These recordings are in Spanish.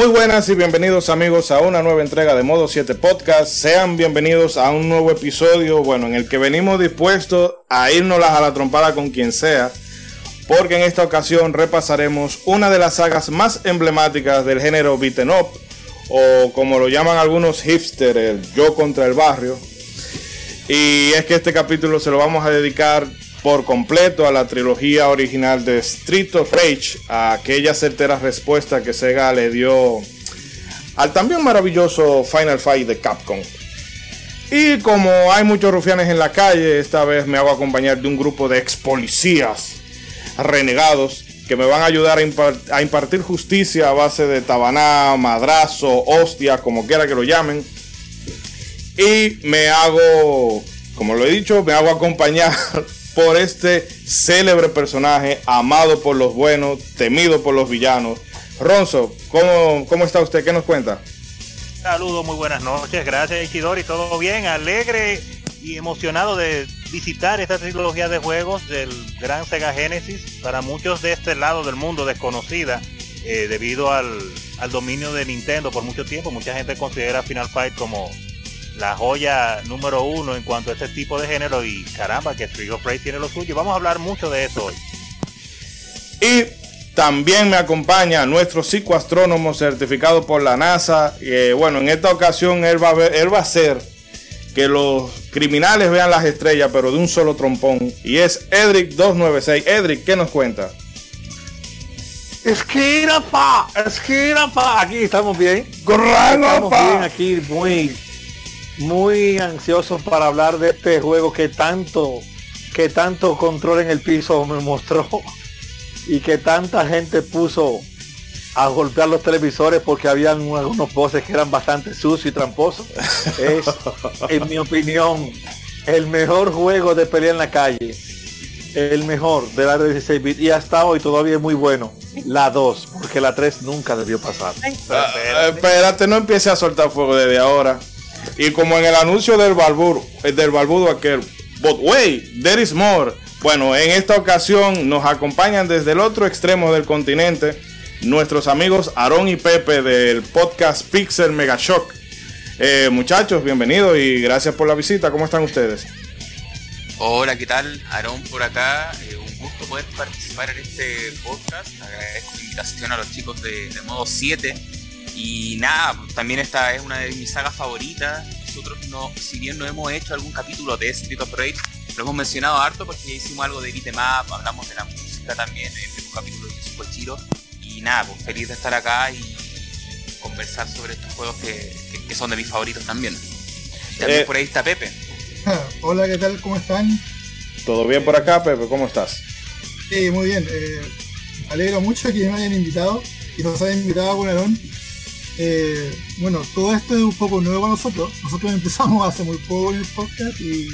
Muy buenas y bienvenidos amigos a una nueva entrega de Modo 7 Podcast. Sean bienvenidos a un nuevo episodio, bueno, en el que venimos dispuestos a irnos a la trompada con quien sea, porque en esta ocasión repasaremos una de las sagas más emblemáticas del género beaten up, o como lo llaman algunos hipster, el yo contra el barrio. Y es que este capítulo se lo vamos a dedicar por completo a la trilogía original de Street of Rage, a aquella certera respuesta que Sega le dio al también maravilloso Final Fight de Capcom. Y como hay muchos rufianes en la calle, esta vez me hago acompañar de un grupo de ex policías renegados que me van a ayudar a, impartir justicia a base de tabaná, madrazo, hostia, como quiera que lo llamen. Y me hago, como lo he dicho, me hago acompañar por este célebre personaje, amado por los buenos, temido por los villanos. Ronzo, ¿cómo, cómo está usted? ¿Qué nos cuenta? Saludos, muy buenas noches, gracias Ichidori, todo bien, alegre y emocionado de visitar esta trilogía de juegos del gran Sega Genesis, para muchos de este lado del mundo desconocida, eh, debido al, al dominio de Nintendo por mucho tiempo, mucha gente considera Final Fight como la joya número uno en cuanto a este tipo de género y caramba que of Rage tiene lo suyo. Vamos a hablar mucho de eso hoy. Y también me acompaña nuestro psicoastrónomo certificado por la NASA. Eh, bueno, en esta ocasión él va, a ver, él va a hacer que los criminales vean las estrellas, pero de un solo trompón. Y es Edric296. Edric, ¿qué nos cuenta? Esquina pa, esquina pa. Aquí estamos bien. Estamos bien aquí, muy muy ansioso para hablar de este juego que tanto que tanto control en el piso me mostró y que tanta gente puso a golpear los televisores porque habían algunos voces que eran bastante sucios y tramposos. Es, en mi opinión, el mejor juego de pelea en la calle. El mejor de la 16 bit y hasta hoy todavía es muy bueno. La 2, porque la 3 nunca debió pasar. Ah, espérate, no empiece a soltar fuego desde ahora. Y como en el anuncio del balbudo, eh, del balbudo aquel, but wait, there is more. Bueno, en esta ocasión nos acompañan desde el otro extremo del continente nuestros amigos Aaron y Pepe del podcast Pixel Mega Shock. Eh, muchachos, bienvenidos y gracias por la visita. ¿Cómo están ustedes? Hola, ¿qué tal? Aarón por acá. Eh, un gusto poder participar en este podcast. Agradezco la invitación a los chicos de, de Modo 7 y nada, también esta es una de mis sagas favoritas. Nosotros, no, si bien no hemos hecho algún capítulo de Street of Rage, lo hemos mencionado harto porque hicimos algo de beatmap, hablamos de la música también en un capítulo de Super Chiro. Y nada, pues feliz de estar acá y conversar sobre estos juegos que, son de mis favoritos también. también eh, por ahí está Pepe. Hola, ¿qué tal? ¿Cómo están? ¿Todo bien por acá, Pepe? ¿Cómo estás? Sí, muy bien. Eh, alegro mucho que me hayan invitado y nos hayan invitado a Gunarón eh, bueno, todo esto es un poco nuevo para nosotros. Nosotros empezamos hace muy poco en el podcast y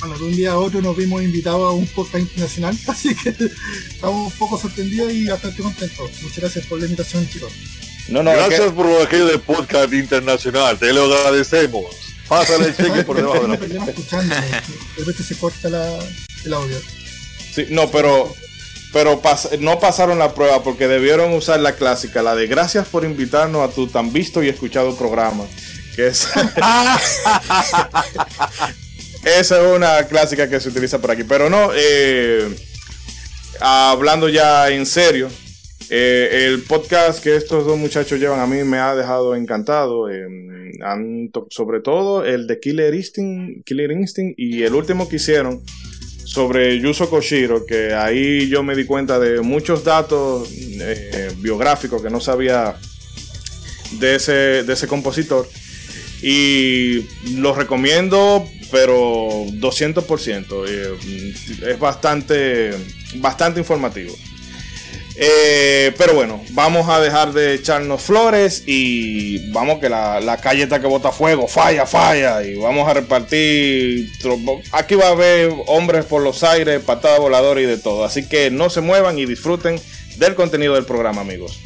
bueno, de un día a otro nos vimos invitados a un podcast internacional, así que estamos un poco sorprendidos y bastante contentos. Muchas gracias por la invitación, chicos. No, no, gracias por lo aquello de podcast internacional, te lo agradecemos. Pásale el cheque por debajo de la escuchando, de repente se corta la, el audio. Sí, no, pero pero no pasaron la prueba porque debieron usar la clásica, la de gracias por invitarnos a tu tan visto y escuchado programa. Que es... Esa es una clásica que se utiliza por aquí. Pero no, eh, hablando ya en serio, eh, el podcast que estos dos muchachos llevan a mí me ha dejado encantado. Eh, sobre todo el de Killer Instinct, Killer Instinct y el último que hicieron sobre Yuzo Koshiro, que ahí yo me di cuenta de muchos datos eh, biográficos que no sabía de ese, de ese compositor. Y lo recomiendo, pero 200%. Eh, es bastante, bastante informativo. Eh, pero bueno, vamos a dejar de echarnos flores y vamos que la, calle está que bota fuego, falla, falla y vamos a repartir. Aquí va a haber hombres por los aires, patada voladora y de todo. Así que no se muevan y disfruten del contenido del programa, amigos.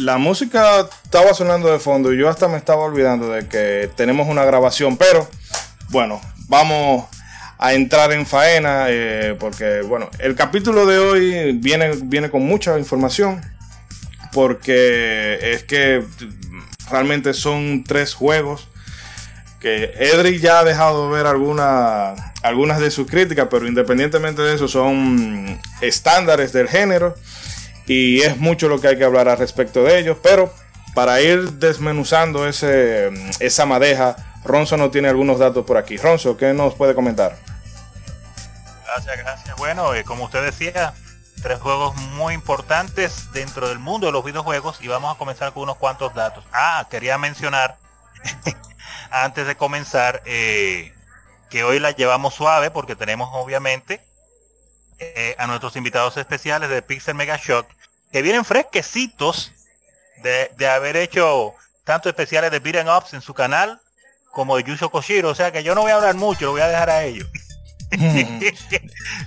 La música estaba sonando de fondo y yo hasta me estaba olvidando de que tenemos una grabación, pero bueno, vamos a entrar en faena eh, porque bueno, el capítulo de hoy viene, viene con mucha información porque es que realmente son tres juegos que Edric ya ha dejado ver alguna, algunas de sus críticas, pero independientemente de eso son estándares del género y es mucho lo que hay que hablar al respecto de ellos, pero para ir desmenuzando ese, esa madeja, Ronzo no tiene algunos datos por aquí. Ronzo, ¿qué nos puede comentar? Gracias, gracias. Bueno, eh, como usted decía, tres juegos muy importantes dentro del mundo de los videojuegos y vamos a comenzar con unos cuantos datos. Ah, quería mencionar antes de comenzar eh, que hoy la llevamos suave porque tenemos obviamente eh, a nuestros invitados especiales de Pixel Mega Shock que vienen fresquecitos de, de haber hecho tanto especiales de Beat'em Ups en su canal como de Yusho Koshiro. O sea que yo no voy a hablar mucho, lo voy a dejar a ellos.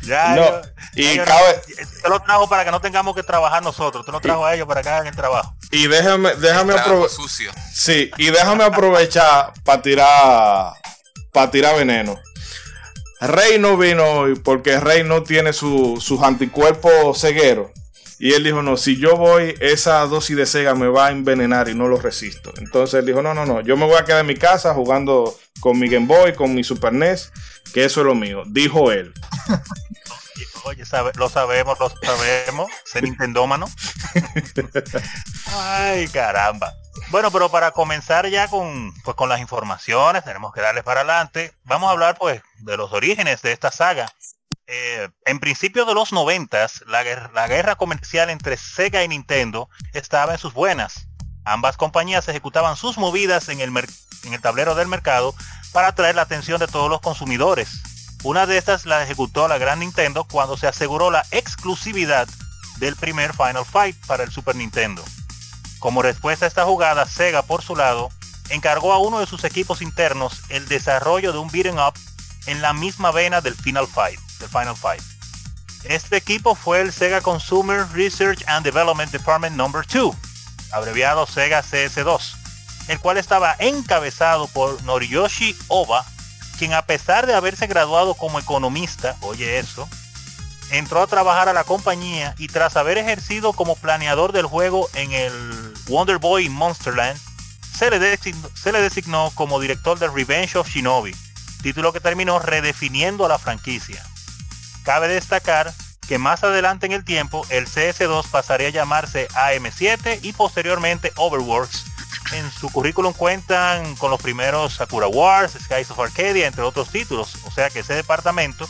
ya, No, yo- y yo, cabe- te lo trajo para que no tengamos que trabajar nosotros. Te lo trajo a ellos para que hagan el trabajo. Y déjame, déjame aprovechar. sucio. Sí, y déjame aprovechar para tirar para tirar veneno. Rey no vino hoy porque Rey no tiene su- sus anticuerpos cegueros. Y él dijo, no, si yo voy, esa dosis de cega me va a envenenar y no lo resisto. Entonces él dijo, no, no, no, yo me voy a quedar en mi casa jugando con mi Game Boy, con mi Super NES, que eso es lo mío. Dijo él. Oye, sabe- lo sabemos, lo sabemos. Ese Nintendómano. Ay, caramba. Bueno, pero para comenzar ya con, pues, con las informaciones, tenemos que darle para adelante. Vamos a hablar pues de los orígenes de esta saga. Eh, en principio de los noventas, la, la guerra comercial entre Sega y Nintendo estaba en sus buenas. Ambas compañías ejecutaban sus movidas en el, en el tablero del mercado para atraer la atención de todos los consumidores. Una de estas la ejecutó la gran Nintendo cuando se aseguró la exclusividad del primer Final Fight para el Super Nintendo. Como respuesta a esta jugada, Sega por su lado encargó a uno de sus equipos internos el desarrollo de un beat'em up en la misma vena del Final Fight, del Final Fight. Este equipo fue el Sega Consumer Research and Development Department Number 2, abreviado Sega CS2, el cual estaba encabezado por Noriyoshi Oba, quien a pesar de haberse graduado como economista, oye eso, entró a trabajar a la compañía y tras haber ejercido como planeador del juego en el Wonder Boy Monsterland, se le, designó, se le designó como director de Revenge of Shinobi, título que terminó redefiniendo a la franquicia. Cabe destacar que más adelante en el tiempo el CS2 pasaría a llamarse AM7 y posteriormente Overworks. En su currículum cuentan con los primeros Sakura Wars, Skies of Arcadia, entre otros títulos. O sea que ese departamento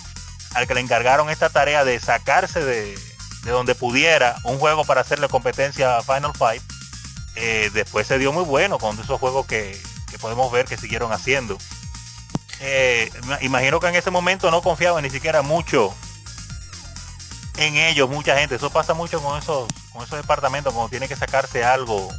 al que le encargaron esta tarea de sacarse de, de donde pudiera un juego para hacerle competencia a Final Fight, eh, después se dio muy bueno con esos juegos que, podemos ver que siguieron haciendo. Eh, ima- imagino que en ese momento no confiaban ni siquiera mucho en ellos, mucha gente. Eso pasa mucho con esos, con esos departamentos cuando tiene que sacarse algo,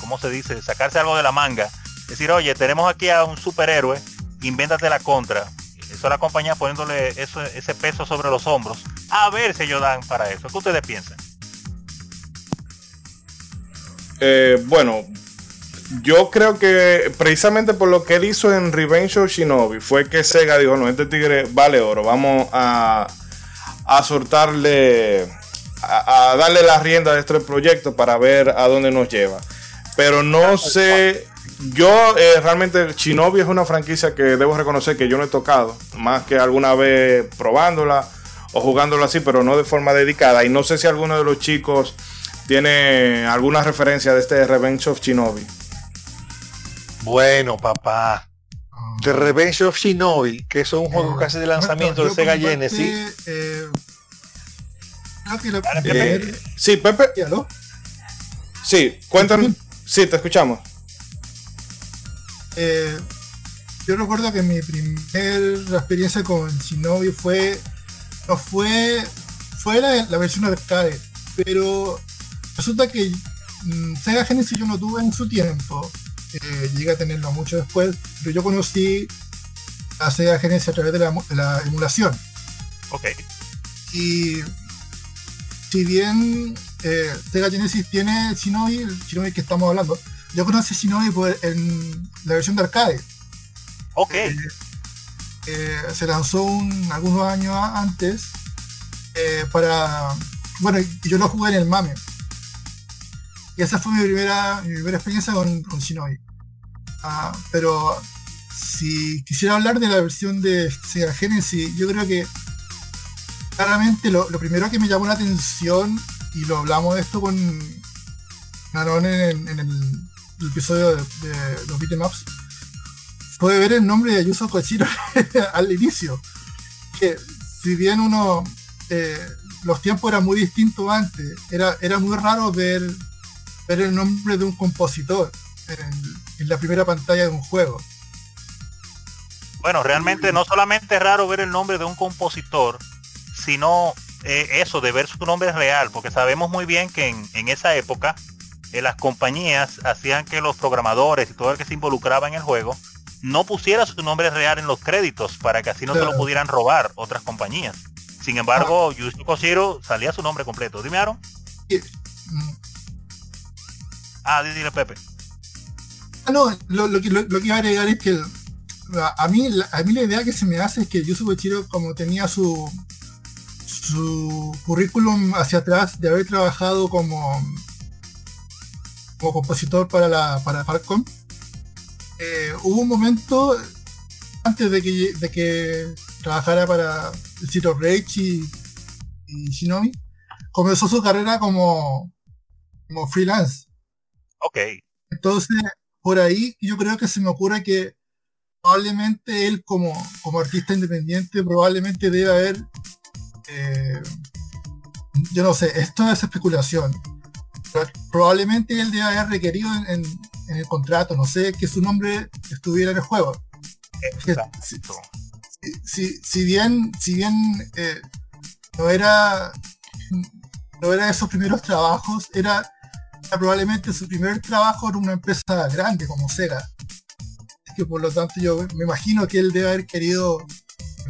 ¿cómo se dice? Sacarse algo de la manga. Decir, oye, tenemos aquí a un superhéroe, invéntate la contra. Eso la compañía poniéndole ese peso sobre los hombros. A ver si ellos dan para eso. ¿Qué ustedes piensan? Eh, bueno, yo creo que precisamente por lo que él hizo en Revenge of Shinobi fue que Sega dijo, no, este tigre vale oro, vamos a, a soltarle, a, a darle la rienda de este proyecto para ver a dónde nos lleva. Pero no sé, yo eh, realmente Shinobi es una franquicia que debo reconocer que yo no he tocado, más que alguna vez probándola o jugándola así, pero no de forma dedicada. Y no sé si alguno de los chicos tiene alguna referencia de este Revenge of Shinobi. Bueno, papá. The Revenge of Shinobi, que es un juego casi de lanzamiento de Yo, Sega Genesis. eh, Pepe. Sí, Pepe. ¿Y aló? Sí, cuéntanos. Sí, te escuchamos. Eh, yo recuerdo que mi primera experiencia con Shinobi fue no fue fue la, la versión arcade pero resulta que mm, Sega Genesis yo no tuve en su tiempo eh, llegué a tenerlo mucho después pero yo conocí a Sega Genesis a través de la, emulación Ok. y si bien eh, Sega Genesis tiene Shinobi, el Shinobi que estamos hablando. Yo conocí Shinobi por, en la versión de arcade. Ok. Eh, eh, se lanzó un, algunos años antes eh, para. Bueno, yo lo jugué en el MAME. Esa fue mi primera, mi primera experiencia con, con Shinobi. Ah, pero si quisiera hablar de la versión de Sega Genesis, yo creo que claramente lo, lo primero que me llamó la atención, y lo hablamos de esto con Aaron en, el, episodio de, los beatemaps, fue ver el nombre de Yuzo Koshiro al inicio. Que si bien uno eh, los tiempos eran muy distintos antes, era, era muy raro ver, ver el nombre de un compositor en, en la primera pantalla de un juego. Bueno, realmente no solamente es raro ver el nombre de un compositor, sino eh, eso, de ver su nombre real, porque sabemos muy bien que en, en esa época eh, las compañías hacían que los programadores y todo el que se involucraba en el juego no pusiera su nombre real en los créditos para que así no se lo Claro. pudieran robar otras compañías. Sin embargo, Yusuke Koshiro salía su nombre completo. Dime, Aaron. Ah, dile Pepe. Ah, no, lo, que, iba a agregar es que a, mí, a mí la idea que se me hace es que Yusuke Koichiro, como tenía su su currículum hacia atrás de haber trabajado como como compositor para la para Falcon, eh, hubo un momento antes de que, de que trabajara para el Rage y, y Shinobi, comenzó su carrera como, como freelance. Ok. Entonces, por ahí yo creo que se me ocurre que probablemente él como, como artista independiente probablemente debe haber, eh, yo no sé, esto es especulación, pero probablemente él debe haber requerido en, en- en el contrato, no sé, que su nombre estuviera en el juego. Si, Exacto. si- si bien, si bien eh, no era no era esos primeros trabajos, era probablemente su primer trabajo en una empresa grande como Sega. Es que por lo tanto yo me imagino que él debe haber querido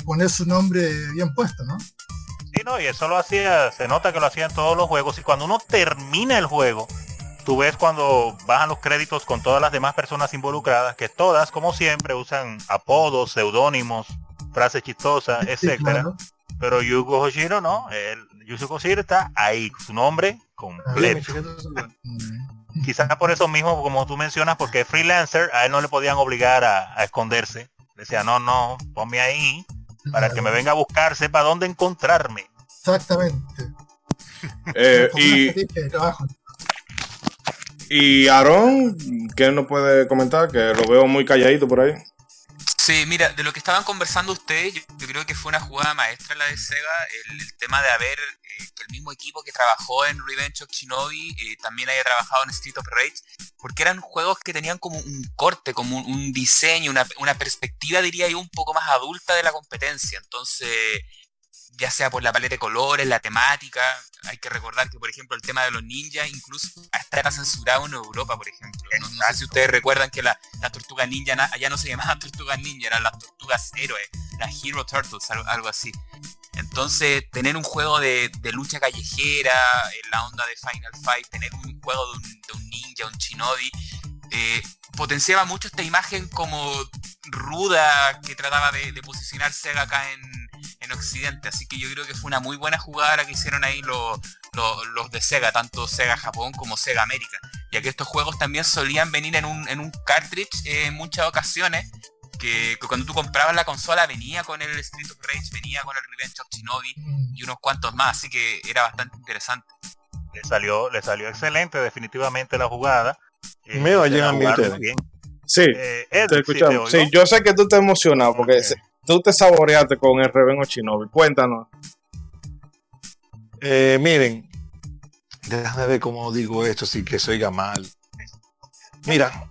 poner su nombre bien puesto, ¿no? Sí, no, y eso lo hacía, se nota que lo hacía en todos los juegos. Y cuando uno termina el juego, tú ves cuando bajan los créditos con todas las demás personas involucradas, que todas, como siempre, usan apodos, seudónimos, frases chistosas, Sí, etcétera. claro. Pero Yuko Hoshiro no, el Yusuke Hoshiro está ahí, su nombre completo. Mm. Quizás por eso mismo, como tú mencionas, porque es freelancer, a él no le podían obligar a, a esconderse. Decía, no, no, ponme ahí, para que me venga a buscar, sepa dónde encontrarme. Exactamente. Eh, y, y Aarón, ¿qué nos puede comentar? Que lo veo muy calladito por ahí. Sí, mira, de lo que estaban conversando ustedes, yo, creo que fue una jugada maestra la de Sega, el, el tema de haber, eh, que el mismo equipo que trabajó en Revenge of Shinobi eh, también haya trabajado en Street of Rage, porque eran juegos que tenían como un corte, como un, un diseño, una, una perspectiva, diría yo, un poco más adulta de la competencia. Entonces, ya sea por la paleta de colores, la temática, hay que recordar que, por ejemplo, el tema de los ninjas incluso hasta era censurado en Europa, por ejemplo. No, no sé si ustedes recuerdan que la, las tortugas ninja allá no se llamaban tortugas ninja, eran las tortugas héroes, las Hero Turtles, algo, algo así. Entonces, tener un juego de, de lucha callejera, en la onda de Final Fight, tener un juego de un, de un ninja, un shinobi, eh, potenciaba mucho esta imagen como ruda que trataba de, de posicionar Sega acá en, en Occidente. Así que yo creo que fue una muy buena jugada la que hicieron ahí los, los, los de Sega, tanto Sega Japón como Sega América. Ya que estos juegos también solían venir en un, en un cartridge eh, en muchas ocasiones. Que, que cuando tú comprabas la consola venía con el Street of Rage, venía con el Revenge of Shinobi Mm. y unos cuantos más, así que era bastante interesante. Le salió, le salió excelente definitivamente la jugada. Eh, Me oyen a mí. Sí, Eh, Ed, te sí, escuchamos. te Sí, yo sé que tú te emocionado porque. Tú te saboreaste con el Reven Shinobi. Cuéntanos. Eh, miren, déjame ver cómo digo esto sin que se oiga mal. Mira,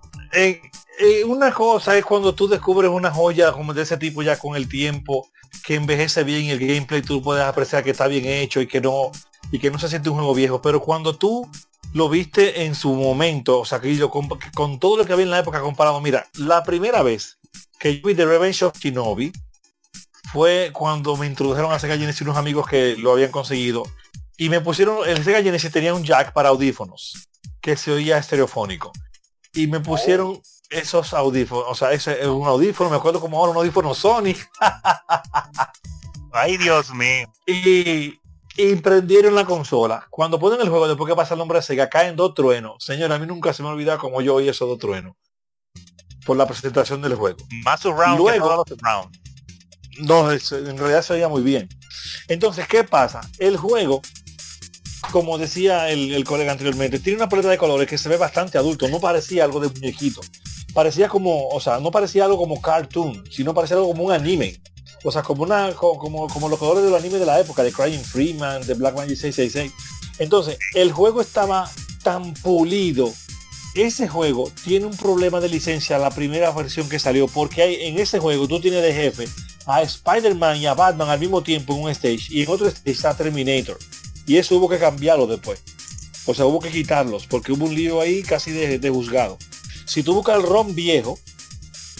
una cosa es cuando tú descubres una joya como de ese tipo ya con el tiempo, que envejece bien el gameplay, tú puedes apreciar que está bien hecho y que no y que no se siente un juego viejo. Pero cuando tú lo viste en su momento, o sea, que que con todo lo que había en la época comparado, mira, la primera vez que yo vi The Revenge of Shinobi fue cuando me introdujeron a Sega Genesis unos amigos que lo habían conseguido Y me pusieron, el Sega Genesis tenía un jack para audífonos, que se oía estereofónico. Y me pusieron esos audífonos, o sea, ese es un audífono, me acuerdo como ahora un audífono Sony. Ay, Dios mío. y, y prendieron la consola. Cuando ponen el juego, después que pasa el nombre de Sega, caen dos truenos. Señor, a mí nunca se me olvida como yo oí esos dos truenos. Por la presentación del juego. Más surround que Luego- todos los surround. No, es- en realidad se oía muy bien. Entonces, ¿qué pasa? El juego, como decía el, el colega anteriormente, tiene una paleta de colores que se ve bastante adulto. No parecía algo de muñequito. Parecía como, o sea, no parecía algo como cartoon, sino parecía algo como un anime. O sea, como una, co- como, como los colores de los animes de la época, de Crying Freeman, de Black Magic 666. Entonces, el juego estaba tan pulido. Ese juego tiene un problema de licencia, la primera versión que salió, porque hay, en ese juego tú tienes de jefe a Spider-Man y a Batman al mismo tiempo en un stage y en otro stage está Terminator. Y eso hubo que cambiarlo después. O sea, hubo que quitarlos porque hubo un lío ahí casi de, de juzgado. Si tú buscas el ROM viejo,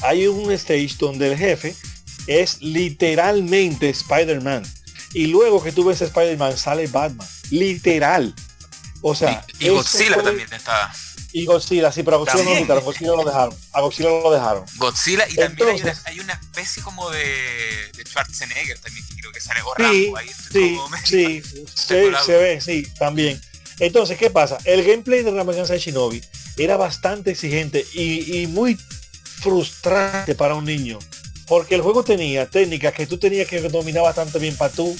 hay un stage donde el jefe es literalmente Spider-Man. Y luego que tú ves a Spider-Man sale Batman. Literal. O sea, y, y Godzilla también está. Y Godzilla, sí, pero a Godzilla no lo quitaron, Godzilla lo dejaron. A Godzilla lo dejaron. Godzilla y también hay, una, Entonces- hay una especie como de, de Schwarzenegger también que creo que sale o Sí, ahí. Sí, sí, se, ve, sí, también. Entonces, ¿qué pasa? El gameplay de Ramaganza de Shinobi era bastante exigente y, y muy frustrante para un niño. Porque el juego tenía técnicas que tú tenías que dominar bastante bien para tú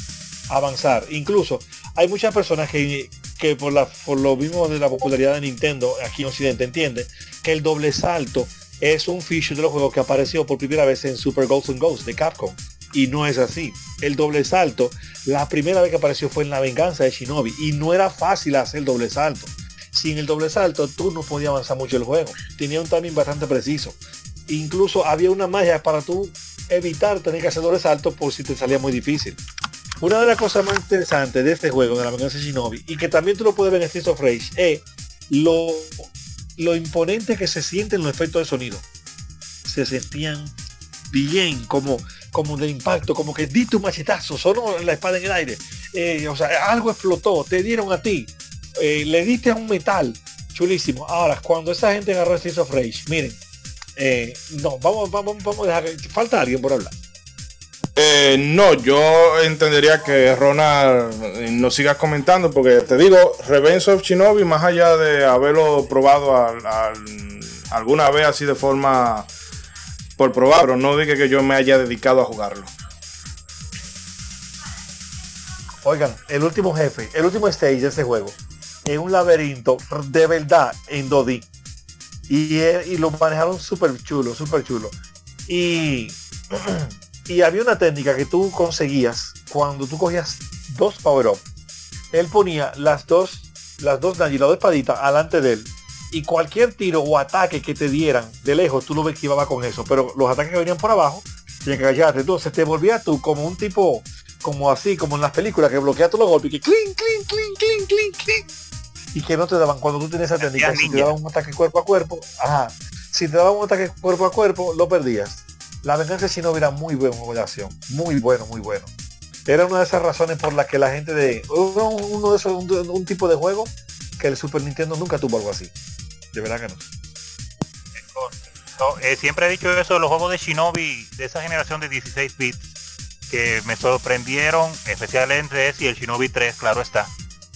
avanzar. Incluso hay muchas personas que, que por, la, por lo mismo de la popularidad de Nintendo aquí en Occidente entienden que el doble salto es un feature de los juegos que apareció por primera vez en Super Ghosts and Ghosts de Capcom. Y no es así. El doble salto, la primera vez que apareció fue en la venganza de Shinobi. Y no era fácil hacer el doble salto. Sin el doble salto tú no podías avanzar mucho el juego. Tenía un timing bastante preciso. Incluso había una magia para tú evitar tener que hacer doble salto por si te salía muy difícil. Una de las cosas más interesantes de este juego, de la venganza de Shinobi, y que también tú lo puedes ver en Streets of Rage, es lo, imponente que se sienten los efectos de sonido. Se sentían bien, como, como de impacto, como que diste un machetazo, sonó la espada en el aire. Eh, o sea, algo explotó, te dieron a ti, eh, le diste a un metal, chulísimo. Ahora, cuando esa gente agarró Streets of Rage, miren, eh, no, vamos, vamos, vamos a dejar falta alguien por hablar. Eh, no, yo entendería que Ronald eh, no sigas comentando porque te digo, Revenge of Shinobi, más allá de haberlo probado al- al- alguna vez así de forma por probar, pero no dije que yo me haya dedicado a jugarlo. Oigan, el último jefe, el último stage de este juego es un laberinto de verdad en 2D. Y, eh, y lo manejaron súper chulo, súper chulo. Y, y había una técnica que tú conseguías cuando tú cogías dos power up. Él ponía las dos, las dos dos espaditas alante de él. Y cualquier tiro o ataque que te dieran de lejos, tú lo esquivabas con eso. Pero los ataques que venían por abajo, tenías que agacharte. Entonces te volvías tú como un tipo, como así, como en las películas, que bloquea todos los golpes y que clink, clink, clink, clink, clink, clink. Y que no te daban, cuando tú tienes esa técnica, si te daban un ataque cuerpo a cuerpo, ajá. Si te daban un ataque cuerpo a cuerpo, lo perdías. La venganza de Shinobi era muy buena acción. Muy bueno, muy bueno. Era una de esas razones por las que la gente de. Uno, de esos, un, tipo de juego que el Super Nintendo nunca tuvo algo así. De verdad que no. Eh, siempre he dicho eso los juegos de Shinobi de esa generación de 16 bits que me sorprendieron, especialmente ese y el Shinobi 3, claro está.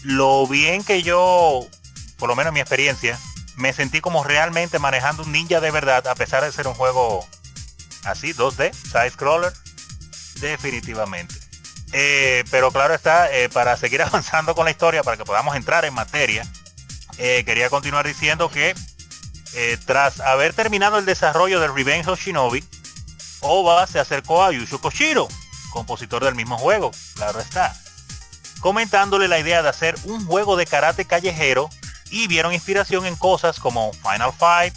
Lo bien que yo, por lo menos en mi experiencia, me sentí como realmente manejando un ninja de verdad, a pesar de ser un juego así 2D, side scroller, definitivamente. Eh, pero claro está, eh, para seguir avanzando con la historia, para que podamos entrar en materia, eh, quería continuar diciendo que tras haber terminado el desarrollo del Revenge of Shinobi, Oba se acercó a Yushu Koshiro, compositor del mismo juego, claro está, comentándole la idea de hacer un juego de karate callejero y vieron inspiración en cosas como Final Fight,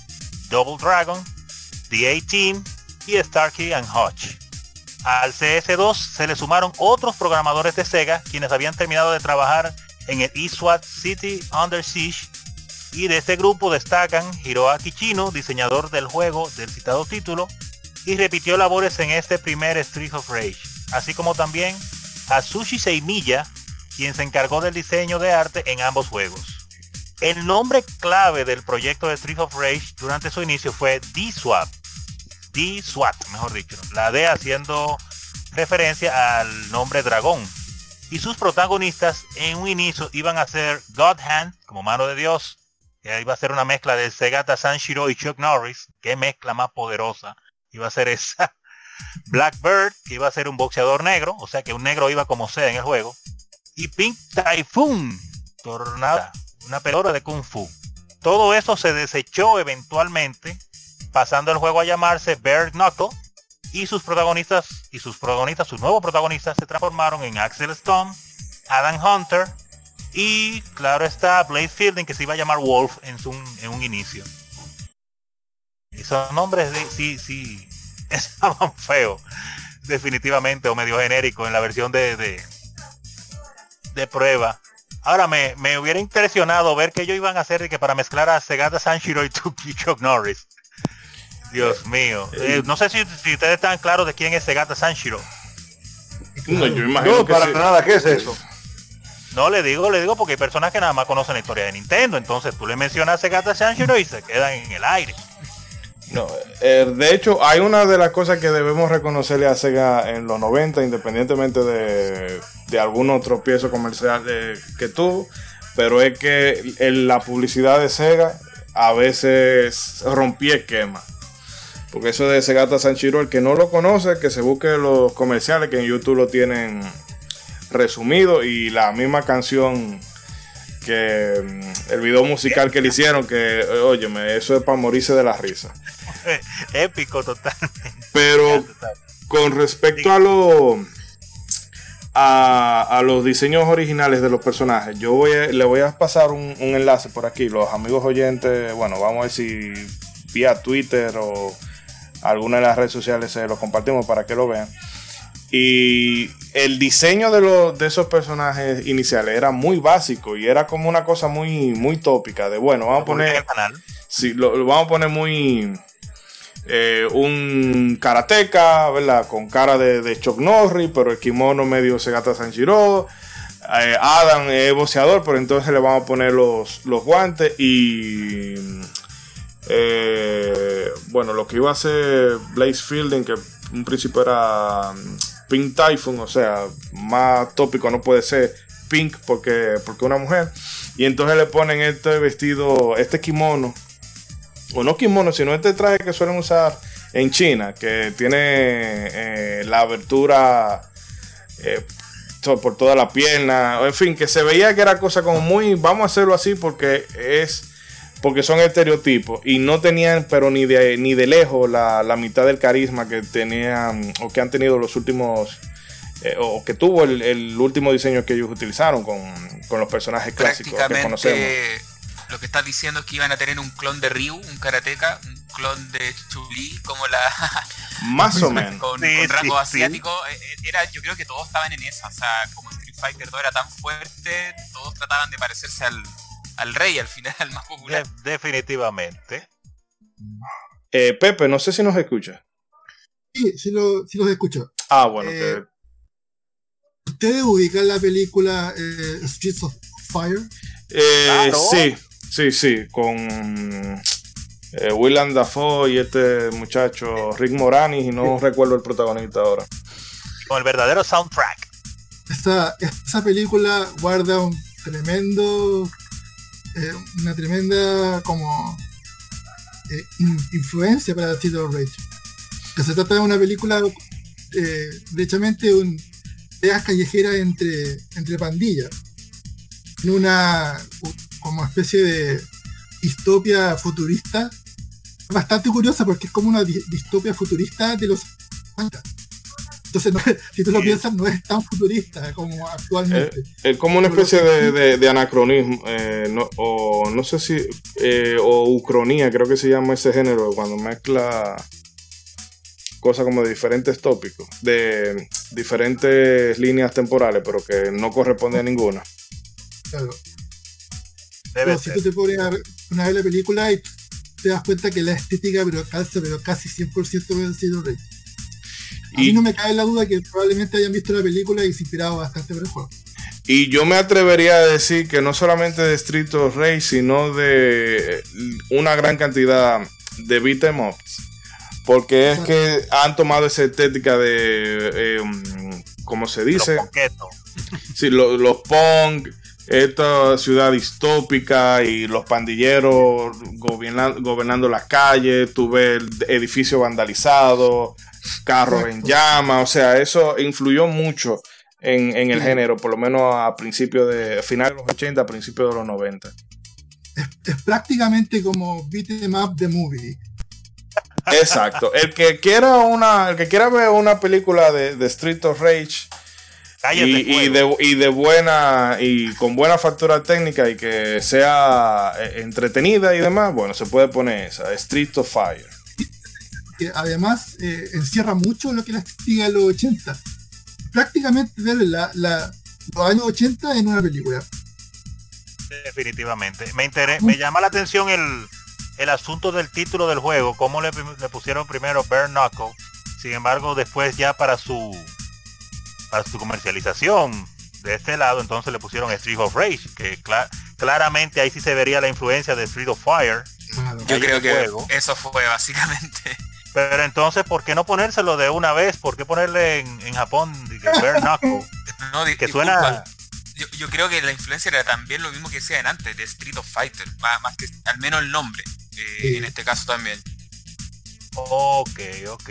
Double Dragon, The 18 Starkey and Hodge. Al CS2 se le sumaron otros programadores de Sega quienes habían terminado de trabajar en el eSWAT City Under Siege y de este grupo destacan Hiroaki Chino, diseñador del juego del citado título, y repitió labores en este primer Street of Rage, así como también Atsushi Seimiya, quien se encargó del diseño de arte en ambos juegos. El nombre clave del proyecto de Street of Rage durante su inicio fue D-Swap, D-Swat, mejor dicho. La D haciendo referencia al nombre dragón. Y sus protagonistas en un inicio iban a ser God Hand, como mano de Dios, que iba a ser una mezcla de Segata Sanshiro y Chuck Norris. Qué mezcla más poderosa iba a ser esa. Blackbird, que iba a ser un boxeador negro, o sea que un negro iba como sea en el juego. Y Pink Typhoon, tornada, una pelota de Kung Fu. Todo eso se desechó eventualmente, pasando el juego a llamarse Bear Knuckle, y sus protagonistas y sus protagonistas, sus nuevos protagonistas se transformaron en Axel Stone, Adam Hunter y claro está Blade Fielding que se iba a llamar Wolf en, su, en un inicio. Esos nombres de, sí, sí, estaban feos, definitivamente, o medio genérico en la versión de, de, prueba. Ahora me, me, hubiera impresionado ver que ellos iban a hacer que para mezclar a Segata Sanshiro y Chuck Norris. Dios mío. Eh, no sé si, si, ustedes están claros de quién es Segata Sanshiro. No, yo imagino no, que para sí. nada, ¿qué es eso? No, le digo, le digo porque hay personas que nada más conocen la historia de Nintendo. Entonces tú le mencionas a Segata Sanshiro y se quedan en el aire. No, eh, de hecho, hay una de las cosas que debemos reconocerle a Sega en los 90, independientemente de, de algún otro piezo comercial eh, que tuvo, pero es que en la publicidad de Sega a veces rompía esquema. Porque eso de Segata Sanchiro, el que no lo conoce, que se busque los comerciales que en YouTube lo tienen resumido y la misma canción que mm, el video musical que le hicieron, que óyeme, eso es para morirse de la risa. Épico totalmente. Pero con respecto a lo a, a, los diseños originales de los personajes, yo voy a, le voy a pasar un, un enlace por aquí. Los amigos oyentes, bueno, vamos a ver si vía Twitter o alguna de las redes sociales se lo compartimos para que lo vean. Y el diseño de, los, de esos personajes iniciales era muy básico y era como una cosa muy, muy tópica. De bueno, vamos a poner. Sí, lo, lo, vamos a poner muy. Eh, un karateca, ¿verdad? Con cara de, de Chuck Norris, pero el kimono medio Segata Sanjiro. Eh, Adam es boxeador, pero entonces le vamos a poner los, los guantes y eh, bueno, lo que iba a hacer Blaze Fielding, que un principio era mm, Pink Typhoon, o sea, más tópico no puede ser Pink porque, porque una mujer. Y entonces le ponen este vestido, este kimono, o no kimono, sino este traje que suelen usar en China, que tiene eh, la abertura eh, por toda la pierna, en fin, que se veía que era cosa como muy, vamos a hacerlo así porque es porque son estereotipos y no tenían, pero ni de, ni de lejos, la, la mitad del carisma que tenían o que han tenido los últimos, eh, o que tuvo el, el, último diseño que ellos utilizaron con, con los personajes clásicos que conocemos. Lo que estás diciendo es que iban a tener un clon de Ryu, un karateka, un clon de Chuli, como la. Más o menos. con, sí, con rango sí, asiático. Sí. Era, yo creo que todos estaban en esa. O sea, como Street Fighter 2 era tan fuerte, todos trataban de parecerse al, al rey al final, al más popular. De definitivamente. Eh, Pepe, no sé si nos escucha. Sí, sí, lo, sí los escucho. Ah, bueno. Eh, que... ¿Ustedes ubican la película eh, Streets of Fire? Claro. Sí, sí, sí, con eh, Willem Dafoe y este muchacho Rick Moranis y no recuerdo el protagonista ahora. Con el verdadero soundtrack. Esta, esta película guarda un tremendo eh, una tremenda como eh, influencia para of Rage. Que se trata de una película eh, derechamente un peleas callejeras entre, entre pandillas. En una como especie de distopia futurista. Bastante curiosa porque es como una distopia futurista de los 50. Entonces, no, si tú lo piensas, no es tan futurista como actualmente. Es, es como una especie de, de, de anacronismo, eh, no, o no sé si, eh, o ucronía, creo que se llama ese género, cuando mezcla cosas como de diferentes tópicos, de diferentes líneas temporales, pero que no corresponde a ninguna. Claro. Debe ser. si tú te pones a una vez la película y te das cuenta que la estética, pero casi, pero casi 100% del Zero Rey. A y, mí no me cae la duda que probablemente hayan visto la película y se inspirado bastante por el juego. Y yo me atrevería a decir que no solamente de Street of Rage, sino de una gran cantidad de beat'em ups. Porque es que han tomado esa estética de, eh, ¿cómo se dice? Los. Sí, lo- los punk, esta ciudad distópica y los pandilleros gobernando las calles, tuve el edificio vandalizado, carros en llamas, o sea, eso influyó mucho en, en el género, por lo menos a principios de, finales de los 80, a principios de los 90. Es prácticamente como beat em up the movie. Exacto. El que quiera una, el que quiera ver una película de, de Street of Rage de, y de buena y con buena factura técnica y que sea eh, entretenida y demás, bueno, se puede poner esa, Street of Fire. Que además eh, encierra mucho lo que la estética de los 80. Prácticamente ver la, la- los años 80 en una película. Definitivamente. Me, intere- me llama la atención el, el asunto del título del juego, cómo le, le pusieron primero Bare Knuckle, sin embargo después ya para su para su comercialización de este lado, entonces le pusieron Street of Rage, que cla- claramente ahí sí se vería la influencia de Street of Fire, Claro. Yo creo que juego. eso fue básicamente. Pero entonces ¿por qué no ponérselo de una vez? ¿Por qué ponerle en, en Japón Knuckle? No, Que suena- Yo, yo creo que la influencia era también lo mismo que decían antes de Street of Fighter, más, más que al menos el nombre, eh, Sí. en este caso también. Ok, ok.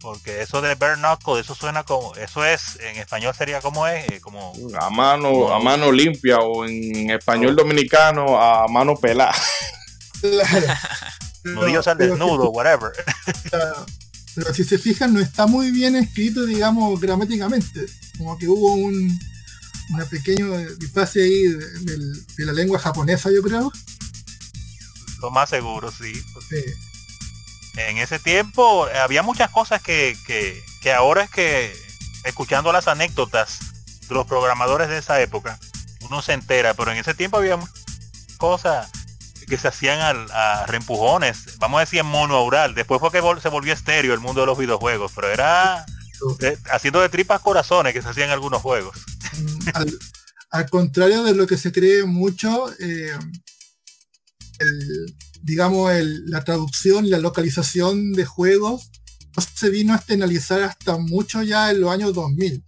Porque eso de Bare Knuckle, eso suena como, eso es, en español sería como es, Eh, como A mano, a mano limpia o en español dominicano a mano pelada. Claro. Nudillos al desnudo, whatever. Pero si se fijan, no está muy bien escrito, digamos, gramáticamente. Como que hubo un una pequeño disfase ahí de, la lengua japonesa, yo creo. Lo más seguro, sí. Sí. En ese tiempo eh, había muchas cosas que, que, que ahora es que, escuchando las anécdotas de los programadores de esa época, uno se entera, pero en ese tiempo había cosas que se hacían al- a reempujones, vamos a decir en mono oral. Después fue que vol- se volvió estéreo el mundo de los videojuegos, pero era de- haciendo de tripas corazones que se hacían algunos juegos. Mm, al, al contrario de lo que se cree mucho, eh, el- digamos, el- la traducción la localización de juegos no se vino a externalizar hasta mucho ya en los años 2000.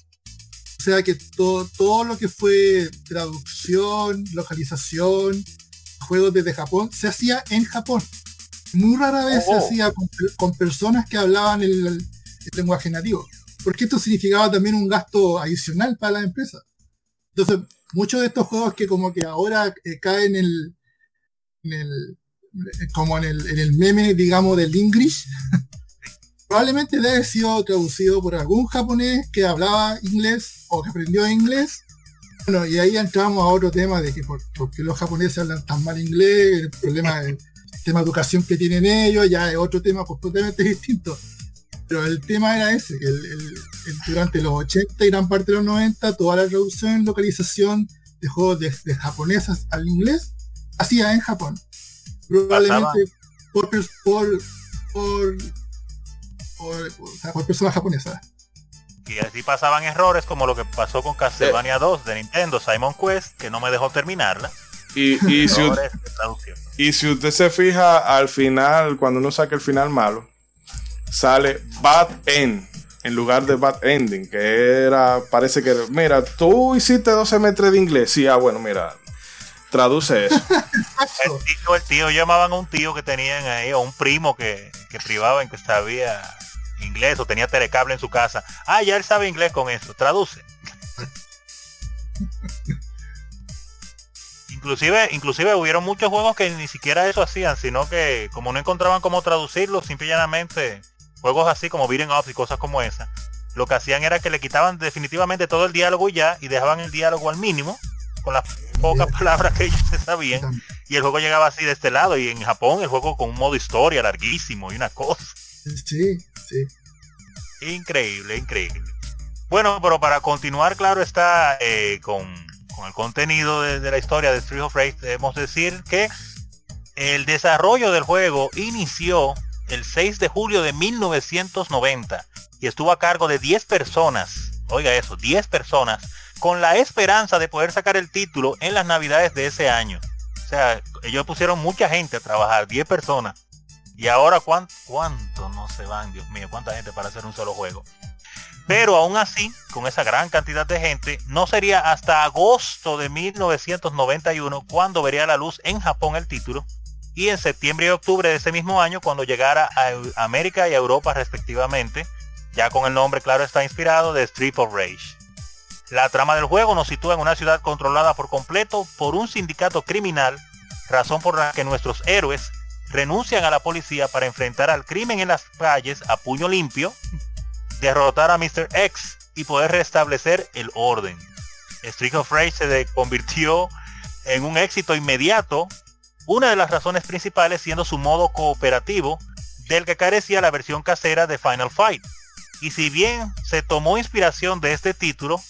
O sea que todo, todo lo que fue traducción, localización, juegos desde Japón, se hacía en Japón. Muy rara vez Oh. se hacía con, con personas que hablaban el, el lenguaje nativo. Porque esto significaba también un gasto adicional para la empresa. Entonces, muchos de estos juegos que como que ahora eh, caen en el, en el- eh, como en el, en el meme, digamos, del English, probablemente debe haber sido traducido por algún japonés que hablaba inglés o que aprendió inglés. Bueno, y ahí entramos a otro tema de que por, por qué los japoneses hablan tan mal inglés, el problema del sistema de educación que tienen ellos, ya es otro tema completamente distinto. Pero el tema era ese, que el- el- el- durante los 80 y gran parte de los 90, toda la traducción y localización de juegos de, de japonesas al inglés hacía en Japón. Probablemente por, por, por, por, o sea, por personas japonesas. Y así pasaban errores como lo que pasó con Castlevania 2 de Nintendo, Simon Quest, que no me dejó terminarla. Y, y, si, u- Errores de traducción. y si usted se fija al final, cuando uno saca el final malo, sale Bad End en lugar de Bad Ending, que era, parece que, mira, tú hiciste dos semestres de inglés. Sí, ah, bueno, mira, traduce eso. El tío, el tío, llamaban a un tío que tenían ahí, o un primo que, que privaba en que sabía inglés o tenía telecable en su casa. Ah, ya él sabe inglés con eso, traduce. Inclusive, inclusive hubieron muchos juegos que ni siquiera eso hacían, sino que como no encontraban cómo traducirlo, simple y llanamente, juegos así como beating ups y cosas como esa, lo que hacían era que le quitaban definitivamente todo el diálogo ya, y dejaban el diálogo al mínimo, con las pocas palabras que ellos se sabían, y el juego llegaba así de este lado, y en Japón el juego con un modo historia larguísimo y una cosa. Sí, sí. Increíble, increíble. Bueno, pero para continuar, claro, está eh, con, con el contenido de, la historia de Street of Rage, debemos decir que el desarrollo del juego inició el 6 de julio de 1990 y estuvo a cargo de 10 personas, oiga eso, 10 personas con la esperanza de poder sacar el título en las navidades de ese año. O sea, ellos pusieron mucha gente a trabajar, 10 personas. Y ahora, ¿cuánto, ¿cuánto no se van? Dios mío, ¿cuánta gente para hacer un solo juego? Pero aún así, con esa gran cantidad de gente, no sería hasta agosto de 1991 cuando vería la luz en Japón el título y en septiembre y octubre de ese mismo año cuando llegara a América y a Europa respectivamente, ya con el nombre claro está inspirado de Street of Rage. La trama del juego nos sitúa en una ciudad controlada por completo por un sindicato criminal, razón por la que nuestros héroes renuncian a la policía para enfrentar al crimen en las calles a puño limpio derrotar a Mr. X y poder restablecer el orden. Street of Rage se convirtió en un éxito inmediato, una de las razones principales siendo su modo cooperativo, del que carecía la versión casera de Final Fight. Y si bien se tomó inspiración de este título,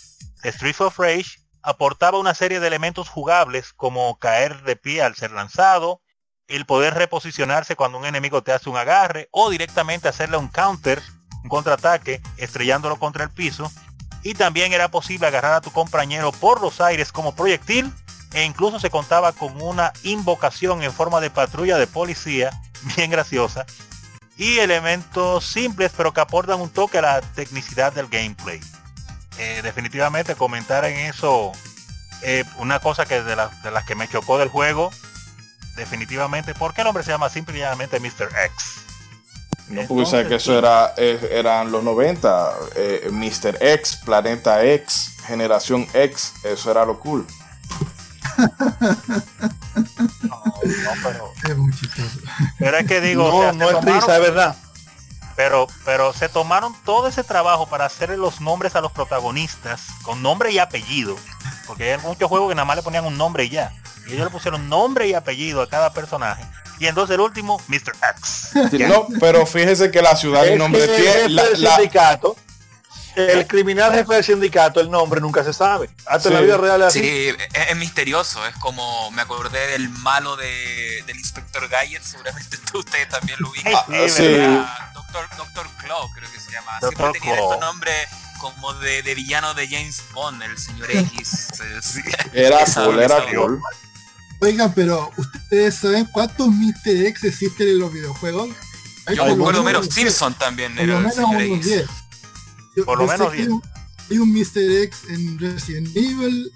Street of Rage aportaba una serie de elementos jugables como caer de pie al ser lanzado, el poder reposicionarse cuando un enemigo te hace un agarre o directamente hacerle un counter contraataque estrellándolo contra el piso y también era posible agarrar a tu compañero por los aires como proyectil e incluso se contaba con una invocación en forma de patrulla de policía bien graciosa y elementos simples pero que aportan un toque a la tecnicidad del gameplay. Eh, definitivamente comentar en eso eh, una cosa que de, de las que me chocó del juego definitivamente porque el hombre se llama simplemente Mr. X no, porque sabes que eso era, eh, eran los 90, eh, Mr. X, Planeta X, Generación X, eso era lo cool. no, pero, es muy chistoso. Pero es que digo, no, no es risa, es verdad. Pero, pero se tomaron todo ese trabajo para hacerle los nombres a los protagonistas con nombre y apellido. Porque hay muchos juegos que nada más le ponían un nombre y ya. Y ellos le pusieron nombre y apellido a cada personaje y entonces el último, Mr. X. no, pero fíjese que la ciudad y nombre tiene la, sindicato. El criminal jefe del sindicato, el nombre nunca se sabe. Hasta la vida real es así. Sí, es, misterioso. Es como me acordé del malo de, del inspector Gayer, seguramente ustedes también lo. Ah, sí. Doctor, Doctor Claw, creo que se llama. Siempre tenía estos nombres como de, de, villano de James Bond, el señor X. era cool, era cool. Oigan, pero ¿ustedes saben cuántos Mr. X existen en los videojuegos? Yo me acuerdo menos Simpson también. Por lo menos unos 10. Por lo menos 10. Hay un Mr. X en Resident Evil.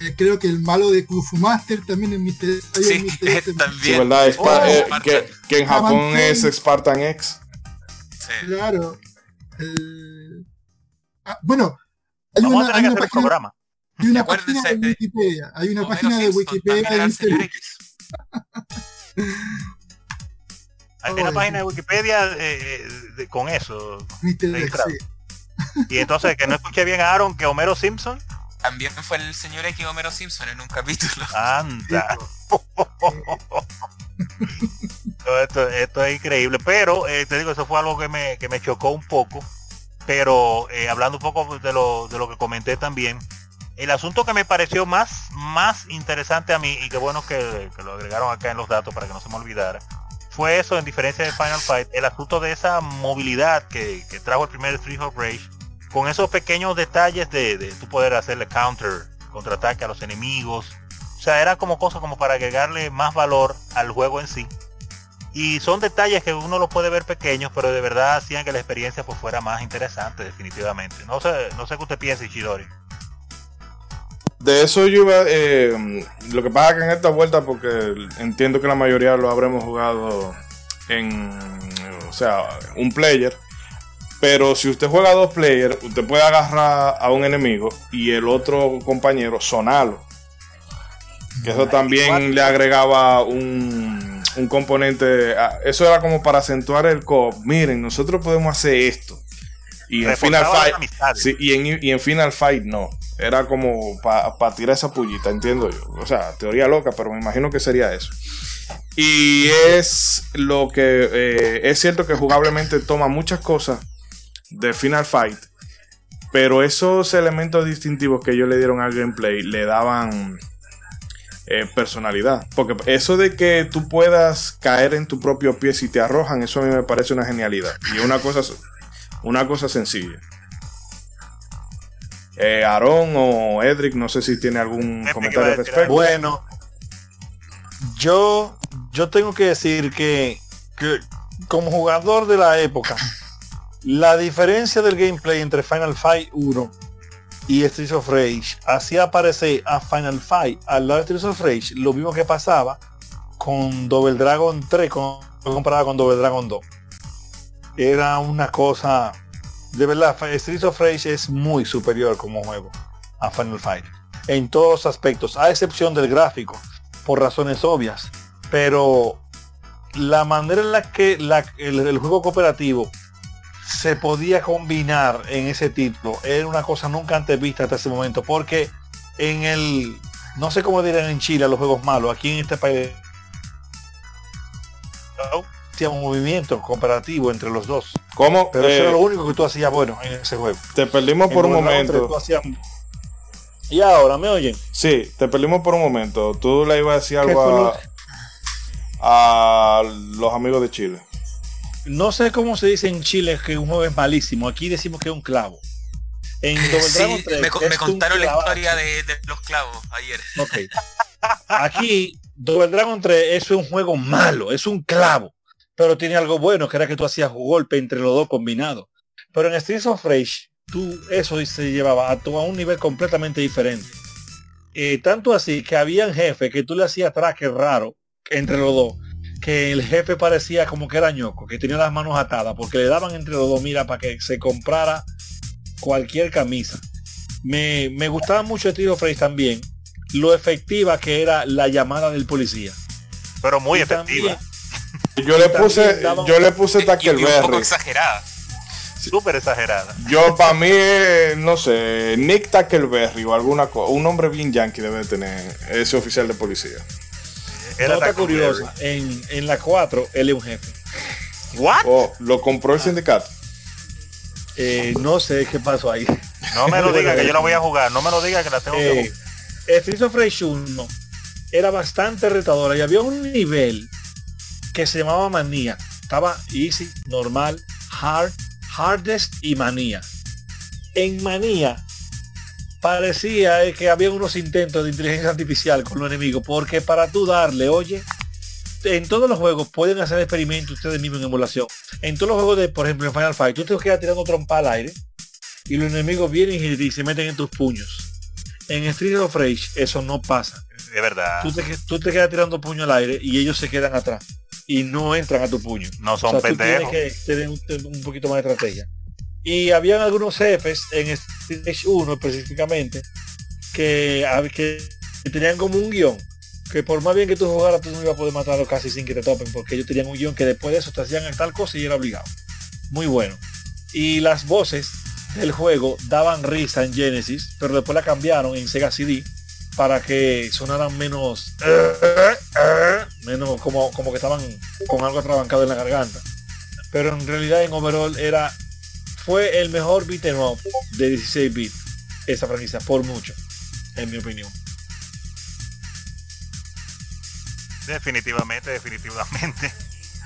Eh, creo que el malo de Kufu Master también es Mr. X. Hay sí, un Mr. X también. Sí, ¿verdad? Oh, eh, que, que, en Japón es Spartan X. Sí. Claro. El... Ah, bueno, hay Vamos una, a tener que hacer página... programa. Hay una página de Wikipedia. Hay una página de Wikipedia de. Hay una página de Wikipedia eh, eh, con eso. Mr. X, Y entonces, que no escuché bien a Aaron, que Homero Simpson. También fue el señor X Homero Simpson en un capítulo. Anda. esto, esto, es increíble. Pero eh, te digo, eso fue algo que me, que me chocó un poco. Pero hablando un poco de lo, de lo que comenté también, el asunto que me pareció más, más interesante a mí, y qué bueno que, lo agregaron acá en los datos para que no se me olvidara, fue eso, en diferencia de Final Fight, el asunto de esa movilidad que, trajo el primer Street of Rage, con esos pequeños detalles de, de tu poder hacerle counter, contraataque a los enemigos. O sea, era como cosa como para agregarle más valor al juego en sí. Y son detalles que uno los puede ver pequeños, pero de verdad hacían que la experiencia pues fuera más interesante, definitivamente. No sé, no sé qué usted piensa, Ishidori de eso yo. Eh, lo que pasa que en esta vuelta, porque entiendo que la mayoría lo habremos jugado en. O sea, un player. Pero si usted juega dos players, usted puede agarrar a un enemigo y el otro compañero sonarlo. Que eso también le agregaba un, un componente. eso era como para acentuar el co Miren, nosotros podemos hacer esto. Y en Final Fight. y, en, y en Final Fight no. Era como para tirar esa pullita, entiendo yo. O sea, teoría loca, pero me imagino que sería eso. Y es lo que eh, es cierto que jugablemente toma muchas cosas de Final Fight, pero esos elementos distintivos que ellos le dieron al gameplay le daban eh, personalidad. Porque eso de que tú puedas caer en tu propio pie si te arrojan, eso a mí me parece una genialidad. Y una cosa, una cosa sencilla. Eh, Aaron o Edric, no sé si tiene algún Edric comentario al respecto. Bueno, yo, yo tengo que decir que, que como jugador de la época, la diferencia del gameplay entre Final Fight 1 y Streets of Rage hacía aparecer a Final Fight al lado de Streets of Rage lo mismo que pasaba con Double Dragon 3 con, comparado con Double Dragon 2. Era una cosa de verdad, Streets of Rage es muy superior como juego a Final Fight en todos los aspectos, a excepción del gráfico, por razones obvias. Pero la manera en la que el juego cooperativo se podía combinar en ese título era una cosa nunca antes vista hasta ese momento, porque en el, no sé cómo dirán en Chile a los juegos malos, aquí en este país hacía un movimiento cooperativo entre los dos. ¿Cómo? Pero eso Eh, era lo único que tú hacías bueno en ese juego. te perdimos por un Double Dragon 3 momento. hacías- Y ahora, ¿me oyen? Sí, te perdimos por un momento. Tú le ibas a decir ¿Qué algo a, lo- a los amigos de Chile. No sé cómo se dice en Chile que un juego es malísimo. Aquí decimos que es un clavo. En Sí, 3 me, contaron la historia de, de los clavos ayer. Ok. Aquí, Double Dragon 3 es un juego malo, es un clavo. Pero tiene algo bueno, que era que tú hacías un golpe entre los dos combinados. Pero en Streets of Rage, tú eso se llevaba a, tu- a un nivel completamente diferente. Eh, tanto así que habían jefes que tú le hacías traques raro entre los dos. Que el jefe parecía como que era ñoco, que tenía las manos atadas, porque le daban entre los dos, mira, para que se comprara cualquier camisa. Me, me gustaba mucho Streets of Rage también, lo efectiva que era la llamada del policía. Pero muy Y efectiva. también- Yo le puse, daban- yo le puse Y, y un poco exagerada. Súper exagerada. Yo para mí, eh, no sé, Nick Tackleberry o alguna cosa, un nombre bien yankee debe tener ese oficial de policía. Era Nota curiosa, en, en la 4 él es un jefe. ¿What? Oh, lo compró el sindicato. Eh, no sé qué pasó ahí. No me lo diga que yo la voy a jugar. No me lo diga que la tengo que Eh, jugar. Streets of Rage 1 era bastante retadora y había un nivel que se llamaba manía. Estaba easy, normal, hard, hardest y manía. En manía parecía eh, que había unos intentos de inteligencia artificial con los enemigos porque para tú darle, oye, en todos los juegos pueden hacer experimentos ustedes mismos en emulación. En todos los juegos de, por ejemplo, en Final Fight, tú te quedas tirando trompa al aire y los enemigos vienen y, se meten en tus puños. En Street of Rage eso no pasa. De verdad. Tú te, que- tú te quedas tirando puño al aire y ellos se quedan atrás y no entran a tu puño. No son O sea, tú pendejos. tienes que tener un, un poquito más de estrategia. Y habían algunos jefes en Street Rage 1 específicamente que, que tenían como un guion que por más bien que tú jugaras tú no ibas a poder matarlo casi sin que te topen porque ellos tenían un guion que después de eso te hacían tal cosa y era obligado. Muy bueno. Y las voces del juego daban risa en Genesis, pero después la cambiaron en Sega CD para que sonaran menos menos como, como que estaban con algo atrabancado en la garganta. Pero en realidad en overall era fue el mejor beat em up de 16 bits esa franquicia por mucho, en mi opinión. Definitivamente, definitivamente.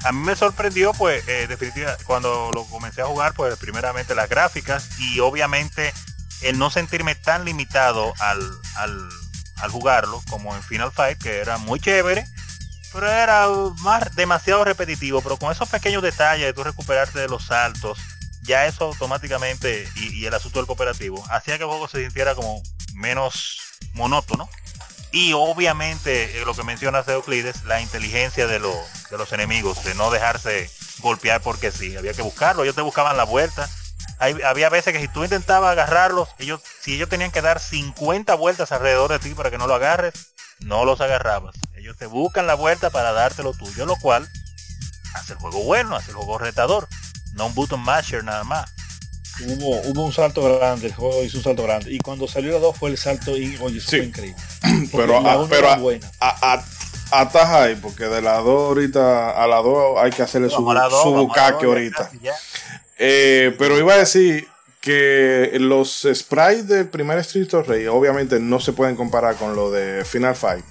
A mí me sorprendió, pues, eh, definitiva, cuando lo comencé a jugar, pues, primeramente las gráficas y obviamente el no sentirme tan limitado al, al, al jugarlo como en Final Fight, que era muy chévere, pero era más demasiado repetitivo, pero con esos pequeños detalles de tú recuperarte de los saltos, ya eso automáticamente, y, el asunto del cooperativo, hacía que el juego se sintiera como menos monótono. Y obviamente eh, lo que menciona Euclides, la inteligencia de, los de los enemigos, de no dejarse golpear porque sí, había que buscarlo, ellos te buscaban la vuelta. Había veces que si tú intentabas agarrarlos, ellos, si ellos tenían que dar 50 vueltas alrededor de ti para que no lo agarres, no los agarrabas. Ellos te buscan la vuelta para dártelo tuyo, lo cual hace el juego bueno, hace el juego retador, no un button masher nada más. Hubo, hubo un salto grande, el juego hizo un salto grande. Y cuando salió la 2 fue el salto y oye, eso Sí. fue increíble. Pero, la a- pero a- buena. a- a- ataja ahí, porque de las dos ahorita a las dos hay que hacerle su, Vamos la dos, su la bucaque dos, ahorita. Eh, pero iba a decir que los sprites del primer Street of Rage obviamente no se pueden comparar con lo de Final Fight.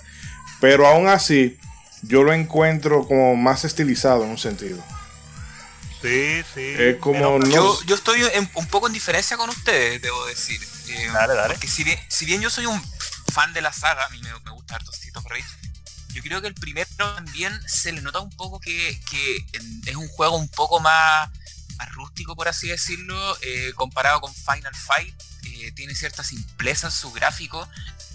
Pero aún así, yo lo encuentro como más estilizado en un sentido. Sí, sí. Es como no- Yo, yo estoy en- un poco en diferencia con ustedes, debo decir. Eh, Dale, dale. Porque si bien, si bien yo soy un fan de la saga, a mí me, me gusta harto Street of Rage, yo creo que el primero también se le nota un poco que, que es un juego un poco más, más rústico, por así decirlo, eh, comparado con Final Fight. eh, tiene cierta simpleza en su gráfico.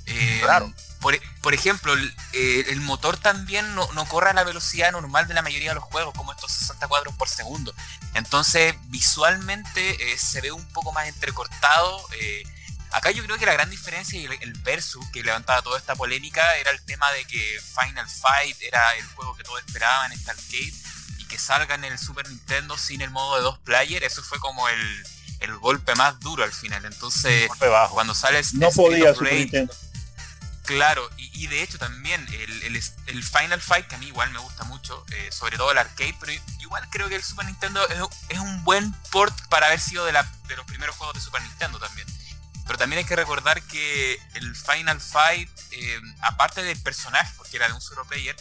eh, Claro. Por, por ejemplo, el, eh, el motor también no, no corre a la velocidad normal de la mayoría de los juegos, como estos 60 cuadros por segundo. Entonces, visualmente eh, se ve un poco más entrecortado. eh, acá yo creo que la gran diferencia y el, el versus que levantaba toda esta polémica era el tema de que Final Fight era el juego que todos esperaban en este arcade y que salga en el Super Nintendo sin el modo de dos player, eso fue como el, el golpe más duro al final. Entonces, cuando sale No podía Super Nintendo. Claro, y, y de hecho también el, el- el Final Fight, que a mí igual me gusta mucho, eh, sobre todo el arcade, pero igual creo que el Super Nintendo es, es un buen port para haber sido de, la- de los primeros juegos de Super Nintendo también. Pero también hay que recordar que el Final Fight, eh, aparte del personaje, porque era de un solo player,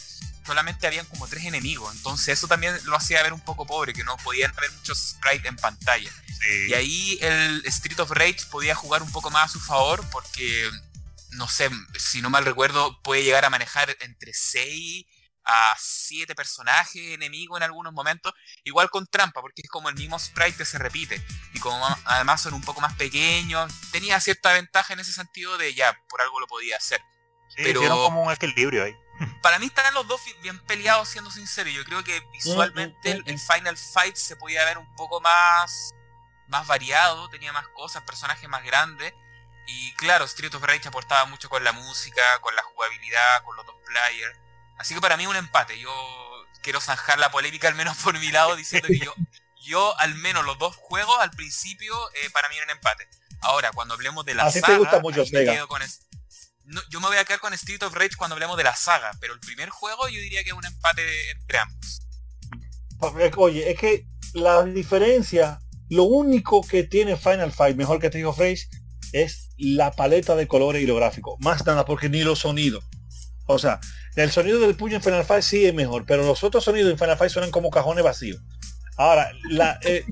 solamente habían como tres enemigos. Entonces eso también lo hacía ver un poco pobre, que no podían haber muchos sprites en pantalla. Sí. Y ahí el Street of Rage podía jugar un poco más a su favor porque, no sé, si no mal recuerdo, puede llegar a manejar entre 6 a 7 personajes enemigos en algunos momentos, igual con trampa, porque es como el mismo sprite que se repite. Y como además son un poco más pequeños, tenía cierta ventaja en ese sentido de ya, por algo lo podía hacer. Sí, pero- como un equilibrio ahí. Para mí están los dos bien peleados, siendo sincero. Yo creo que visualmente el, el Final Fight se podía ver un poco más, más variado, tenía más cosas, personajes más grandes. Y claro, Street of Rage aportaba mucho con la música, con la jugabilidad, con los dos players. Así que para mí un empate. Yo quiero zanjar la polémica al menos por mi lado diciendo que yo, yo al menos los dos juegos al principio eh, para mí era un empate. Ahora, cuando hablemos de la Así te saga, gusta mucho ahí me Sega. quedo con es- no, yo me voy a quedar con Street of Rage cuando hablemos de la saga, pero el primer juego yo diría que es un empate entre ambos. Oye, es que la diferencia, lo único que tiene Final Fight mejor que Street of Rage es la paleta de colores y lo gráfico. Más nada porque ni los sonidos. O sea, el sonido del puño en Final Fight sí es mejor, pero los otros sonidos en Final Fight suenan como cajones vacíos. Ahora, la, eh,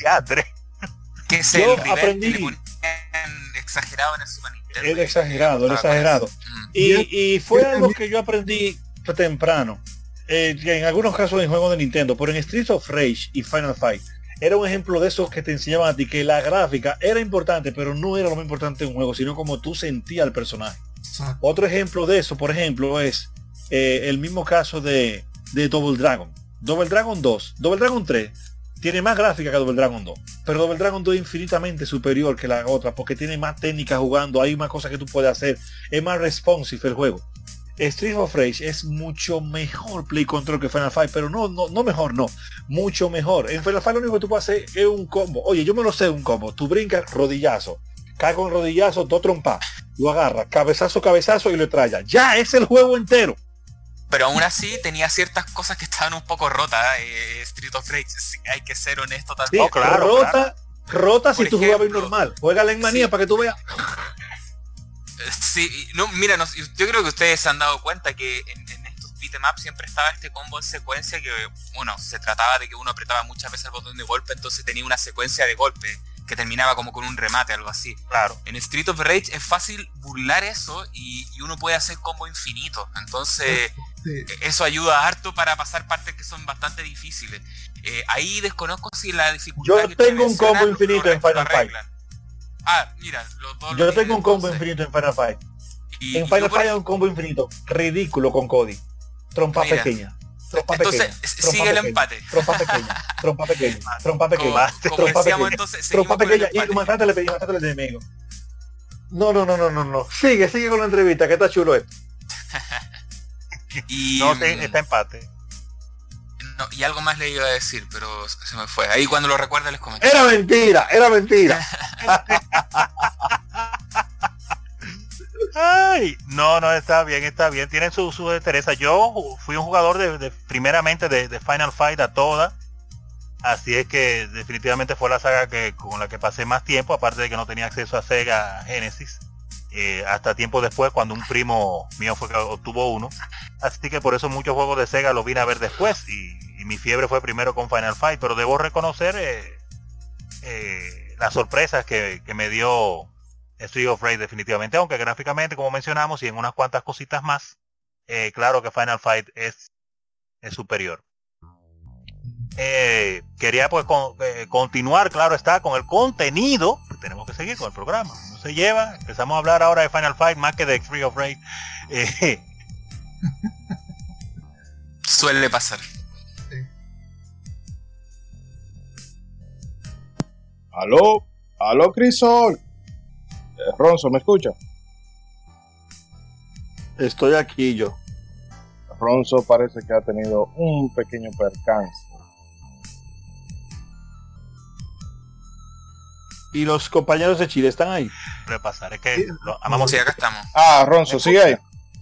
es Yo el aprendí- que le exagerado en el Super Nintendo. era exagerado, con exagerado. eso. Mm. Y, y fue algo que yo aprendí temprano. eh, en algunos casos en juegos de Nintendo, pero en Streets of Rage y Final Fight era un ejemplo de esos que te enseñaban a ti que la gráfica era importante, pero no era lo más importante de un juego, sino como tú sentías al personaje. Exacto. Otro ejemplo de eso, por ejemplo, es eh, el mismo caso de, de Double Dragon. Double Dragon 2, Double Dragon 3 tiene más gráfica que Double Dragon 2, pero Double Dragon 2 es infinitamente superior que la otra porque tiene más técnica jugando, hay más cosas que tú puedes hacer, es más responsive el juego. Street of Rage es mucho mejor play control que Final Fight, pero no, no, no mejor, no, mucho mejor. En Final Fight lo único que tú puedes hacer es un combo. Oye, yo me lo sé un combo. Tú brincas, rodillazo, cae con rodillazo, dos trompas, lo agarra, cabezazo, cabezazo y lo traya. Ya es el juego entero. Pero aún así tenía ciertas cosas que estaban un poco rotas. eh, Street of Rage, sí, hay que ser honesto Sí, también. Oh, claro, rota, rota si Por tú jugabas normal. Juega en manía sí. para que tú veas. Sí, no, mira, no- yo creo que ustedes se han dado cuenta que en, en estos beatemaps siempre estaba este combo en secuencia que, bueno, se trataba de que uno apretaba muchas veces el botón de golpe, entonces tenía una secuencia de golpe que terminaba como con un remate, algo así. Claro. En Street of Rage es fácil burlar eso y, y uno puede hacer combo infinito. Entonces, Sí. eso ayuda harto para pasar partes que son bastante difíciles. Eh, ahí desconozco si la dificultad. Yo que tengo un combo infinito en Final Fight. Ah, mira, los dos Yo tienen, tengo un combo infinito en Final Fight. Y- En Final Fight hay un combo infinito. Ridículo con Cody. Trompa Mira. pequeña. Trompa Entonces, pequeña. trompa sigue el pequeña, empate. Trompa pequeña. Trompa pequeña. Trompa pequeña. como trompa pequeña. entonces, Trompa pequeña. Y matátele de enemigo. No, no, no, no, no, no. Sigue, sigue con la entrevista, que está chulo esto. Y, No, te- está empate. No, y algo más le iba a decir, pero se me fue. Ahí cuando lo recuerde les comento. Era mentira, era mentira. Ay, no, no, está bien, está bien. Tienen su, su destreza. Yo fui un jugador de, de- primeramente de, de Final Fight a toda. Así es que definitivamente fue la saga que con la que pasé más tiempo, aparte de que no tenía acceso a Sega Genesis. Eh, hasta tiempo después, cuando un primo mío fue que obtuvo uno. Así que por eso muchos juegos de Sega los vine a ver después. Y, mi fiebre fue primero con Final Fight. Pero debo reconocer eh, eh, las sorpresas que, que me dio Street of Rage definitivamente, aunque gráficamente, como mencionamos, y en unas cuantas cositas más, claro que Final Fight es, es superior. Eh, quería pues eh, continuar, claro está, con el contenido. tenemos que seguir con el programa. No se lleva. Empezamos a hablar ahora de Final Fight más que de Street of Rage. Suele pasar. Aló, aló Crisol. Eh, Ronzo, ¿me escucha? Estoy aquí yo. Ronzo parece que ha tenido un pequeño percance. ¿Y los compañeros de Chile están ahí? Repasar, es que amamos. Sí, acá estamos. Ah, Ronzo, sigue ahí.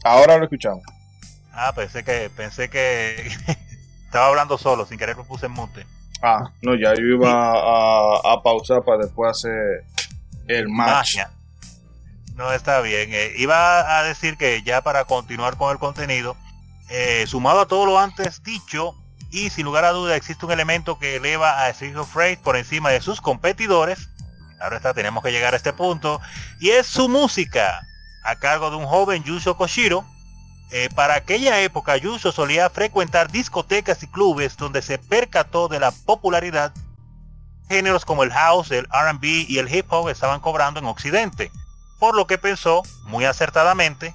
Ahora lo escuchamos. Ah, pensé que pensé que estaba hablando solo, sin querer me puse en mute. Ah, no, ya yo iba a, pausar para después hacer el match. No está bien. Eh, iba a decir que ya para continuar con el contenido, eh, sumado a todo lo antes dicho, y sin lugar a duda existe un elemento que eleva a Street of Rage por encima de sus competidores. Ahora está, tenemos que llegar a este punto. Y es su música, a cargo de un joven Yusho Koshiro, eh, para aquella época, Yuso solía frecuentar discotecas y clubes donde se percató de la popularidad. Géneros como el house, el RB y el hip hop estaban cobrando en Occidente, por lo que pensó, muy acertadamente,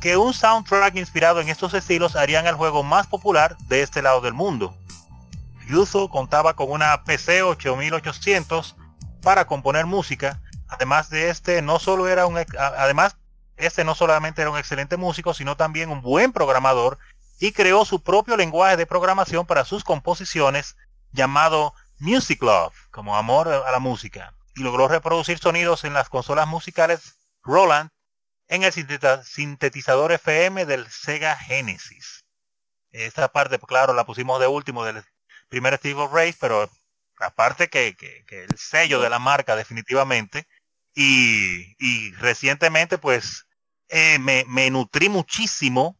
que un soundtrack inspirado en estos estilos harían el juego más popular de este lado del mundo. Yuzo contaba con una PC 8800 para componer música, además de este no solo era un además este no solamente era un excelente músico, sino también un buen programador y creó su propio lenguaje de programación para sus composiciones llamado Music Love, como amor a la música, y logró reproducir sonidos en las consolas musicales Roland en el sintetizador FM del Sega Genesis. Esta parte, claro, la pusimos de último del primer Steve Race, pero aparte que, que, el sello de la marca definitivamente. Y, y recientemente, pues, eh, me, nutrí muchísimo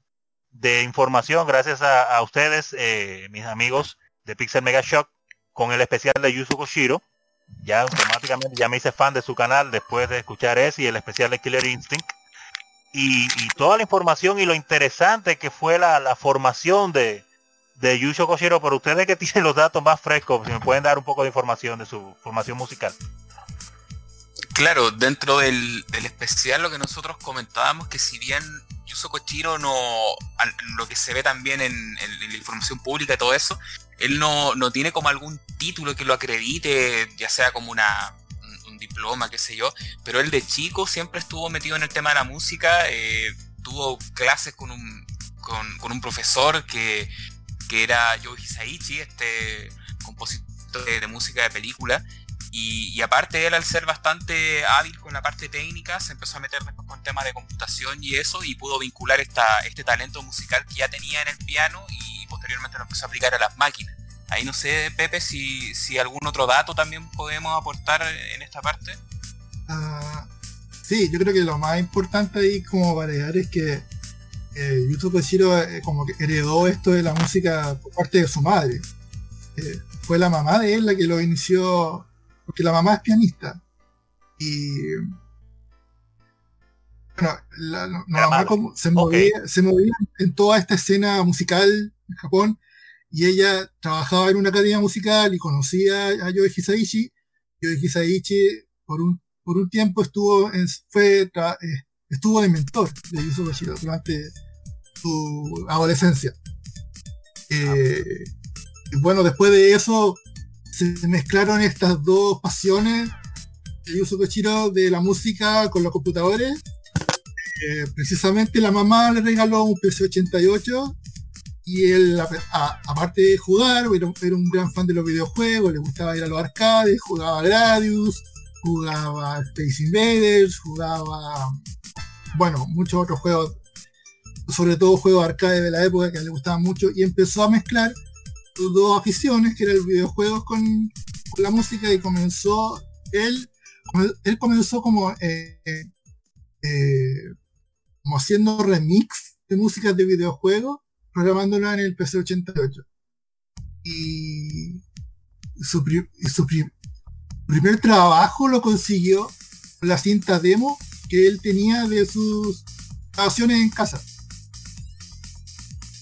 de información gracias a, ustedes, eh, mis amigos de Pixel Mega Shock, con el especial de Yuzu Koshiro. Ya automáticamente ya me hice fan de su canal después de escuchar ese y el especial de Killer Instinct. Y, toda la información y lo interesante que fue la, formación de, de Yuzo Koshiro, por ustedes que tienen los datos más frescos, si me pueden dar un poco de información de su formación musical. Claro, dentro del, especial lo que nosotros comentábamos, que si bien Yuso Kochiro no, lo que se ve también en, la información pública y todo eso, él no, tiene como algún título que lo acredite, ya sea como una, un, diploma, qué sé yo, pero él de chico siempre estuvo metido en el tema de la música, eh, tuvo clases con un, con, un profesor que, que era Yoji Hisaichi, este compositor de música de película, y, aparte él al ser bastante hábil con la parte técnica, se empezó a meter después con temas de computación y eso, y pudo vincular esta, este talento musical que ya tenía en el piano y posteriormente lo empezó a aplicar a las máquinas. Ahí no sé, Pepe, si, si algún otro dato también podemos aportar en esta parte. Uh, sí, yo creo que lo más importante ahí como variar es que eh, Koshiro eh, como que heredó esto de la música por parte de su madre. Eh, fue la mamá de él la que lo inició porque la mamá es pianista. Y bueno, la, mamá se, movía, se movía en toda esta escena musical en Japón y ella trabajaba en una academia musical y conocía a Yoe Hisaishi. Yoe Hisaishi por un, por un tiempo estuvo, en, fue, eh, estuvo de mentor de Yuzo Bashiro durante su adolescencia. Eh, bueno, después de eso se mezclaron estas dos pasiones el uso Kochiro de la música con los computadores. Eh, precisamente la mamá le regaló un PC-88 y él, aparte de jugar, era, un gran fan de los videojuegos, le gustaba ir a los arcades, jugaba Gradius, jugaba Space Invaders, jugaba, bueno, muchos otros juegos, sobre todo juegos arcade de la época que le gustaban mucho, y empezó a mezclar dos aficiones, que era el videojuego con, la música, y comenzó, él, él comenzó como, eh, eh, como haciendo remix de música de videojuegos, programándola en el PC-88. Y su, primer trabajo lo consiguió la cinta demo que él tenía de sus grabaciones en casa.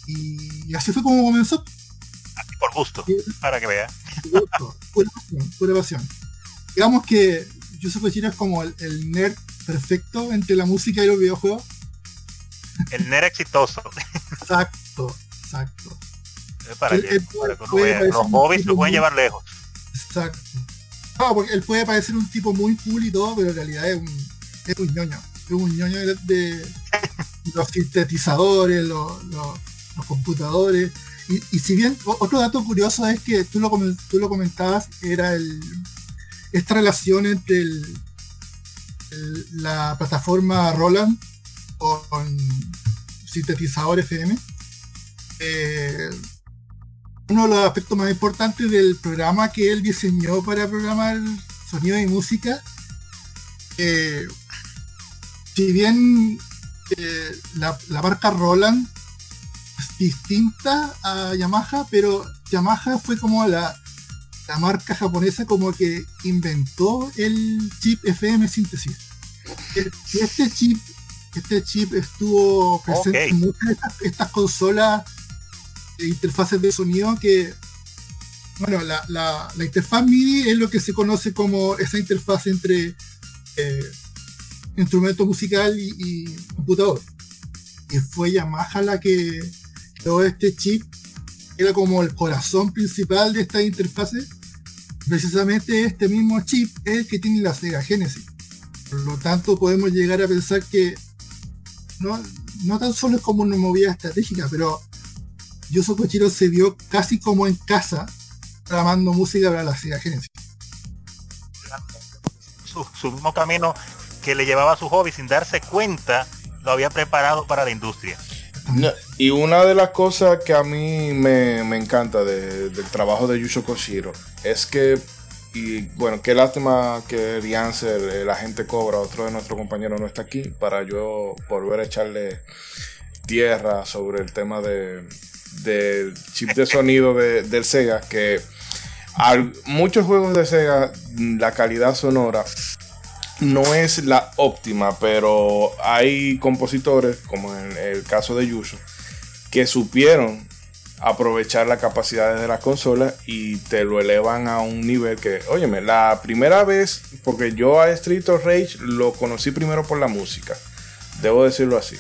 Y así fue como comenzó. Así por gusto, para que vea. Pura pasión, pura pasión. Digamos que Yusuf Koshiro es como el, el nerd perfecto entre la música y los videojuegos. El nerd exitoso. Exacto, exacto. Para, Él- que, él para puede los hobbies se pueden llevar lejos. Exacto. Ah, porque él puede parecer un tipo muy cool y todo, pero en realidad es un, es un ñoño. Es un ñoño de, de los sintetizadores, los, los- los computadores. Y, si bien otro dato curioso es que tú lo, tú lo comentabas, era el, esta relación entre el- la plataforma Roland con sintetizador FM. Eh, uno de los aspectos más importantes del programa que él diseñó para programar sonido y música. eh, si bien eh, la, la marca Roland distinta a Yamaha, pero Yamaha fue como la, la marca japonesa como que inventó el chip FM síntesis. Este chip, este chip estuvo presente en muchas de estas, estas consolas de interfaces de sonido que bueno, la, la- la interfaz MIDI es lo que se conoce como esa interfaz entre eh, instrumento musical y, y computador. Y fue Yamaha la que creó este chip, era como el corazón principal de esta interfase. Precisamente este mismo chip es el que tiene la Sega Genesis. Por lo tanto, podemos llegar a pensar que no, no tan solo es como una movida estratégica, pero Yuzo Koshiro se vio casi como en casa programando música para la Sega Genesis. Su, su mismo camino que le llevaba a su hobby sin darse cuenta, lo había preparado para la industria. No, y una de las cosas que a mí me, me encanta de- del trabajo de Yusho Koshiro es que, y bueno, qué lástima que Riancer, el agente Cobra, otro de nuestros compañeros, no está aquí para yo volver a echarle tierra sobre el tema de, del chip de sonido de- del Sega, que muchos juegos de Sega, la calidad sonora no es la óptima, pero hay compositores, como en el caso de Yuso, que supieron aprovechar las capacidades de la consola y te lo elevan a un nivel que, óyeme, la primera vez, porque yo a Street of Rage lo conocí primero por la música, debo decirlo así.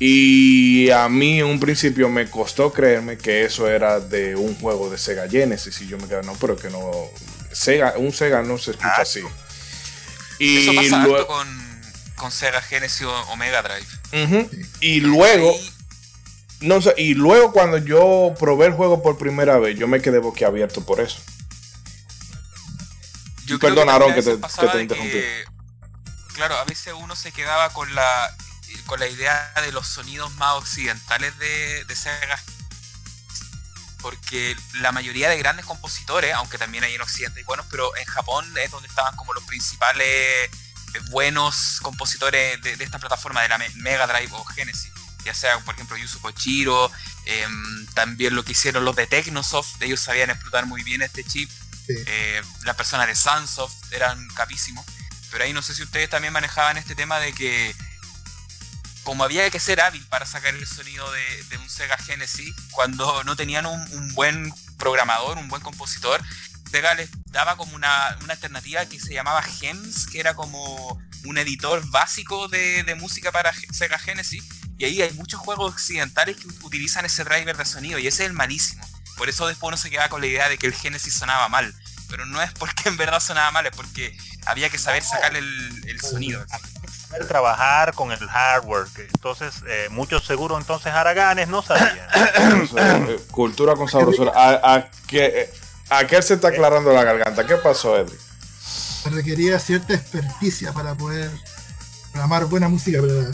Y a mí en un principio me costó creerme que eso era de un juego de Sega Genesis y yo me quedé, no, pero que no, Sega, un Sega no se escucha Ah, así. Y Eso pasa luego, con, con Sega Genesis o, o Mega Drive. Y luego, Ahí- no sé, y luego cuando yo probé el juego por primera vez, yo me quedé boquiabierto por eso. Yo también que te- que te interrumpí. Claro, a veces uno se quedaba con la con la idea de los sonidos más occidentales de, de Sega. Porque la mayoría de grandes compositores, aunque también hay en Occidente y buenos, pero en Japón es donde estaban como los principales eh, buenos compositores de, de esta plataforma, de la Me- Mega Drive o Genesis. Ya sea, por ejemplo, Yuzo Kochiro, em, también lo que hicieron los de Technosoft, ellos sabían explotar muy bien este chip. Sí. Eh, las personas de Sunsoft eran capísimos. Pero ahí no sé si ustedes también manejaban este tema de que como había que ser hábil para sacar el sonido de, de un Sega Genesis, cuando no tenían un, un buen programador, un buen compositor, Sega les daba como una, una alternativa que se llamaba Gems, que era como un editor básico de, de música para Sega Genesis. Y ahí hay muchos juegos occidentales que ut- utilizan ese driver de sonido, y ese es el malísimo. Por eso después uno se queda con la idea de que el Genesis sonaba mal. Pero no es porque en verdad sonaba mal, es porque había que saber sacarle el, el sonido. Trabajar con el hardware. entonces, eh, muchos seguros entonces haraganes no sabían. Entonces, eh, cultura con sabrosura. ¿A, a, qué, ¿A qué él se está aclarando la garganta? ¿Qué pasó, Edric? Requería cierta experticia para poder programar buena música la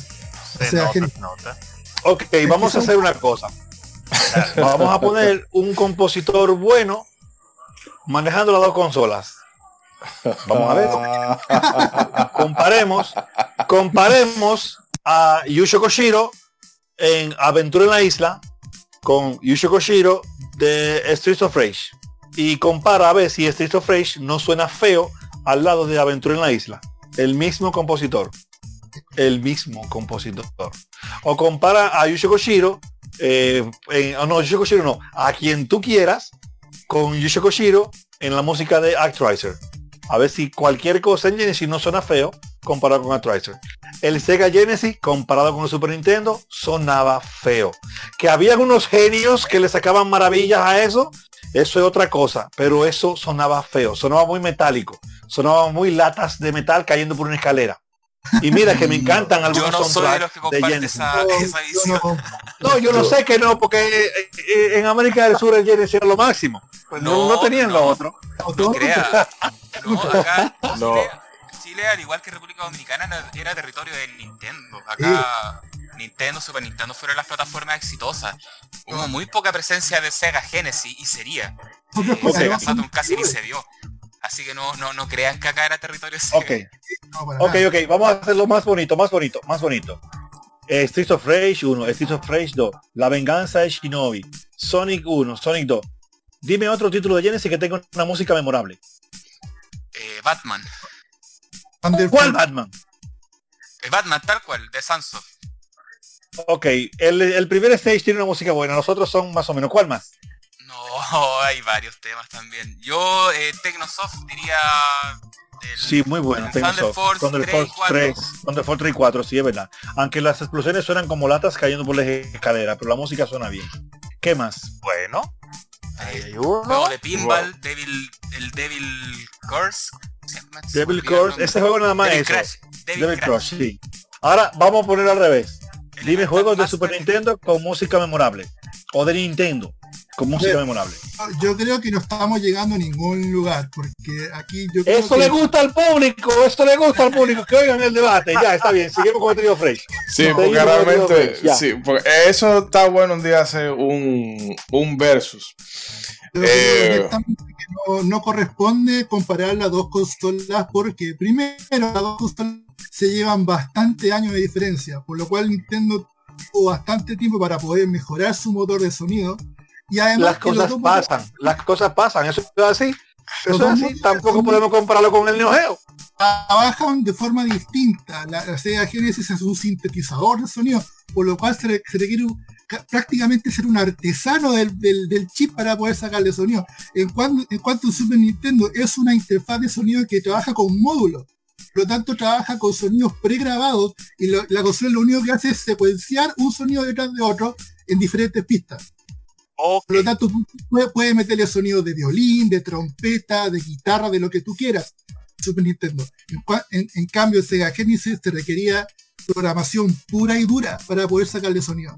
Se nota, nota. Ok, vamos a hacer una cosa. Vamos a poner un compositor bueno manejando las dos consolas. Vamos a ver. Comparemos, comparemos a Yusho Koshiro en Aventura en la Isla con Yusho Koshiro de Streets of Rage. Y compara a ver si Streets of Rage no suena feo al lado de Aventura en la Isla. el mismo compositor. El mismo compositor. O compara a Yusho Koshiro, eh, oh, no, Koshiro no, a quien tú quieras con Yusho Koshiro en la música de Actraiser. A ver si cualquier cosa en Genesis no suena feo comparado con Actraiser. El Sega Genesis comparado con el Super Nintendo sonaba feo. Que había unos genios que le sacaban maravillas a eso, eso es otra cosa, pero eso sonaba feo, sonaba muy metálico, sonaba muy latas de metal cayendo por una escalera. Y mira que me encantan Yo algunos no soy de los soundtracks que de comparten Genesis. esa, Yo- yo no- No, yo no sé que no, porque eh, eh, en América del Sur el Genesis era lo máximo. Pues no, No, no tenían lo no. otro. No. No, acá No. Chile, al igual que República Dominicana, era, era territorio de Nintendo. Acá Nintendo, Super Nintendo fueron las plataformas exitosas. Hubo muy poca presencia de Sega Genesis y sería. Eh, Sega Saturn casi ni se vio. Así que no, no, no crean que acá era territorio Sega. Ok, ok, ok, vamos a hacerlo más bonito, más bonito, más bonito. Eh, Streets of Rage 1, Streets of Rage 2, La Venganza de Shinobi, Sonic 1, Sonic 2. Dime otro título de Genesis que tenga una música memorable. Eh, Batman. Thunder ¿Cuál Batman? El Batman tal cual, de Sunsoft. Ok, el, el primer stage tiene una música buena, los otros son más o menos. ¿Cuál más? No, hay varios temas también. Yo, eh, Tecnosoft diría... el- Sí, muy bueno. el tengo Thunder. Force Thunder 3 y Force 4. 3, Thunder Force 3 y 4, sí, es verdad. Aunque las explosiones suenan como latas cayendo por las escaleras, pero la música suena bien. ¿Qué más? Bueno, Ahí hay uno. Juego de pinball, Devil, el Devil Curse. Devil nombre. ese juego nada más Devil eso. Crash. Devil, Devil Crash. Crush, sí. Ahora vamos a poner al revés. Dime juegos de Super Nintendo con música memorable. O de Nintendo con música memorable. Yo creo que no estamos llegando a ningún lugar, porque aquí yo creo Eso que le gusta al público, eso le gusta al público, que oigan el debate. Ya, está bien, seguimos con el trío Fresh. Sí, No, porque realmente, sí, porque eso está bueno un día hacer un, un versus. Eh. directamente que no, no corresponde comparar las dos consolas, porque primero las dos consolas se llevan bastante años de diferencia, por lo cual Nintendo tuvo bastante tiempo para poder mejorar su motor de sonido. Y además Las cosas pasan, las cosas pasan, eso es así. Eso es así, tampoco son- podemos compararlo con el Neo Geo. trabajan de forma distinta. La, la Sega Genesis es un sintetizador de sonido, por lo cual se, se requiere un- prácticamente ser un artesano del, del- del chip para poder sacarle sonido. En, cuan- en cuanto a Super Nintendo, es una interfaz de sonido que trabaja con módulos. Por lo tanto, trabaja con sonidos pregrabados y lo- la consola lo único que hace es secuenciar un sonido detrás de otro en diferentes pistas. Por lo tanto, tú puedes, puedes meterle sonidos de violín, de trompeta, de guitarra, de lo que tú quieras. Super Nintendo. En, cua- en- en cambio, Sega Genesis te requería programación pura y dura para poder sacarle sonido.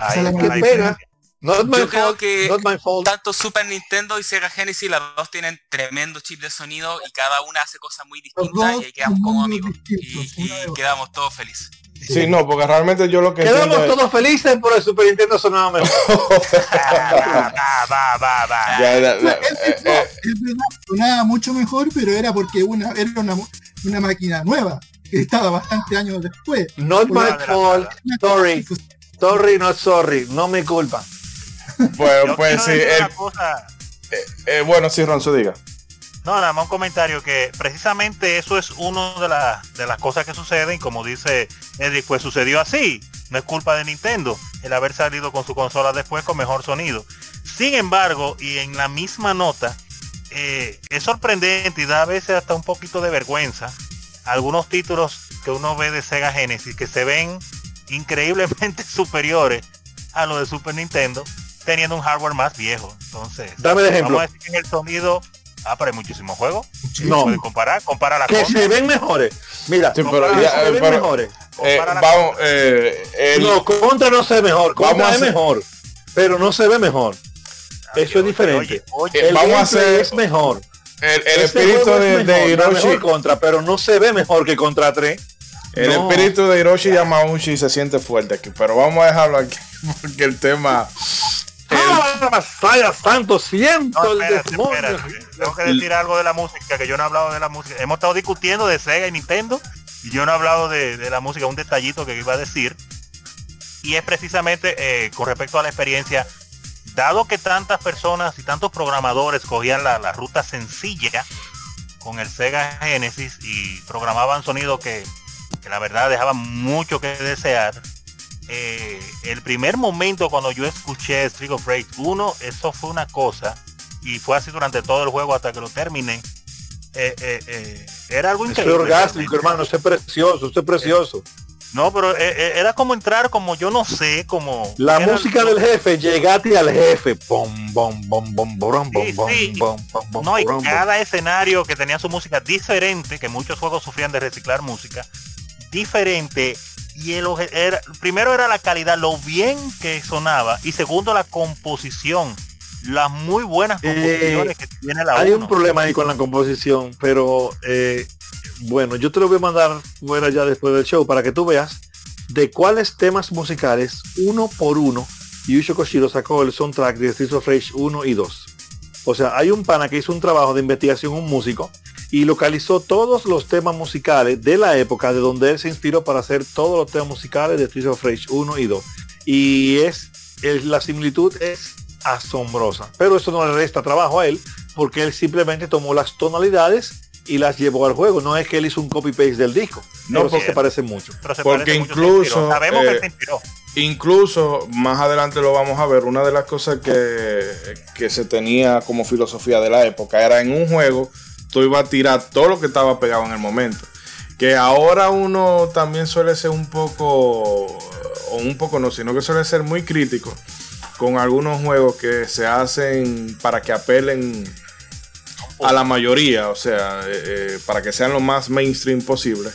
Es Qué pena. Not my Yo creo que not my fault. Tanto Super Nintendo y Sega Genesis, las dos tienen tremendo chip de sonido y cada una hace cosas muy distintas y ahí quedamos como amigos. Y, quedamos todos felices. Sí, no, porque realmente yo lo que Quedamos es- todos felices por el Super Nintendo sonaba mejor. Eh, eh, sonaba mucho mejor, pero era porque una, era una, una máquina nueva, que estaba bastante años después. Not my fault. Sorry, sorry, not sorry. No me culpa. pues, Yo pues quiero sí, eh, cosa. eh, bueno, sí, Ronzo, diga. No, nada más un comentario que precisamente eso es una de, las de las cosas que suceden, y como dice Edric, pues sucedió así. No es culpa de Nintendo el haber salido con su consola después con mejor sonido. Sin embargo, y en la misma nota, eh, es sorprendente y da a veces hasta un poquito de vergüenza algunos títulos que uno ve de Sega Genesis que se ven increíblemente superiores a los de Super Nintendo teniendo un hardware más viejo. Entonces, Dame el ejemplo. Vamos a decir que en el sonido. Ah, pero hay muchísimos juegos. No. Puedes comparar, compara la Que se ven mejores. Mira, Sí, pero se ya, eh, ven pero- mejores. Eh, Compara la vamos, eh, el- No, contra no se ve mejor. Vamos Contra a es hacer- mejor. Pero no se ve mejor. Eso es diferente. Oye, oye, Eh, El vamos a hacer- es mejor. el, el espíritu juego de, es de mejor, da Hiroshi, mejor contra, pero no se ve mejor que contra 3. El No. espíritu de Hiroshi Yamauchi se siente fuerte aquí, pero vamos a dejarlo aquí porque el tema, ¡Ah, Masaya Santo! Siento no, el espérate, demonio. espérate. Tengo que decir algo de la música, que yo no he hablado de la música. Hemos estado discutiendo de Sega y Nintendo, y yo no he hablado de, de la música, un detallito que iba a decir. Y es precisamente eh, con respecto a la experiencia, dado que tantas personas y tantos programadores cogían la, la ruta sencilla con el Sega Genesis y programaban sonido que, que la verdad dejaba mucho que desear. Eh, el primer momento cuando yo escuché Street of Rage 1, eso fue una cosa, y fue así durante todo el juego hasta que lo terminé. Eh, eh, eh, era algo Es increíble. orgástico, hermano, eso es precioso, eso es precioso. No, pero eh, eh, era como entrar como yo no sé, como... La música del jefe, llegate al jefe. Bom, bom, bom, bom, bom, bom, Sí, bom, sí. bom, bom, bom, No, y bom, bom. cada escenario que tenía su música diferente, que muchos juegos sufrían de reciclar música, diferente. Y el, era, primero era la calidad, lo bien que sonaba, y segundo la composición, las muy buenas Eh, composiciones que tiene la Hay uno. un problema ahí con la composición, pero eh, bueno, yo te lo voy a mandar fuera ya después del show para que tú veas de cuáles temas musicales, uno por uno, Yusho Koshiro sacó el soundtrack de Streets of Rage 1 y 2. O sea, hay un pana que hizo un trabajo de investigación, un músico, y localizó todos los temas musicales de la época de donde él se inspiró para hacer todos los temas musicales de Streets of Rage 1 y 2. Y es, es- la similitud es asombrosa. Pero eso no le resta trabajo a él, porque él simplemente tomó las tonalidades y las llevó al juego. No es que él hizo un copy paste del disco. No, porque porque- se parece mucho. Pero se porque parece mucho, se incluso, inspiró. Sabemos que eh, él se inspiró. Incluso más adelante lo vamos a ver, una de las cosas que, que se tenía como filosofía de la época era en un juego, tú ibas a tirar todo lo que estaba pegado en el momento. Que ahora uno también suele ser un poco, o un poco no, sino que suele ser muy crítico con algunos juegos que se hacen para que apelen a la mayoría, o sea, eh, eh, para que sean lo más mainstream posible.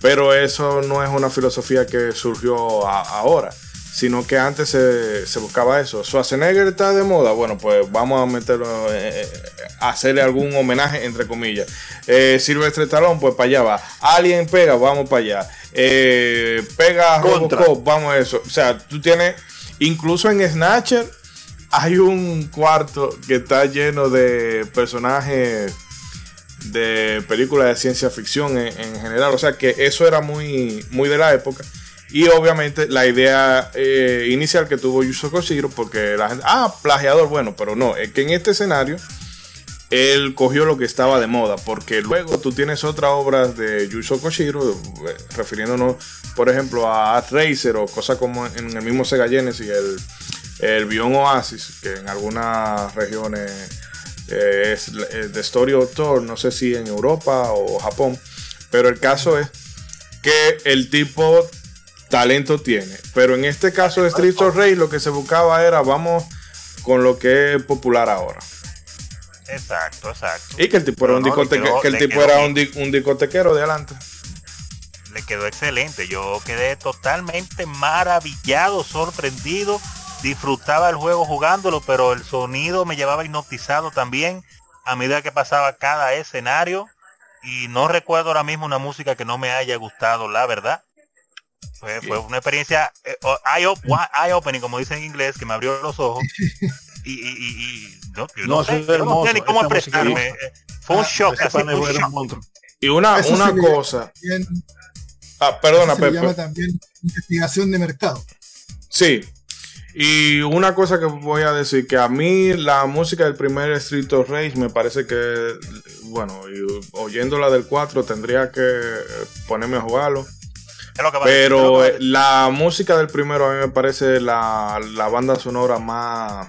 Pero eso no es una filosofía que surgió ahora, sino que antes se, se buscaba eso. Schwarzenegger está de moda, bueno, pues vamos a meterlo, eh, eh, a hacerle algún homenaje, entre comillas. Eh, Silvestre Stallone, pues para allá va. Alien pega, vamos para allá. Eh, pega Contra. Robocop, vamos a eso. O sea, tú tienes, incluso en Snatcher, hay un cuarto que está lleno de personajes de películas de ciencia ficción en, en general. O sea que eso era muy, muy de la época. Y obviamente la idea eh, inicial que tuvo Yuzo Koshiro, porque la gente, ah, plagiador, bueno, pero no, es que en este escenario él cogió lo que estaba de moda, porque luego tú tienes otras obras de Yuzo Koshiro, eh, refiriéndonos, por ejemplo, a Art Racer o cosas como en el mismo Sega Genesis, el, el Bion Oasis, que en algunas regiones eh, es The Story of Thor, no sé si en Europa o Japón, pero el caso es que el tipo talento tiene, pero en este caso de Street of Rage lo que se buscaba era vamos con lo que es popular ahora. Exacto, exacto. Y que el tipo era un, No, que el tipo era un, un discotequero de adelante. le quedó excelente. Yo quedé totalmente maravillado, sorprendido. Disfrutaba el juego jugándolo, pero el sonido me llevaba hipnotizado también a medida que pasaba cada escenario. Y no recuerdo ahora mismo una música que no me haya gustado, la verdad. Fue, fue una experiencia eh, o- eye, op- eye opening, como dicen en inglés, que me abrió los ojos. Y, y, y- y no, yo No, sé, es yo no hermoso, sé ni cómo expresarme. Eh, Fue un Ah, shock, así, pana fue un shock. monstruo. Y una, Eso una cosa. Ah, perdona, se Pepe. llama también investigación de mercado. Sí. Y una cosa que voy a decir, que a mí la música del primer Street of Rage me parece que, bueno, oyéndola del 4 tendría que ponerme a jugarlo. Es lo que va a decir, es lo que Pero va a eh, decir. la música del primero a mí me parece la, la banda sonora más...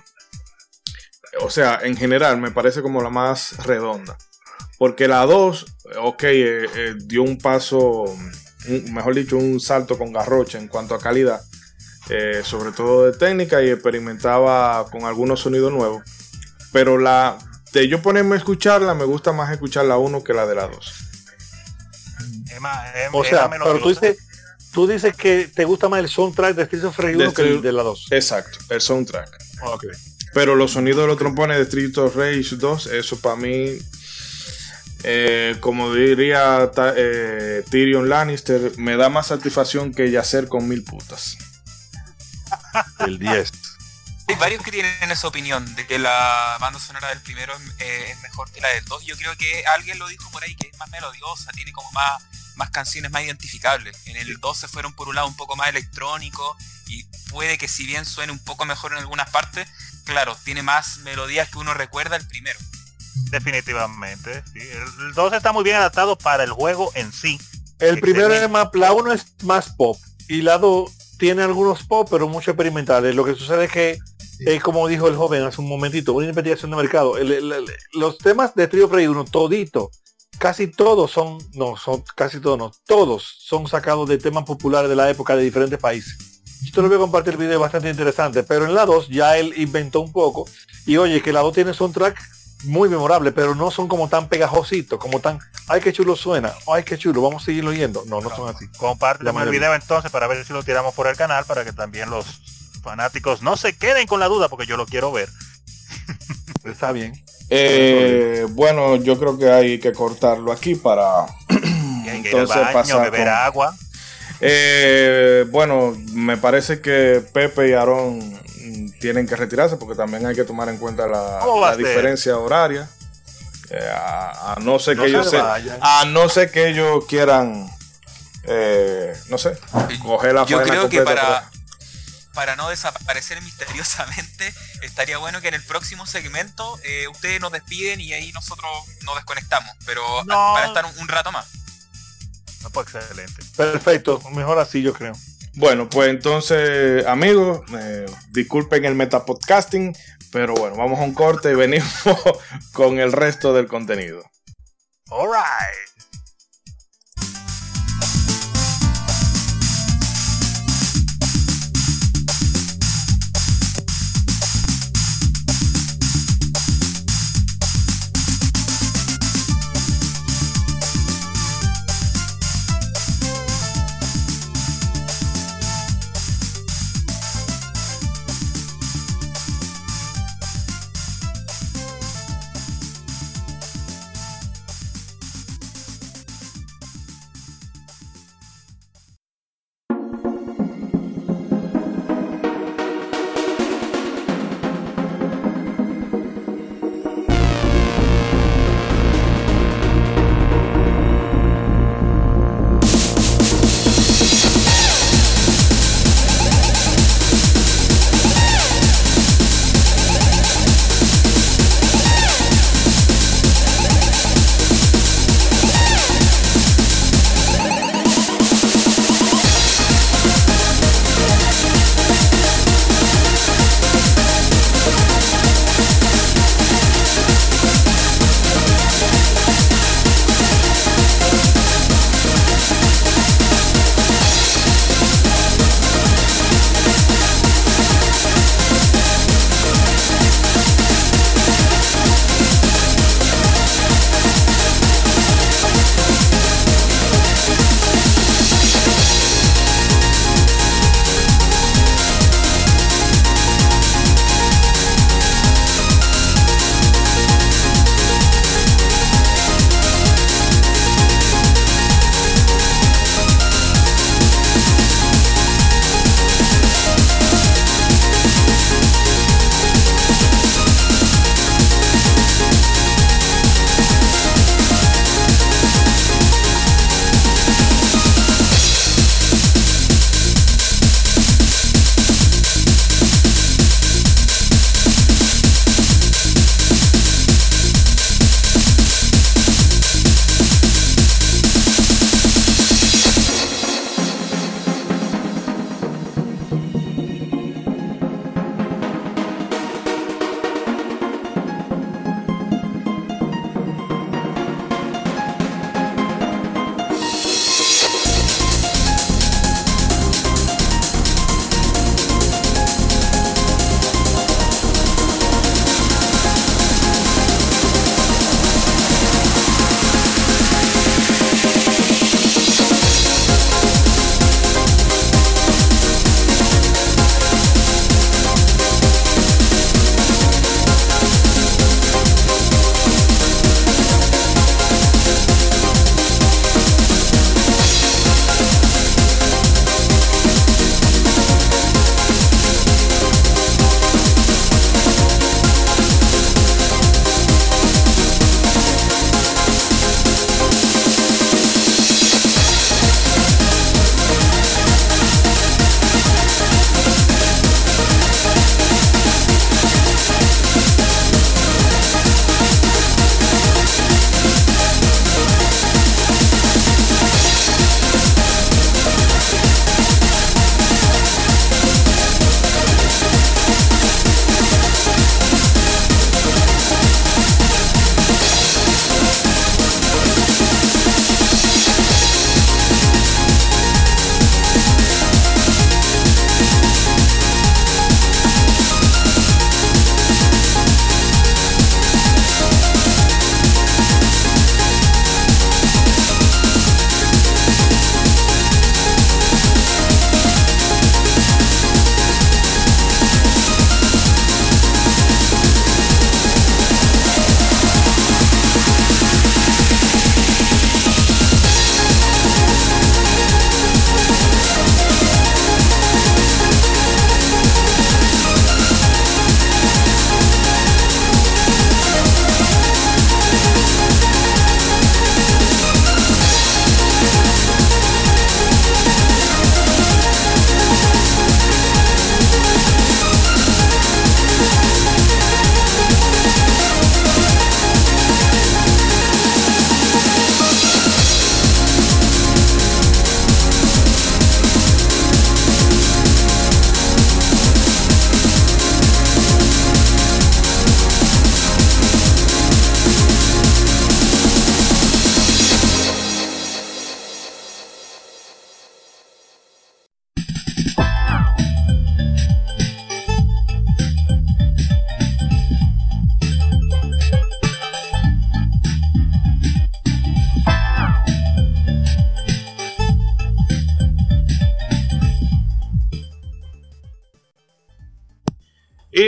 O sea, en general me parece como la más redonda. Porque la 2, ok, eh, eh, dio un paso, un- mejor dicho, un salto con garrocha en cuanto a calidad. eh, sobre todo de técnica y experimentaba con algunos sonidos nuevos. Pero la de yo ponerme a escucharla, me gusta más escuchar la 1 que la de la 2. Es más- es- O sea, más pero tú dices, tú dices que te gusta más el soundtrack de Streets of Rage 1 que el Street- de la 2. Exacto, el soundtrack. Ok. Pero los sonidos de los trompones de Street of Rage 2, eso para mí, eh, como diría eh, Tyrion Lannister, me da más satisfacción que yacer con mil putas. El 10. Hay varios que tienen esa opinión de que la banda sonora del primero es, eh, es mejor que la del 2. Yo creo que alguien lo dijo por ahí que es más melodiosa, tiene como más, más canciones más identificables. En el 2 se fueron por un lado un poco más electrónico y puede que si bien suene un poco mejor en algunas partes, claro, tiene más melodías que uno recuerda el primero. Definitivamente. sí. El 2 está muy bien adaptado para el juego en sí. El primero es más, la 1 es más pop y la 2 tiene algunos pop, pero mucho experimentales. Lo que sucede es que, eh, como dijo el joven hace un momentito, una investigación de mercado, el- el- el- los temas de Trio Frey 1, todito, casi todos son, no, son casi todos, no, todos son sacados de temas populares de la época de diferentes países. Yo te lo voy a compartir el video bastante interesante, pero en la 2 ya él inventó un poco y oye que la 2 tiene soundtrack muy memorable, pero no son como tan pegajositos, como tan, ay qué chulo suena, ay qué chulo, vamos a seguirlo oyendo. No, no son así. Compárteme La el video entonces para ver si lo tiramos por el canal para que también los fanáticos no se queden con la duda porque yo lo quiero ver. Está bien. Eh, bueno, yo creo que hay que cortarlo aquí para entonces baño, pasar beber con- agua. Eh, bueno, me parece que Pepe y Aarón tienen que retirarse porque también hay que tomar en cuenta la, diferencia horaria. Eh, a, a no ser No que se ellos se- a no ser que ellos quieran eh, no sé coger la Yo creo que para, para no desaparecer misteriosamente, estaría bueno que en el próximo segmento eh, ustedes nos despiden y ahí nosotros nos desconectamos. Pero No. para estar un, un rato más. No, pues excelente. Perfecto, mejor así yo creo. Bueno, pues entonces, amigos, eh, disculpen el metapodcasting, pero bueno, vamos a un corte y venimos con el resto del contenido. Alright.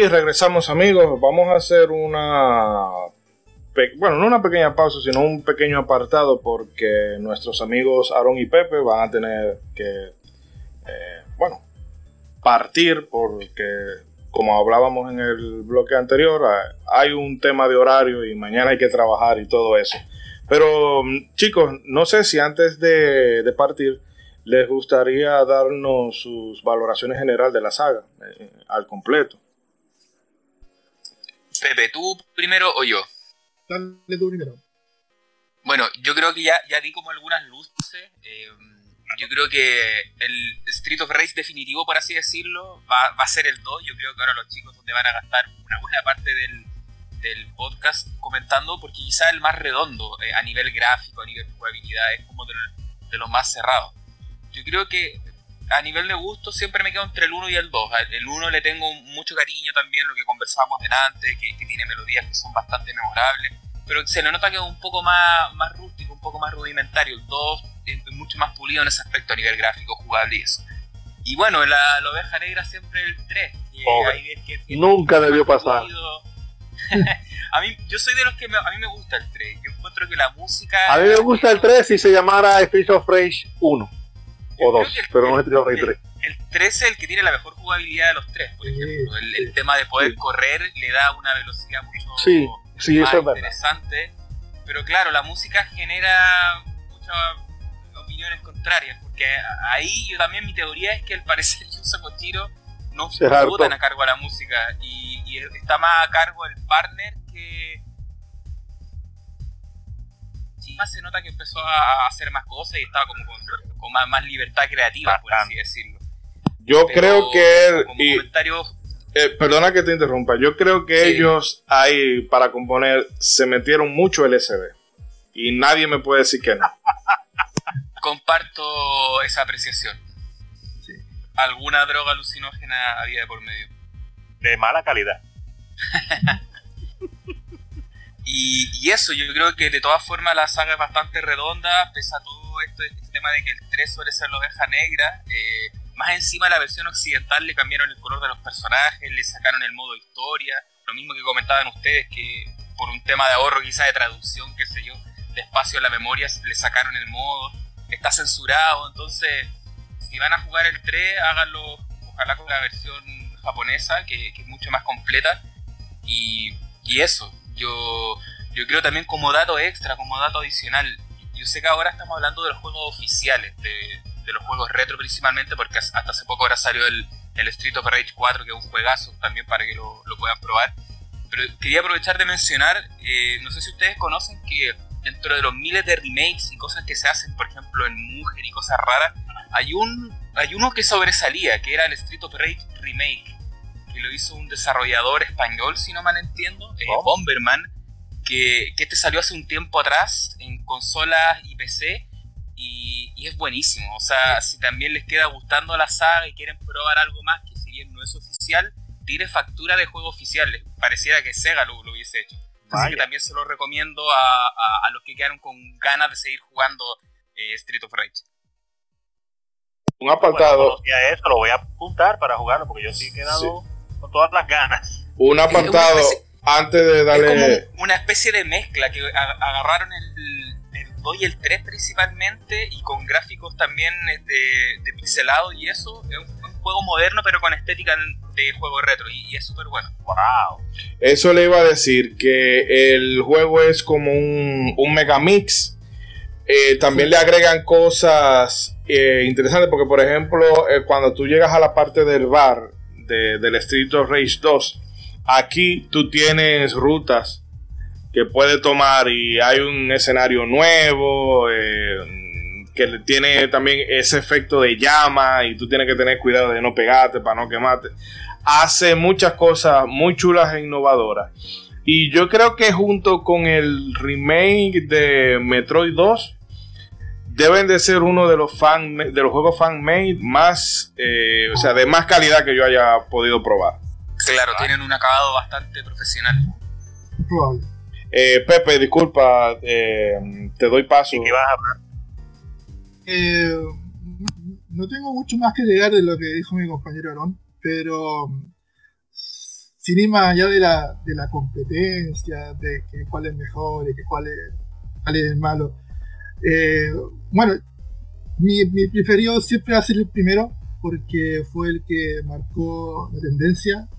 Regresamos amigos, vamos a hacer una, bueno, no una pequeña pausa, sino un pequeño apartado porque nuestros amigos Aaron y Pepe van a tener que, eh, bueno, partir porque como hablábamos en el bloque anterior, hay un tema de horario y mañana hay que trabajar y todo eso. Pero chicos, no sé si antes de, de partir les gustaría darnos sus valoraciones general de la saga, eh, al completo. Pepe, ¿tú primero o yo? Dale tú primero. Bueno, yo creo que ya, ya di como algunas luces. Eh, yo creo que el Street of Rage definitivo, por así decirlo, va, va, a ser el 2. Yo creo que ahora los chicos donde van a gastar una buena parte del, del podcast comentando, porque quizá el más redondo eh, a nivel gráfico, a nivel jugabilidad, es como de, de los más cerrados. Yo creo que a nivel de gusto siempre me quedo entre el 1 y el 2. El 1 le tengo mucho cariño también, lo que conversábamos delante, que, que, tiene melodías que son bastante memorables, pero se le nota que es un poco más, más rústico, un poco más rudimentario. El 2 es mucho más pulido en ese aspecto a nivel gráfico, jugable y eso. Y bueno, la, la oveja negra siempre el 3. Que, que Nunca debió pasar. a mí, yo soy de los que a mí me gusta el 3. Yo encuentro que la música. A mí me gusta el 3 si se llamara Street of Rage 1 o dos, pero no es Street Rage 3. El 3 es el que tiene la mejor jugabilidad de los tres, por ejemplo. El, tema de poder correr le da una velocidad mucho más eso es interesante. Pero claro, la música genera muchas opiniones contrarias, porque ahí yo también mi teoría es que al parecer Yusa Kochiro no se tan a cargo a la música y, y está más a cargo el partner que más se nota que empezó a hacer más cosas y estaba como con, más, libertad creativa, por así decirlo. Yo creo que... Eh, perdona que te interrumpa, yo creo que ellos ahí para componer se metieron mucho LSD y nadie me puede decir que no. Comparto esa apreciación. Alguna droga alucinógena había de por medio. De mala calidad. Y, eso, yo creo que de todas formas la saga es bastante redonda, pese a todo esto, este tema de que el 3 suele ser la oveja negra. Eh, más encima la versión occidental le cambiaron el color de los personajes, le sacaron el modo historia, lo mismo que comentaban ustedes, que por un tema de ahorro quizá de traducción, qué sé yo, de espacio en la memoria, le sacaron el modo, está censurado, entonces si van a jugar el 3, háganlo ojalá con la versión japonesa, que, es mucho más completa, y, y eso, yo, yo creo también como dato extra, como dato adicional, yo sé que ahora estamos hablando de los juegos oficiales, de, los juegos retro principalmente, porque hasta hace poco ahora salió el, el Street of Rage 4, que es un juegazo también para que lo, puedan probar. Pero quería aprovechar de mencionar, eh, no sé si ustedes conocen que dentro de los miles de remakes y cosas que se hacen, por ejemplo en Mujer y cosas raras, hay, un, hay uno que sobresalía, que era el Street of Rage Remake que lo hizo un desarrollador español, si no mal entiendo, eh, Bomberman, que, que, este salió hace un tiempo atrás en consolas y PC y, y, es buenísimo. O sea, si también les queda gustando la saga y quieren probar algo más, que si bien no es oficial, tiene factura de juego oficial. Pareciera que Sega lo, lo hubiese hecho. Así que también se lo recomiendo a, a, los que quedaron con ganas de seguir jugando eh, Street of Rage un apartado. eso, lo voy a apuntar para jugarlo porque yo sí he quedado con todas las ganas. Un apartado antes de darle. Es como una especie de mezcla que agarraron el, el 2 y el 3 principalmente y con gráficos también de, de pixelado y eso. Es un, juego moderno pero con estética de juego retro y, es súper bueno. ¡Wow! Eso le iba a decir que el juego es como un, un megamix. Eh, también le agregan cosas eh, interesantes porque, por ejemplo, eh, cuando tú llegas a la parte del bar del Street of Rage 2, aquí tú tienes rutas que puedes tomar y hay un escenario nuevo eh, que tiene también ese efecto de llama y tú tienes que tener cuidado de no pegarte para no quemarte. Hace muchas cosas muy chulas e innovadoras. Y yo creo que junto con el remake de Metroid 2, deben de ser uno de los fan de los juegos fan made más eh, o sea de más calidad que yo haya podido probar claro tienen un acabado bastante profesional probable eh, Pepe disculpa eh, te doy paso ¿Y qué vas a hablar? no tengo mucho más que llegar de lo que dijo mi compañero Aaron pero sin ir más allá de la, de la competencia, de que cuál es mejor y que cuál es, cuál es el malo. Eh, bueno, mi, mi, preferido siempre va a ser el primero, porque fue el que marcó la tendencia,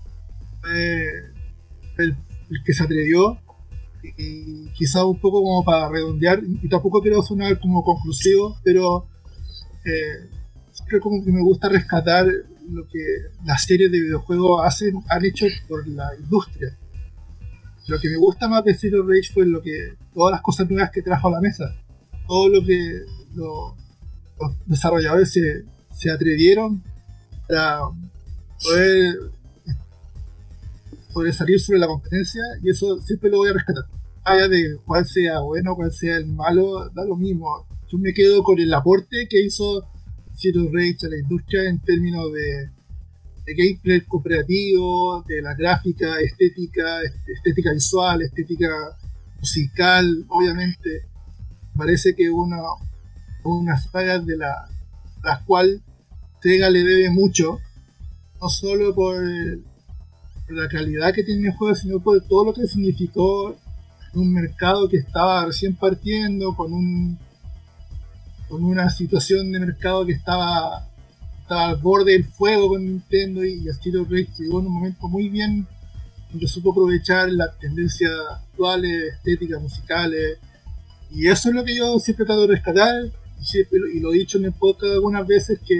fue el, que se atrevió, y quizá un poco como para redondear, y tampoco quiero sonar como conclusivo, pero eh, siempre como que me gusta rescatar lo que las series de videojuegos hacen, han hecho por la industria. Lo que me gusta más de Zero Rage fue lo que todas las cosas nuevas que trajo a la mesa. Todo lo que los desarrolladores se, se atrevieron para poder, poder salir sobre la competencia y eso siempre lo voy a rescatar. Allá de cuál sea bueno, cuál sea el malo, da lo mismo. Yo me quedo con el aporte que hizo Zero Rage a la industria en términos de, gameplay cooperativo, de la gráfica, estética, estética visual, estética musical, obviamente. Parece que una, una saga de la, la cual Sega le debe mucho, no solo por, la calidad que tiene el juego, sino por todo lo que significó un mercado que estaba recién partiendo, con un con una situación de mercado que estaba, estaba al borde del fuego con Nintendo y, y Stylo Rage llegó en un momento muy bien donde supo aprovechar las tendencias actuales, estéticas, musicales. Y eso es lo que yo siempre trato de rescatar. Y, y lo he dicho en el podcast algunas veces que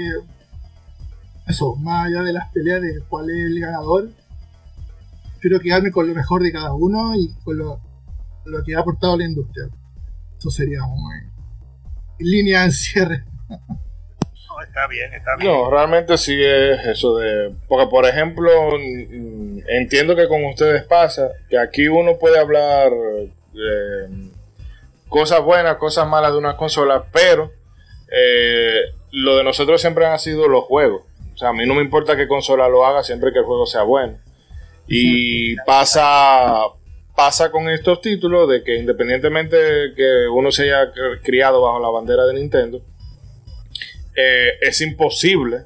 eso, más allá de las peleas de cuál es el ganador, espero quedarme con lo mejor de cada uno y con lo, lo que ha aportado la industria. Eso sería muy, línea de cierre. No, está bien, está bien. No, realmente sí es eso de. Porque, por ejemplo, entiendo que con ustedes pasa que aquí uno puede hablar de cosas buenas, cosas malas de una consola, pero eh, lo de nosotros siempre han sido los juegos. O sea, a mí no me importa qué consola lo haga siempre que el juego sea bueno. Y pasa, pasa con estos títulos de que independientemente de que uno se haya criado bajo la bandera de Nintendo, eh, es imposible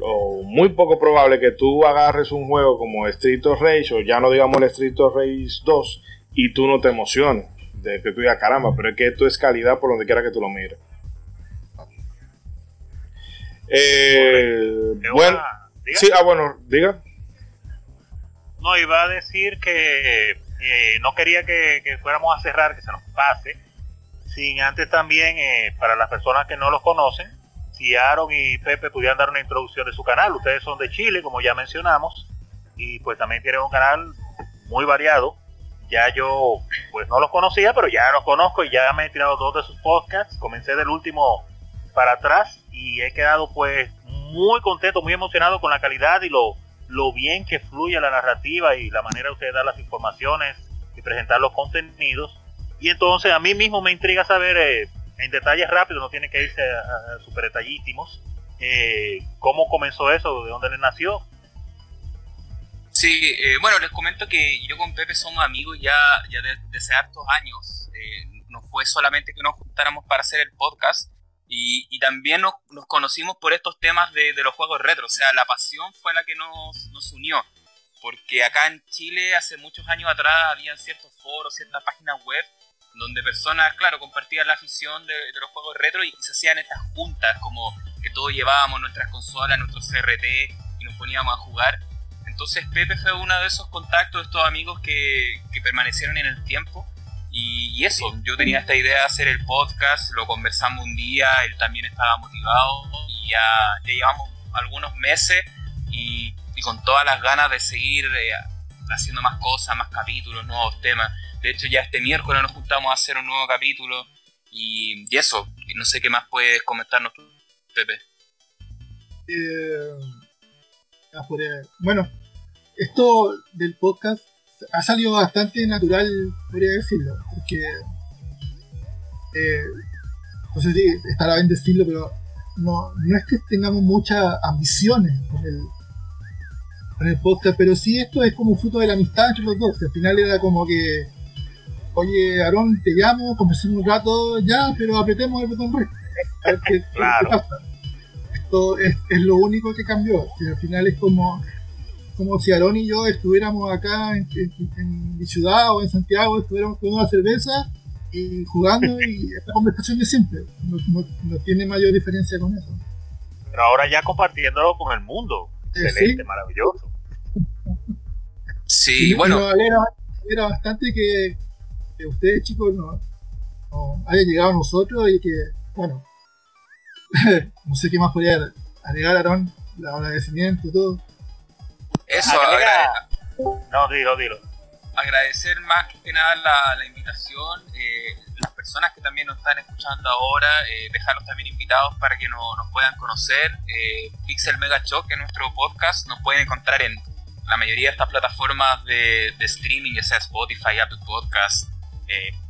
o muy poco probable que tú agarres un juego como Street of Rage o ya no digamos el Street of Rage 2 y tú no te emociones de que tú digas caramba, pero es que esto es calidad por donde quiera que tú lo mires. Eh, bueno, sí, ah, bueno, diga. No, iba a decir que eh, no quería que, fuéramos a cerrar, que se nos pase, sin antes también, eh, para las personas que no los conocen, si Aaron y Pepe pudieran dar una introducción de su canal. Ustedes son de Chile, como ya mencionamos, y pues también tienen un canal muy variado. Ya yo pues no los conocía, pero ya los conozco y ya me he tirado dos de sus podcasts. Comencé del último para atrás y he quedado pues muy contento, muy emocionado con la calidad y lo, lo bien que fluye la narrativa y la manera de ustedes dar las informaciones y presentar los contenidos. Y entonces a mí mismo me intriga saber, eh, en detalles rápidos, no tiene que irse a, super detallísimos, eh, cómo comenzó eso, de dónde le nació. Sí, eh, bueno, les comento que yo con Pepe somos amigos ya, desde hace hartos años. no fue solamente que nos juntáramos para hacer el podcast, y, también nos, conocimos por estos temas de, los juegos retro, o sea, la pasión fue la que nos, unió. Porque acá en Chile, hace muchos años atrás, había ciertos foros, ciertas páginas web, donde personas, claro, compartían la afición de, los juegos retro y, se hacían estas juntas, como que todos llevábamos nuestras consolas, nuestros CRT y nos poníamos a jugar. Entonces Pepe fue uno de esos contactos, de estos amigos que, que permanecieron en el tiempo y, eso, yo tenía esta idea de hacer el podcast, lo conversamos un día, él también estaba motivado y ya, llevamos algunos meses y, con todas las ganas de seguir eh, haciendo más cosas, más capítulos, nuevos temas. De hecho, ya este miércoles nos juntamos a hacer un nuevo capítulo y, eso, no sé qué más puedes comentarnos tú, Pepe. Eh, bueno, esto del podcast ha salido bastante natural, podría decirlo, porque eh, no sé si estará bien decirlo, pero no, no es que tengamos muchas ambiciones con el, con el podcast, pero sí esto es como fruto de la amistad entre los dos. Al final era como que, oye, Aarón, te llamo, conversemos un rato ya, pero apretemos el botón red. A ver qué, pasa. Esto es, es, lo único que cambió. al final es como como si Aaron y yo estuviéramos acá en, en, mi ciudad o en Santiago, estuviéramos con una cerveza y jugando y esta conversación es simple, no, tiene mayor diferencia con eso. Pero ahora ya compartiéndolo con el mundo, eh, excelente, maravilloso. Sí, bueno. Era bastante que, ustedes chicos no, hayan llegado a nosotros y que, bueno, no sé qué más podría agregar, Aaron, el agradecimiento y todo. Eso, No, dilo, dilo. Agradecer más que nada la, la invitación, eh, las personas que también nos están escuchando ahora, eh, dejarlos también invitados para que no, nos puedan conocer. Eh, Pixel Mega Shock, en nuestro podcast, nos pueden encontrar en la mayoría de estas plataformas de, de streaming, ya sea Spotify, Apple Podcast,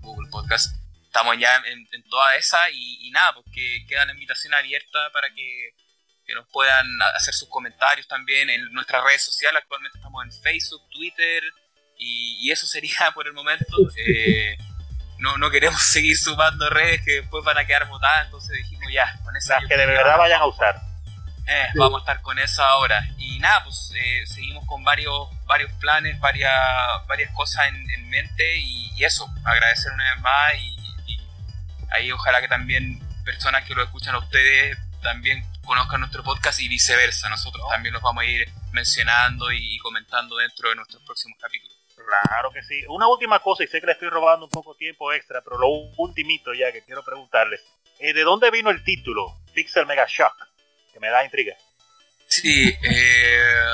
Google Podcast. Estamos ya en, en toda esa y, y nada, porque queda la invitación abierta para que que nos puedan hacer sus comentarios también en nuestras redes sociales. Actualmente estamos en Facebook, Twitter y, eso sería por el momento. Eh, no, no queremos seguir sumando redes que después van a quedar botadas, entonces dijimos ya, con esa... que de verdad vayan a usar. Eh, vamos a estar con eso ahora. Y nada, pues eh, seguimos con varios, varios planes, varias, varias cosas en, mente y, eso, agradecer una vez más y, y ahí ojalá que también personas que lo escuchan a ustedes también conozcan nuestro podcast y viceversa. Nosotros también los vamos a ir mencionando y, comentando dentro de nuestros próximos capítulos. Claro que sí. Una última cosa, y sé que le estoy robando un poco tiempo extra, pero lo ultimito ya que quiero preguntarles. Eh, ¿De dónde vino el título Pixel Mega Shock? Que me da intriga. Sí, eh,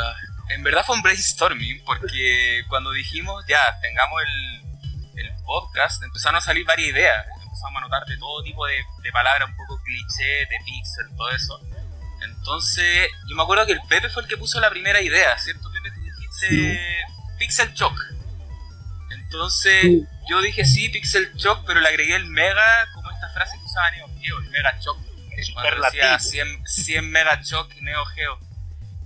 en verdad fue un brainstorming, porque cuando dijimos ya tengamos el, el podcast, empezaron a salir varias ideas. Empezamos a notar de todo tipo de, de palabras un poco cliché, de pixel, todo eso. Entonces, yo me acuerdo que el Pepe fue el que puso la primera idea, ¿cierto? Pepe, tú dijiste Pixel Shock. Entonces, yo dije sí, Pixel Shock, pero le agregué el Mega como esta frase que usaba Neo Geo, el Mega Shock. Cuando decía 100, 100 Mega Shock Neo Geo.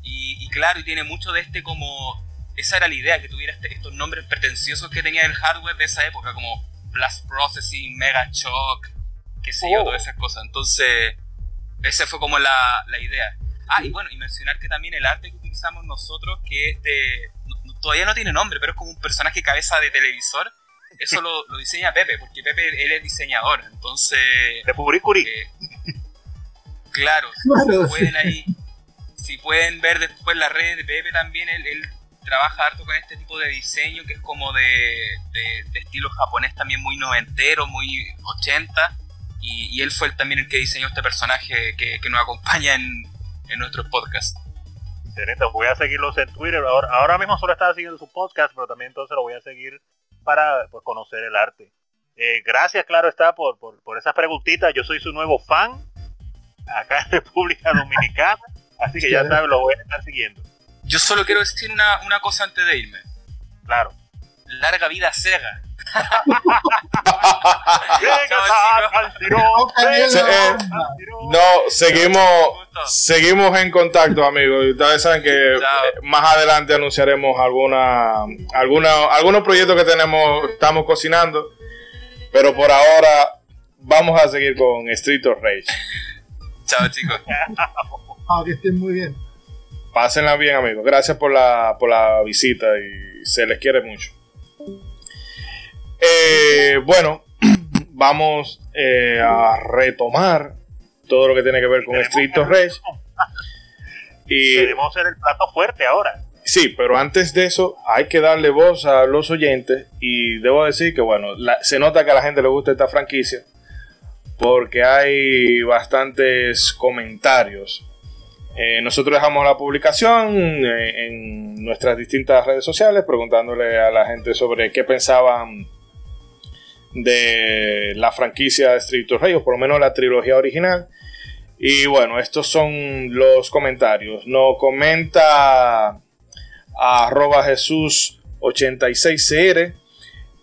Y, claro, y tiene mucho de este como... Esa era la idea, que tuviera este, estos nombres pretenciosos que tenía el hardware de esa época, como Blast Processing, Mega Shock, qué sé yo, oh. todas esas cosas. Entonces esa fue como la, la idea. Ah, y bueno, y mencionar que también el arte que utilizamos nosotros, que es de, todavía no tiene nombre, pero es como un personaje cabeza de televisor, eso lo, lo diseña Pepe, porque Pepe él es diseñador, entonces... De Puricuri. Eh, claro, si pueden ahí, si pueden ver después la red de Pepe también, él, él, trabaja harto con este tipo de diseño que es como de, de, de estilo japonés también muy noventero, muy 80 y, él fue también el que diseñó este personaje que, nos acompaña en, en nuestros podcasts. Excelente, voy a seguirlos en Twitter. Ahora, ahora mismo solo estaba siguiendo su podcast, pero también entonces lo voy a seguir para pues, conocer el arte. Eh, gracias, claro está, por, por, por esas preguntitas. Yo soy su nuevo fan acá en República Dominicana, así que ya saben, lo voy a estar siguiendo. Yo solo quiero decir una, una cosa antes de irme. Claro. Larga vida Sega. No, seguimos, seguimos en contacto, amigos. Ustedes saben que más adelante anunciaremos alguna, alguna, algunos proyectos que tenemos, estamos cocinando. Pero por ahora vamos a seguir con Street of Rage. Chao, chicos. Ah, que estén muy bien. Pásenla bien, amigos. Gracias por la, por la visita y se les quiere mucho. Eh, bueno, vamos eh, a retomar todo lo que tiene que ver con Street of Rage. Y debemos ser el plato fuerte ahora. Sí, pero antes de eso hay que darle voz a los oyentes y debo decir que bueno, se nota que a la gente le gusta esta franquicia porque hay bastantes comentarios. Eh, nosotros dejamos la publicación en nuestras distintas redes sociales preguntándole a la gente sobre qué pensaban de la franquicia de Street of por lo menos la trilogía original. Y bueno, estos son los comentarios. Nos comenta arroba Jesús 86cr.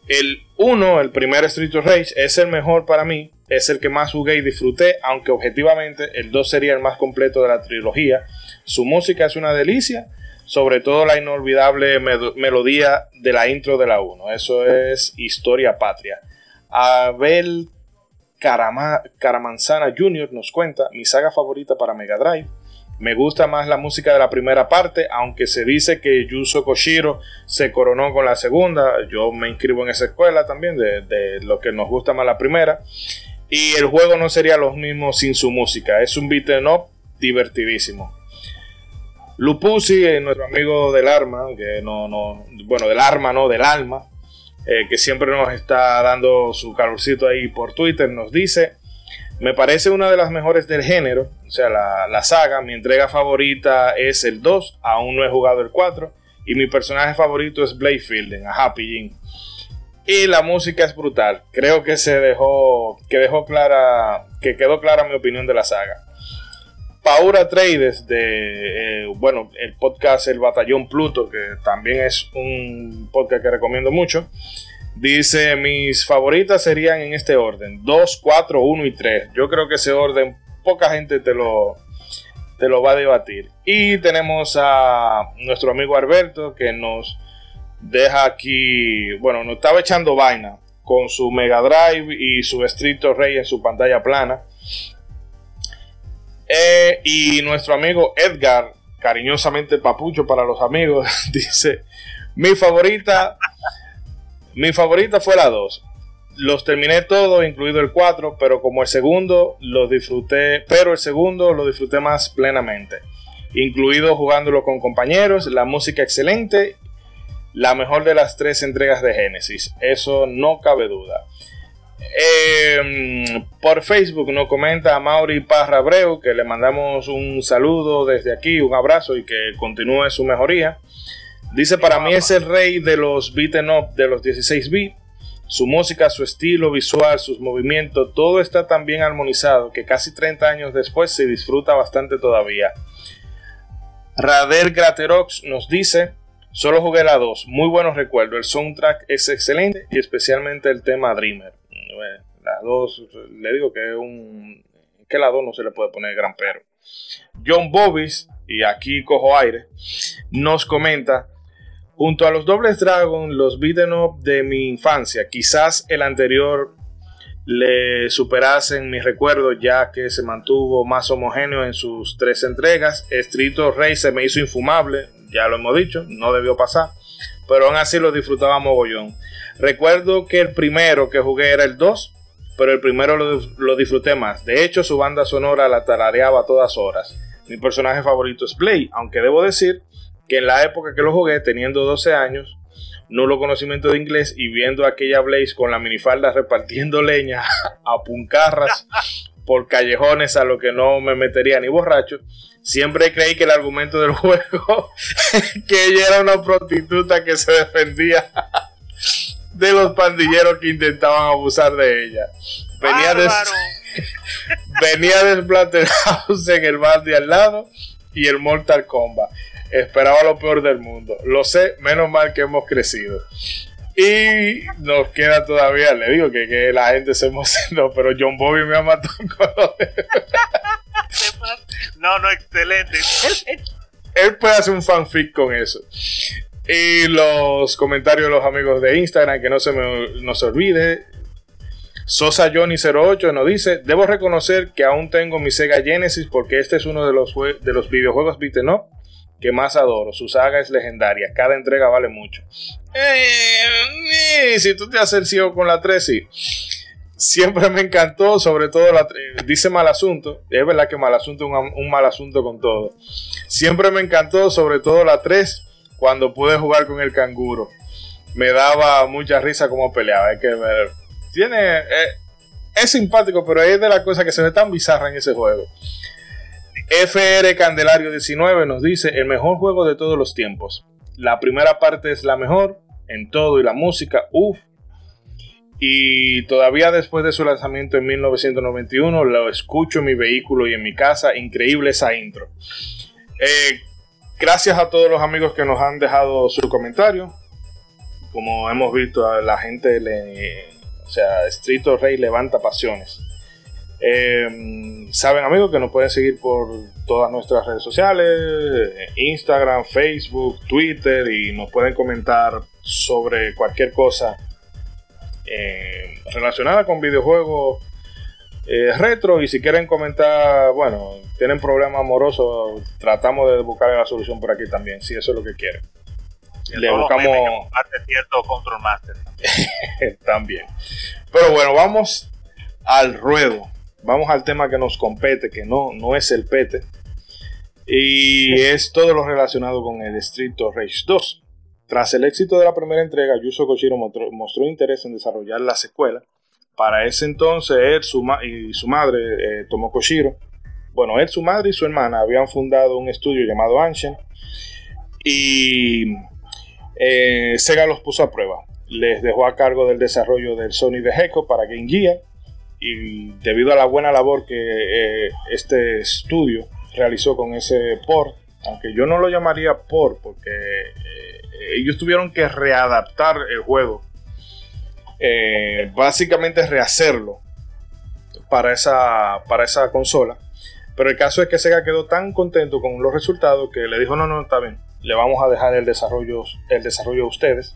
El 1, el primer Street of Rage, es el mejor para mí. Es el que más jugué y disfruté, aunque objetivamente el 2 sería el más completo de la trilogía. Su música es una delicia, sobre todo la inolvidable melodía de la intro de la 1. Eso es historia patria. Abel Caramanzana Jr. nos cuenta mi saga favorita para Mega Drive Me gusta más la música de la primera parte, aunque se dice que Yuzo Koshiro se coronó con la segunda. Yo me inscribo en esa escuela también, de, lo que nos gusta más la primera. Y el juego no sería lo mismo sin su música. Es un beat up divertidísimo. Lupusi, nuestro amigo del arma, que no, no, bueno, del arma, no, del alma, eh, que siempre nos está dando su calorcito ahí por Twitter, nos dice, me parece una de las mejores del género, o sea, la, saga, mi entrega favorita es el 2, aún no he jugado el 4, y mi personaje favorito es Blade Fielding, a Happy Jim. Y la música es brutal, creo que se dejó, que dejó clara, que quedó clara mi opinión de la saga. Paura Trades de, eh, bueno, el podcast El Batallón Pluto, que también es un podcast que recomiendo mucho. Dice, mis favoritas serían en este orden, 2, 4, 1 y 3. Yo creo que ese orden poca gente te lo, te lo va a debatir. Y tenemos a nuestro amigo Alberto que nos deja aquí, bueno, nos estaba echando vaina con su Mega Drive y su Estricto Rey en su pantalla plana. Eh, y nuestro amigo Edgar, cariñosamente papucho para los amigos, dice, mi favorita, mi favorita fue la 2. Los terminé todos, incluido el 4, pero como el segundo lo disfruté, pero el segundo lo disfruté más plenamente. Incluido jugándolo con compañeros, la música excelente, la mejor de las tres entregas de Genesis, eso no cabe duda. Eh, por Facebook nos comenta a Mauri Parra Abreu que le mandamos un saludo desde aquí, un abrazo y que continúe su mejoría. Dice: Para mí es el rey de los beaten up de los 16 bits. Su música, su estilo visual, sus movimientos, todo está tan bien armonizado que casi 30 años después se disfruta bastante todavía. Rader Graterox nos dice: Solo jugué la 2, muy buenos recuerdos. El soundtrack es excelente y especialmente el tema Dreamer las dos, le digo que es un. que la dos no se le puede poner gran pero. John Bobis, y aquí cojo aire, nos comenta. Junto a los Dobles Dragon, los beaten up de mi infancia, quizás el anterior le superasen mis recuerdos ya que se mantuvo más homogéneo en sus tres entregas. Estrito Rey se me hizo infumable, ya lo hemos dicho, no debió pasar, pero aún así lo disfrutaba mogollón. Recuerdo que el primero que jugué era el 2, pero el primero lo, disfruté más. De hecho, su banda sonora la tarareaba a todas horas. Mi personaje favorito es Play, aunque debo decir que en la época que lo jugué, teniendo 12 años, nulo conocimiento de inglés y viendo aquella Blaze con la minifalda repartiendo leña a puncarras por callejones a lo que no me metería ni borracho, siempre creí que el argumento del juego que ella era una prostituta que se defendía de los pandilleros que intentaban abusar de ella. Venía, des... Venía en el bar de al lado y el Mortal Kombat. Esperaba lo peor del mundo. Lo sé, menos mal que hemos crecido. Y nos queda todavía, le digo que, que la gente se emocionó, pero John Bobby me ha matado con No, no, excelente. Él puede hacer un fanfic con eso. Y los comentarios de los amigos de Instagram, que no se me no se olvide. Sosa Johnny08 nos dice: Debo reconocer que aún tengo mi Sega Genesis porque este es uno de los, de los videojuegos beaten up que más adoro. Su saga es legendaria. Cada entrega vale mucho. Eh, si tú te haces ciego con la 3, sí. Siempre me encantó, sobre todo la dice mal asunto. Es verdad que mal asunto es un, mal asunto con todo. Siempre me encantó, sobre todo la 3 cuando pude jugar con el canguro. Me daba mucha risa como peleaba. Es que tiene. Eh, es simpático, pero es de las cosas que se ve tan bizarra en ese juego. FR Candelario 19 nos dice: el mejor juego de todos los tiempos. La primera parte es la mejor en todo y la música, uff. Y todavía después de su lanzamiento en 1991 lo escucho en mi vehículo y en mi casa. Increíble esa intro. Eh, Gracias a todos los amigos que nos han dejado su comentario. Como hemos visto, a la gente le. O sea, Street Rey levanta pasiones. Eh, saben amigos que nos pueden seguir por todas nuestras redes sociales, Instagram, Facebook, Twitter y nos pueden comentar sobre cualquier cosa eh, relacionada con videojuegos eh, retro y si quieren comentar, bueno, tienen problemas amorosos, tratamos de buscar la solución por aquí también, si eso es lo que quieren. Le buscamos cierto Control Master también. Pero bueno, vamos al ruedo. Vamos al tema que nos compete, que no, no es el pete. Y es todo lo relacionado con el Street of Rage 2. Tras el éxito de la primera entrega, Yuzo Koshiro mostró, interés en desarrollar la secuela. Para ese entonces, él su y su madre, eh, Tomo Koshiro, bueno, él, su madre y su hermana habían fundado un estudio llamado Anshin. Y eh, Sega los puso a prueba. Les dejó a cargo del desarrollo del Sony de Heco para Game Gear. Y debido a la buena labor que eh, este estudio realizó con ese port, aunque yo no lo llamaría port porque ellos tuvieron que readaptar el juego. Eh, básicamente rehacerlo para esa, para esa consola. Pero el caso es que Sega quedó tan contento con los resultados que le dijo, no, no, está bien, le vamos a dejar el desarrollo, el desarrollo a ustedes.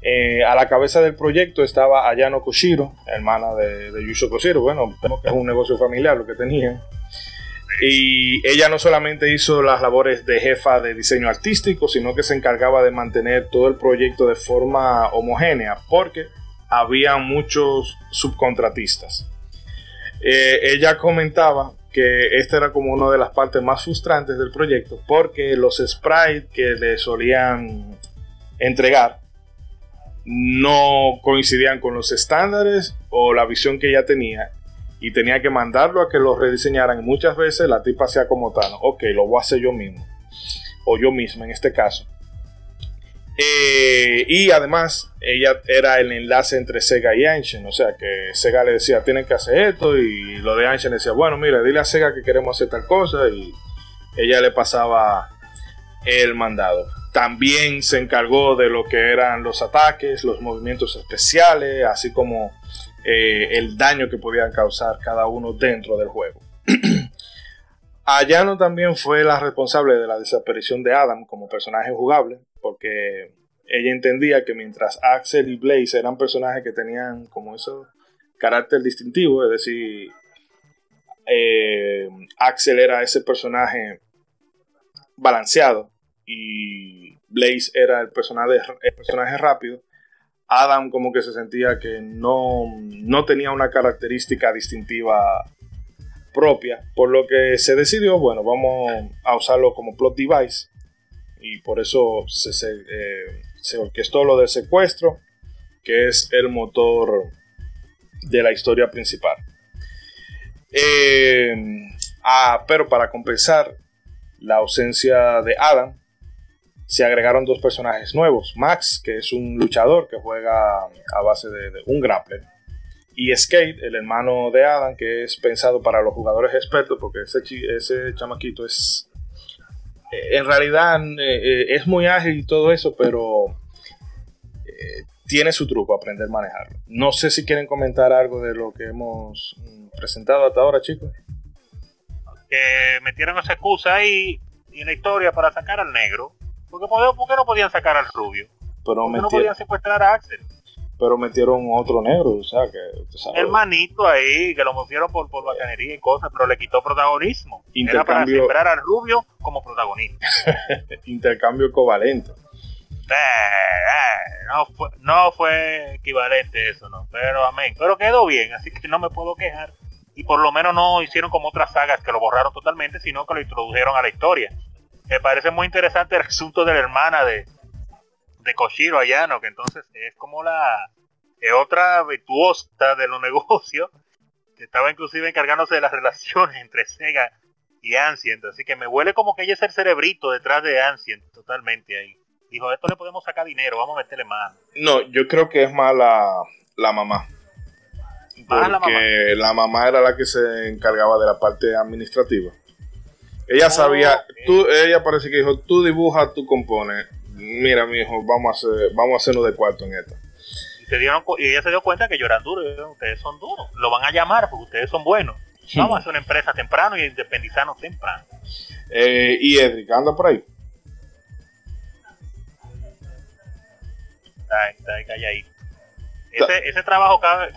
Eh, a la cabeza del proyecto estaba Ayano Koshiro, hermana de, de Yusho Koshiro. Bueno, que es un negocio familiar lo que tenían. Y ella no solamente hizo las labores de jefa de diseño artístico, sino que se encargaba de mantener todo el proyecto de forma homogénea, porque había muchos subcontratistas. Eh, ella comentaba que esta era como una de las partes más frustrantes del proyecto, porque los sprites que le solían entregar no coincidían con los estándares o la visión que ella tenía y tenía que mandarlo a que lo rediseñaran. Muchas veces la tipa hacía como tal, ok, lo voy a hacer yo mismo, o yo misma en este caso. Eh, y además, ella era el enlace entre Sega y Anshin, o sea que Sega le decía, tienen que hacer esto, y lo de Anshin decía, bueno, mira, dile a Sega que queremos hacer tal cosa, y ella le pasaba el mandado. También se encargó de lo que eran los ataques, los movimientos especiales, así como eh, el daño que podían causar cada uno dentro del juego. Ayano también fue la responsable de la desaparición de Adam como personaje jugable, porque ella entendía que mientras Axel y Blaze eran personajes que tenían como ese carácter distintivo, es decir, eh, Axel era ese personaje balanceado y Blaze era el personaje, el personaje rápido, Adam como que se sentía que no, tenía una característica distintiva propia, por lo que se decidió, bueno, vamos a usarlo como plot device y por eso se, se, eh, orquestó lo del secuestro, que es el motor de la historia principal. Eh, ah, pero para compensar la ausencia de Adam, se agregaron dos personajes nuevos. Max, que es un luchador que juega a base de, un grappler. Y Skate, el hermano de Adam, que es pensado para los jugadores expertos, porque ese, ese chamaquito es... Eh, en realidad eh, eh, es muy ágil y todo eso, pero tiene su truco aprender a manejarlo. No sé si quieren comentar algo de lo que hemos mm, presentado hasta ahora, chicos. Que metieron esa excusa ahí en la historia para sacar al negro ¿Por qué, no podían sacar al rubio? Pero no podían secuestrar a Axel? Pero metieron otro negro, o sea que... El manito ahí, que lo movieron por, por bacanería y cosas, pero le quitó protagonismo. Era para sembrar al rubio como protagonista. Intercambio covalente. Eh, eh, no, fue, no fue equivalente eso, no. Pero amén. Pero quedó bien, así que no me puedo quejar. Y por lo menos no hicieron como otras sagas que lo borraron totalmente, sino que lo introdujeron a la historia me parece muy interesante el asunto de la hermana de, de Koshiro Ayano, que entonces es como la otra virtuosa de los negocios, que estaba inclusive encargándose de las relaciones entre Sega y Ancient. Así que me huele como que ella es el cerebrito detrás de Ancient, totalmente ahí. Dijo, esto le podemos sacar dinero, vamos a meterle mano. No, yo creo que es más la, la mamá. Porque la mamá? la mamá era la que se encargaba de la parte administrativa. Ella sabía, tú, ella parece que dijo, tú dibujas, tú compones. Mira, mi hijo, vamos a hacer, vamos a hacerlo de cuarto en esta. Y, ella se dio cuenta que yo era duro, ustedes son duros, lo van a llamar porque ustedes son buenos. Vamos a hacer una empresa temprano y independizarnos temprano. Eh, y Edric, anda por ahí. Está, está ahí calladito. Ese, ese trabajo cabe,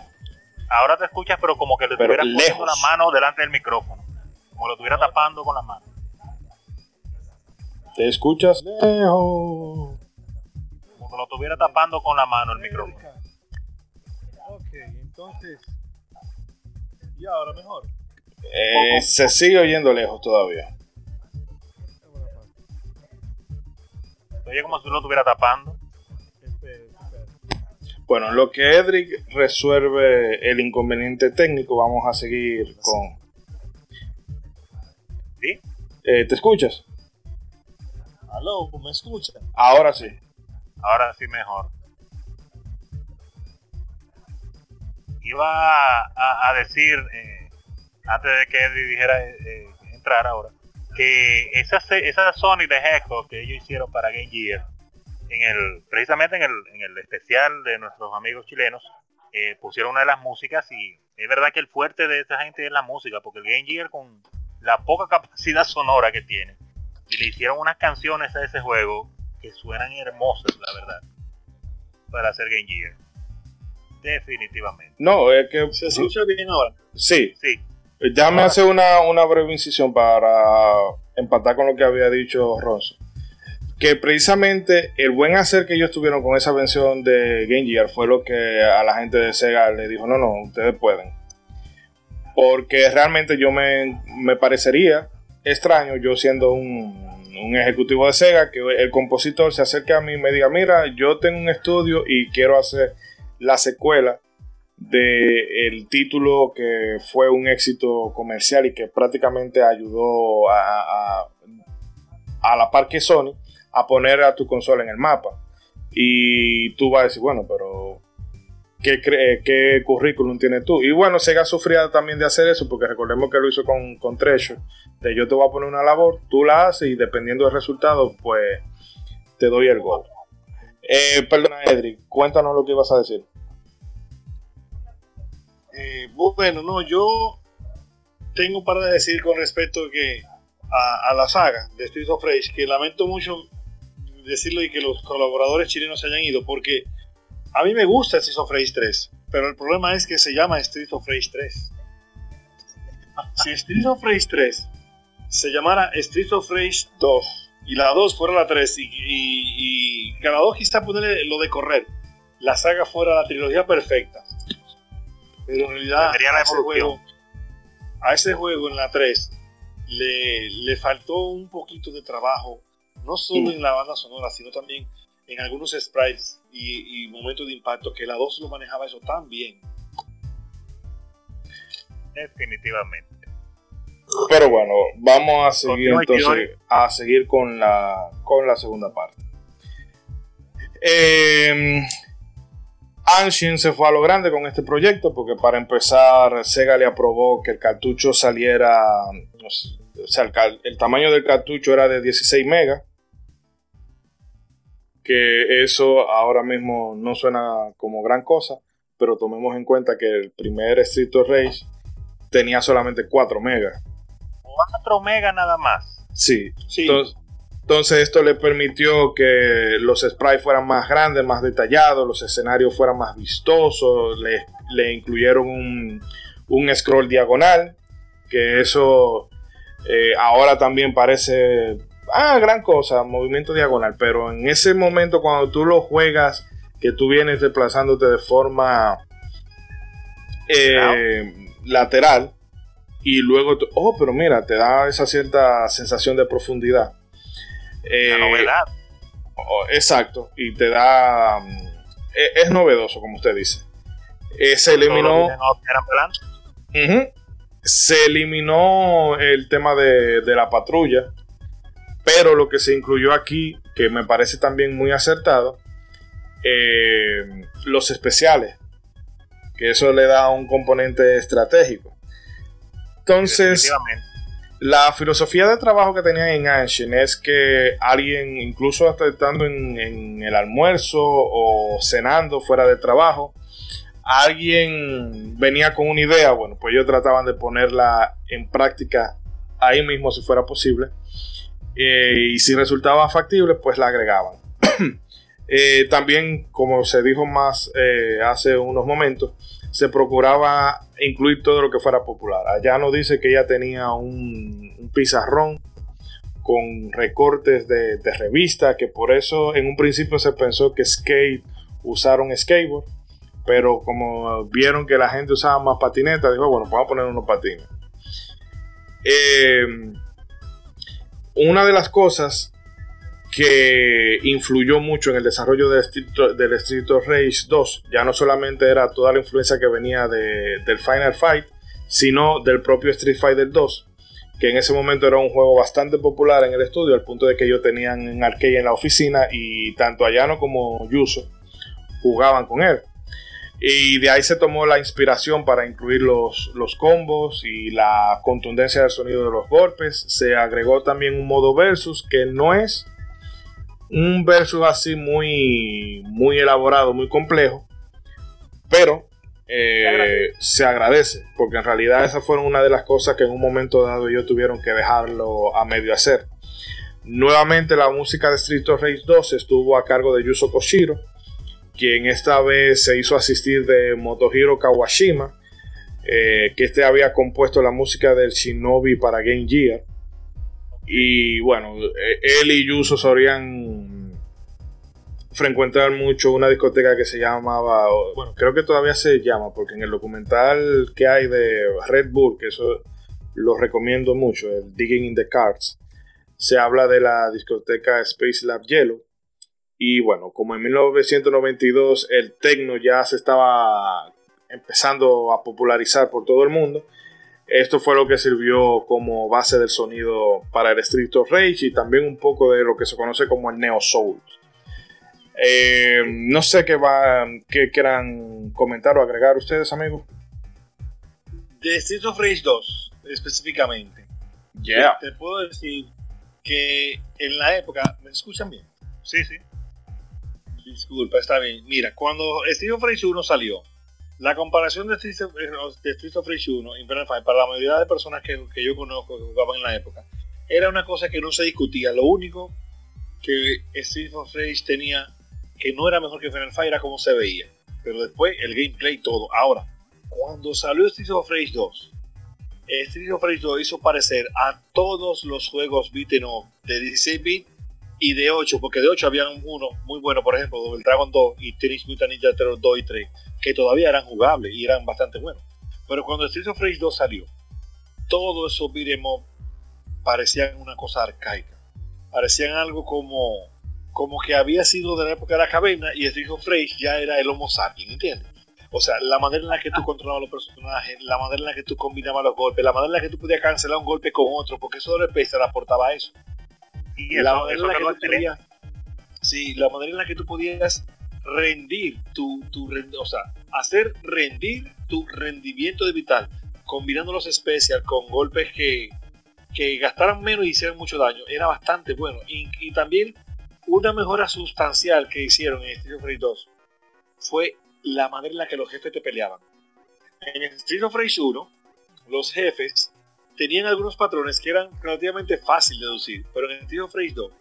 Ahora te escuchas, pero como que le estuvieras poniendo la mano delante del micrófono. Como lo estuviera tapando con la mano. ¿Te escuchas? Lejos. Como que lo estuviera tapando con la mano el micrófono. Ok, entonces. Y ahora mejor. Eh, se sigue oyendo lejos todavía. Oye, como si lo estuviera tapando. Espera, espera. Bueno, en lo que Edric resuelve el inconveniente técnico, vamos a seguir con. Eh, ¿Te escuchas? Aló, ¿me escuchan? Ahora sí. Ahora sí mejor. Iba a, a decir, eh, antes de que Eddie dijera eh, entrar ahora, que esa, esa Sony de Hedgehog que ellos hicieron para Game Gear, en el, precisamente en el, en el especial de nuestros amigos chilenos, eh, pusieron una de las músicas y es verdad que el fuerte de esa gente es la música, porque el Game Gear con la poca capacidad sonora que tiene, y le hicieron unas canciones a ese juego que suenan hermosas, la verdad, para hacer Game Gear. Definitivamente. No, es que. ¿Se escucha bien ahora? Sí, Sí, Déjame hacer una, una breve incisión para empatar con lo que había dicho Ronzo. Que precisamente el buen hacer que ellos tuvieron con esa versión de Game Gear fue lo que a la gente de Sega le dijo, no, no, ustedes pueden. Porque realmente yo me, me parecería extraño, yo siendo un, un ejecutivo de Sega, que el compositor se acerque a mí y me diga, mira, yo tengo un estudio y quiero hacer la secuela de el título que fue un éxito comercial y que prácticamente ayudó a, a, a la par que Sony a poner a tu consola en el mapa. Y tú vas a decir, bueno, pero ¿qué, cre- qué currículum tienes tú? Y bueno, Sega sufría también de hacer eso, porque recordemos que lo hizo con, con Treasure, de yo te voy a poner una labor, tú la haces y dependiendo del resultado, pues te doy el gol. Eh, perdona, Edric, cuéntanos lo que ibas a decir. Eh, bueno, no, yo tengo para decir con respecto que a, a la saga de Streets of Rage, que lamento mucho decirlo y que los colaboradores chilenos se hayan ido, porque a mí me gusta Streets of Rage 3, pero el problema es que se llama Streets of Rage 3. Si Streets of Rage 3 se llamara Streets of Rage 2 y la 2 fuera la 3 y, y, y cada dos quizá ponerle lo de correr, la saga fuera la trilogía perfecta. Pero en realidad la a ese, juego, a ese juego en la 3 le, le faltó un poquito de trabajo, no solo en la banda sonora, sino también en algunos sprites y, y momentos de impacto, que la 2 lo manejaba eso tan bien. definitivamente. Pero bueno, vamos a seguir entonces a seguir con la con la segunda parte. Eh, Anshin se fue a lo grande con este proyecto porque para empezar Sega le aprobó que el cartucho saliera, no sé, o sea, el, el tamaño del cartucho era de 16 megas, que eso ahora mismo no suena como gran cosa, pero tomemos en cuenta que el primer Street of Rage tenía solamente 4 megas. 4 megas nada más. Sí, Sí, entonces, entonces esto le permitió que los sprites fueran más grandes, más detallados, los escenarios fueran más vistosos, le, le incluyeron un, un scroll diagonal, que eso eh, ahora también parece, ah, gran cosa, movimiento diagonal, pero en ese momento cuando tú lo juegas, que tú vienes desplazándote de forma eh, lateral, y luego, tú- oh, pero mira, te da esa cierta sensación de profundidad. Eh, La novedad. oh, exacto, y te da... mm, e- es, novedoso, como usted dice. Eh, se eliminó... Se eliminó el tema de, de la patrulla, pero lo que se incluyó aquí, que me parece también muy acertado, eh, los especiales, que eso le da un componente estratégico. Entonces, la filosofía de trabajo que tenían en Anshin es que alguien, incluso hasta estando en, en el almuerzo o cenando fuera de trabajo, alguien venía con una idea, bueno, pues ellos trataban de ponerla en práctica ahí mismo si fuera posible. Eh, y si resultaba factible, pues la agregaban. Eh, también, como se dijo más eh, hace unos momentos, se procuraba incluir todo lo que fuera popular. Allá nos dice que ella tenía un, pizarrón con recortes de, de revista, que por eso en un principio se pensó que Skate usaron skateboard, pero como vieron que la gente usaba más patinetas, dijo, bueno, vamos a poner unos patines. Una de las cosas que influyó mucho en el desarrollo del Street, of Rage 2, ya no solamente era toda la influencia que venía de, del Final Fight, sino del propio Street Fighter 2, que en ese momento era un juego bastante popular en el estudio, al punto de que ellos tenían un arcade en la oficina y tanto Ayano como Yuso jugaban con él. Y de ahí se tomó la inspiración para incluir los, los, combos y la contundencia del sonido de los golpes. Se agregó también un modo versus que no es un versus así muy, muy elaborado, muy complejo, pero eh, se agradece, porque en realidad esas fueron una de las cosas que en un momento dado ellos tuvieron que dejarlo a medio hacer. Nuevamente la música de Street of Rage 2 estuvo a cargo de Yuzo Koshiro, quien esta vez se hizo asistir de Motohiro Kawashima, eh, que este había compuesto la música del Shinobi para Game Gear. Y bueno, eh, él y Yuso solían frecuentar mucho una discoteca que se llamaba, bueno, creo que todavía se llama, porque en el documental que hay de Red Bull, que eso lo recomiendo mucho, el Digging in the Cards, se habla de la discoteca Space Lab Yellow. Y bueno, como en 1992 el techno ya se estaba empezando a popularizar por todo el mundo, esto fue lo que sirvió como base del sonido para el Street of Rage y también un poco de lo que se conoce como el Neo Soul. Eh, no sé qué, va, qué quieran comentar o agregar ustedes, amigos. De Street of Rage 2, específicamente. Yeah. Te puedo decir que en la época. ¿Me escuchan bien? Sí, sí. Disculpa, está bien. Mira, cuando Street of Rage 1 salió, la comparación de Street of, de Rage 1 y Final Fight para la mayoría de personas que, que, yo conozco que jugaban en la época era una cosa que no se discutía. Lo único que Street of Rage tenía que no era mejor que Final Fight era como se veía. Pero después el gameplay todo. Ahora, cuando salió Street of Rage 2, Street of Rage 2 hizo parecer a todos los juegos beaten up de 16 bits y de 8, porque de 8 había uno muy bueno, por ejemplo, Double Dragon 2 y Teenage Mutant Ninja Turtles 2 y 3, que todavía eran jugables y eran bastante buenos. Pero cuando Street of Rage 2 salió, todos esos beat'em parecían una cosa arcaica. Parecían algo como, como que había sido de la época de la caverna y Street of Rage ya era el Homo sapiens, ¿entiendes? O sea, la manera en la que tú controlabas los personajes, la manera en la que tú combinabas los golpes, la manera en la que tú podías cancelar un golpe con otro, porque eso de repente te aportaba a eso. Y la manera eso en la que tú podías, sí, la manera en la que tú podías rendir tu, tu o sea, hacer rendir tu rendimiento de vital, combinando los special con golpes que, que gastaran menos y hicieran mucho daño, era bastante bueno. Y, y también una mejora sustancial que hicieron en Street of Rage 2 fue la manera en la que los jefes te peleaban. En Street of Rage 1, los jefes tenían algunos patrones que eran relativamente fáciles de deducir, pero en Street of Rage 2,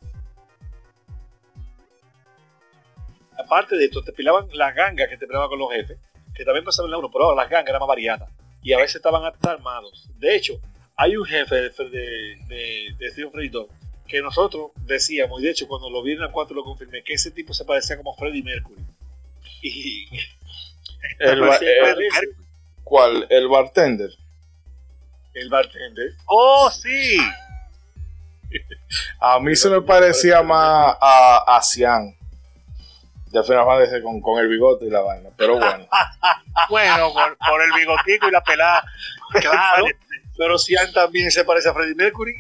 aparte de esto, te peleaban las gangas que te peleaban con los jefes, que también pasaban en la 1, pero ahora las gangas eran más variadas y a veces estaban hasta armados. De hecho, hay un jefe de, de, de, of Rage 2 que nosotros decíamos, y de hecho cuando lo vi en la 4 lo confirmé, que ese tipo se parecía como Freddie Mercury. Y El, el- ¿Cuál? El bartender. El bartender. ¡Oh, sí! A mí se me parecía más a, a Cian. De Final Fantasy con, con el bigote y la vaina. Pero bueno. Bueno, por, por el bigotico y la pelada. Claro, pero Cian también se parece a Freddie Mercury.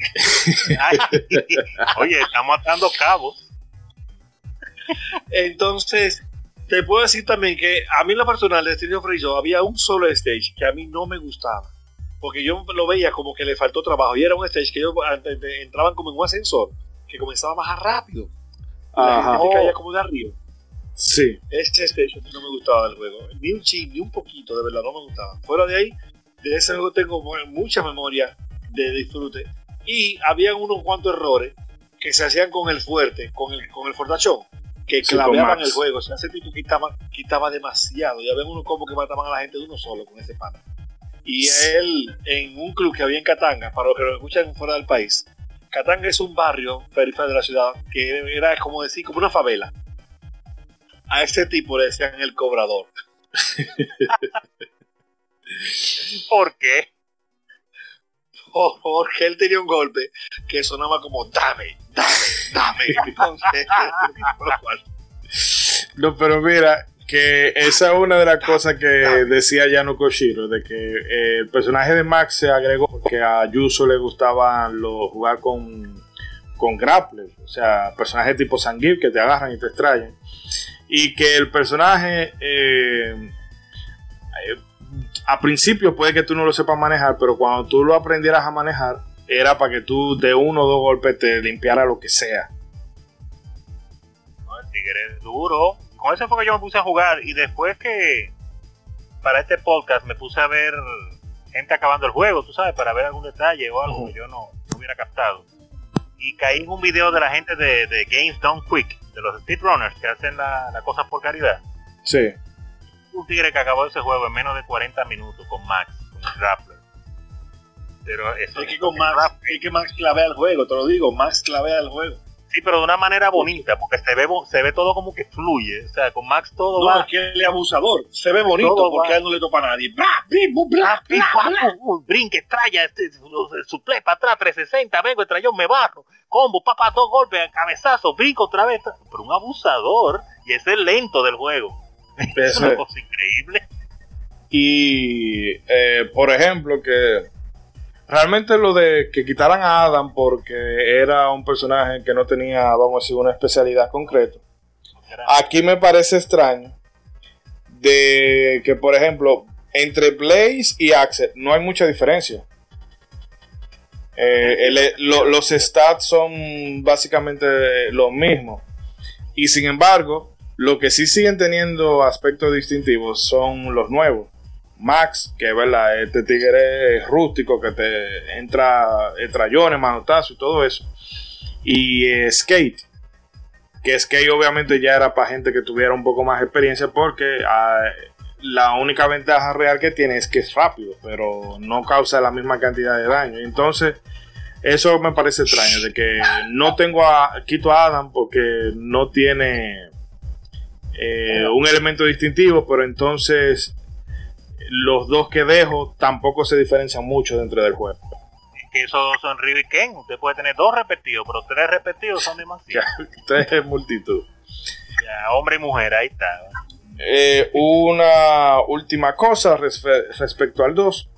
Ay, oye, estamos atando cabos. Entonces, te puedo decir también que a mí en lo personal de Street of Rage 2 había un solo stage que a mí no me gustaba. Porque yo lo veía como que le faltó trabajo. Y era un stage que ellos entraban como en un ascensor, que comenzaba más rápido. La Ajá. gente caía como de arriba. Sí. Ese stage no me gustaba del juego. Ni un chin, ni un poquito, de verdad, no me gustaba. Fuera de ahí, de ese juego tengo mu- mucha memoria de disfrute. Y había unos cuantos errores que se hacían con el fuerte, con el, con el fortachón, que Sí, claveaban el juego. O sea, ese tipo quitaba, quitaba demasiado. Ya ven unos combos que mataban a la gente de uno solo con ese pana. Y él, en un club que había en Katanga, para los que lo escuchan fuera del país, Katanga es un barrio periférico de la ciudad que era como decir, como una favela. A ese tipo le decían el cobrador. ¿Por qué? Porque él tenía un golpe que sonaba como dame, dame, dame. Entonces, No, pero mira, que esa es una de las cosas que decía Yano Koshiro, de que eh, el personaje de Max se agregó porque a Yuso le gustaba jugar con, con o sea, personajes tipo Sangif que te agarran y te extraen. Y que el personaje, eh, eh, a principio puede que tú no lo sepas manejar, pero cuando tú lo aprendieras a manejar, era para que tú de uno o dos golpes te limpiara lo que sea. El tigre es duro. Con eso fue que yo me puse a jugar. Y después que para este podcast me puse a ver gente acabando el juego, tú sabes, para ver algún detalle o algo que yo no, no hubiera captado. Y caí en un video de la gente de, de Games Done Quick, de los speedrunners que hacen la, la cosa por caridad. Sí. Un tigre que acabó ese juego en menos de 40 minutos con Max, con el Grappler. Pero eso es que con Max, es que Max clavea el juego, te lo digo, Max clavea el juego. Sí, pero de una manera bonita, porque se ve, se ve todo como que fluye. O sea, con Max todo No, va. es que es abusador, se ve bonito Todo porque va. a él no le topa a nadie. Bla, bim, bum, bla, Ah, bla, bla. pum, brinque, estrella, este, su- suple para atrás, 360, vengo, estrellón, me barro, combo, papá, dos golpes, cabezazo, brinco otra vez. Pero un abusador, y ese es el lento del juego. Es una cosa increíble. Y, eh, por ejemplo, que realmente lo de que quitaran a Adam porque era un personaje que no tenía, vamos a decir, una especialidad concreta. Aquí me parece extraño de que, por ejemplo, entre Blaze y Axel no hay mucha diferencia. Eh, el- lo- los stats son básicamente los mismos. Y sin embargo, lo que sí siguen teniendo aspectos distintivos son los nuevos. Max, que es verdad, este tigre rústico que te entra trayones, manotazos y todo eso. Y eh, Skate, que Skate obviamente ya era para gente que tuviera un poco más experiencia porque ah, la única ventaja real que tiene es que es rápido, pero no causa la misma cantidad de daño. Entonces, eso me parece extraño, de que no tengo a, quito a Adam porque no tiene eh, un elemento distintivo, pero entonces los dos que dejo tampoco se diferencian mucho dentro del juego. Es que esos son Ryu y Ken. Usted puede tener dos repetidos, pero tres repetidos son demasiados. Entonces es multitud. Ya, hombre y mujer, ahí está. Eh, una última cosa respe- respecto al 2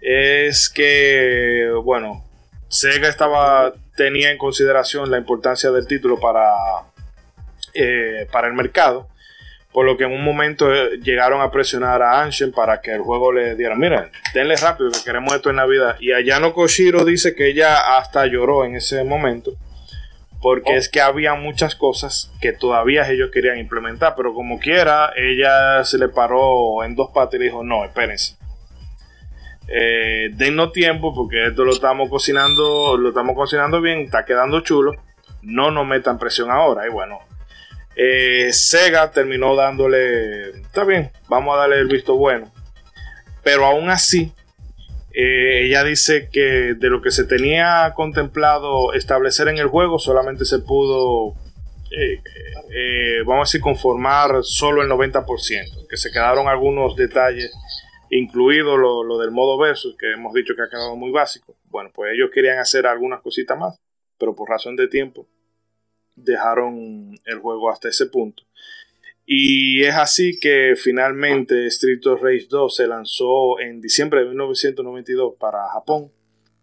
es que, bueno, Sega estaba, tenía en consideración la importancia del título para, eh, para el mercado, por lo que en un momento eh, llegaron a presionar a Anshin para que el juego le diera, miren, denle rápido que queremos esto en Navidad. Y Ayano Koshiro dice que ella hasta lloró en ese momento porque es que había muchas cosas que todavía ellos querían implementar, pero como quiera, ella se le paró en dos patas y dijo, no, espérense. Eh, dennos tiempo porque esto lo estamos cocinando, lo estamos cocinando bien, está quedando chulo. No nos metan presión ahora. Y bueno, eh, Sega terminó dándole, está bien, vamos a darle el visto bueno. Pero aún así, eh, ella dice que de lo que se tenía contemplado establecer en el juego solamente se pudo, eh, eh, vamos a decir, conformar solo el 90%, que se quedaron algunos detalles, incluido lo, lo del modo versus, que hemos dicho que ha quedado muy básico. Bueno, pues ellos querían hacer algunas cositas más, pero por razón de tiempo dejaron el juego hasta ese punto. Y es así que finalmente Street of Rage 2 se lanzó en diciembre de 1992 para Japón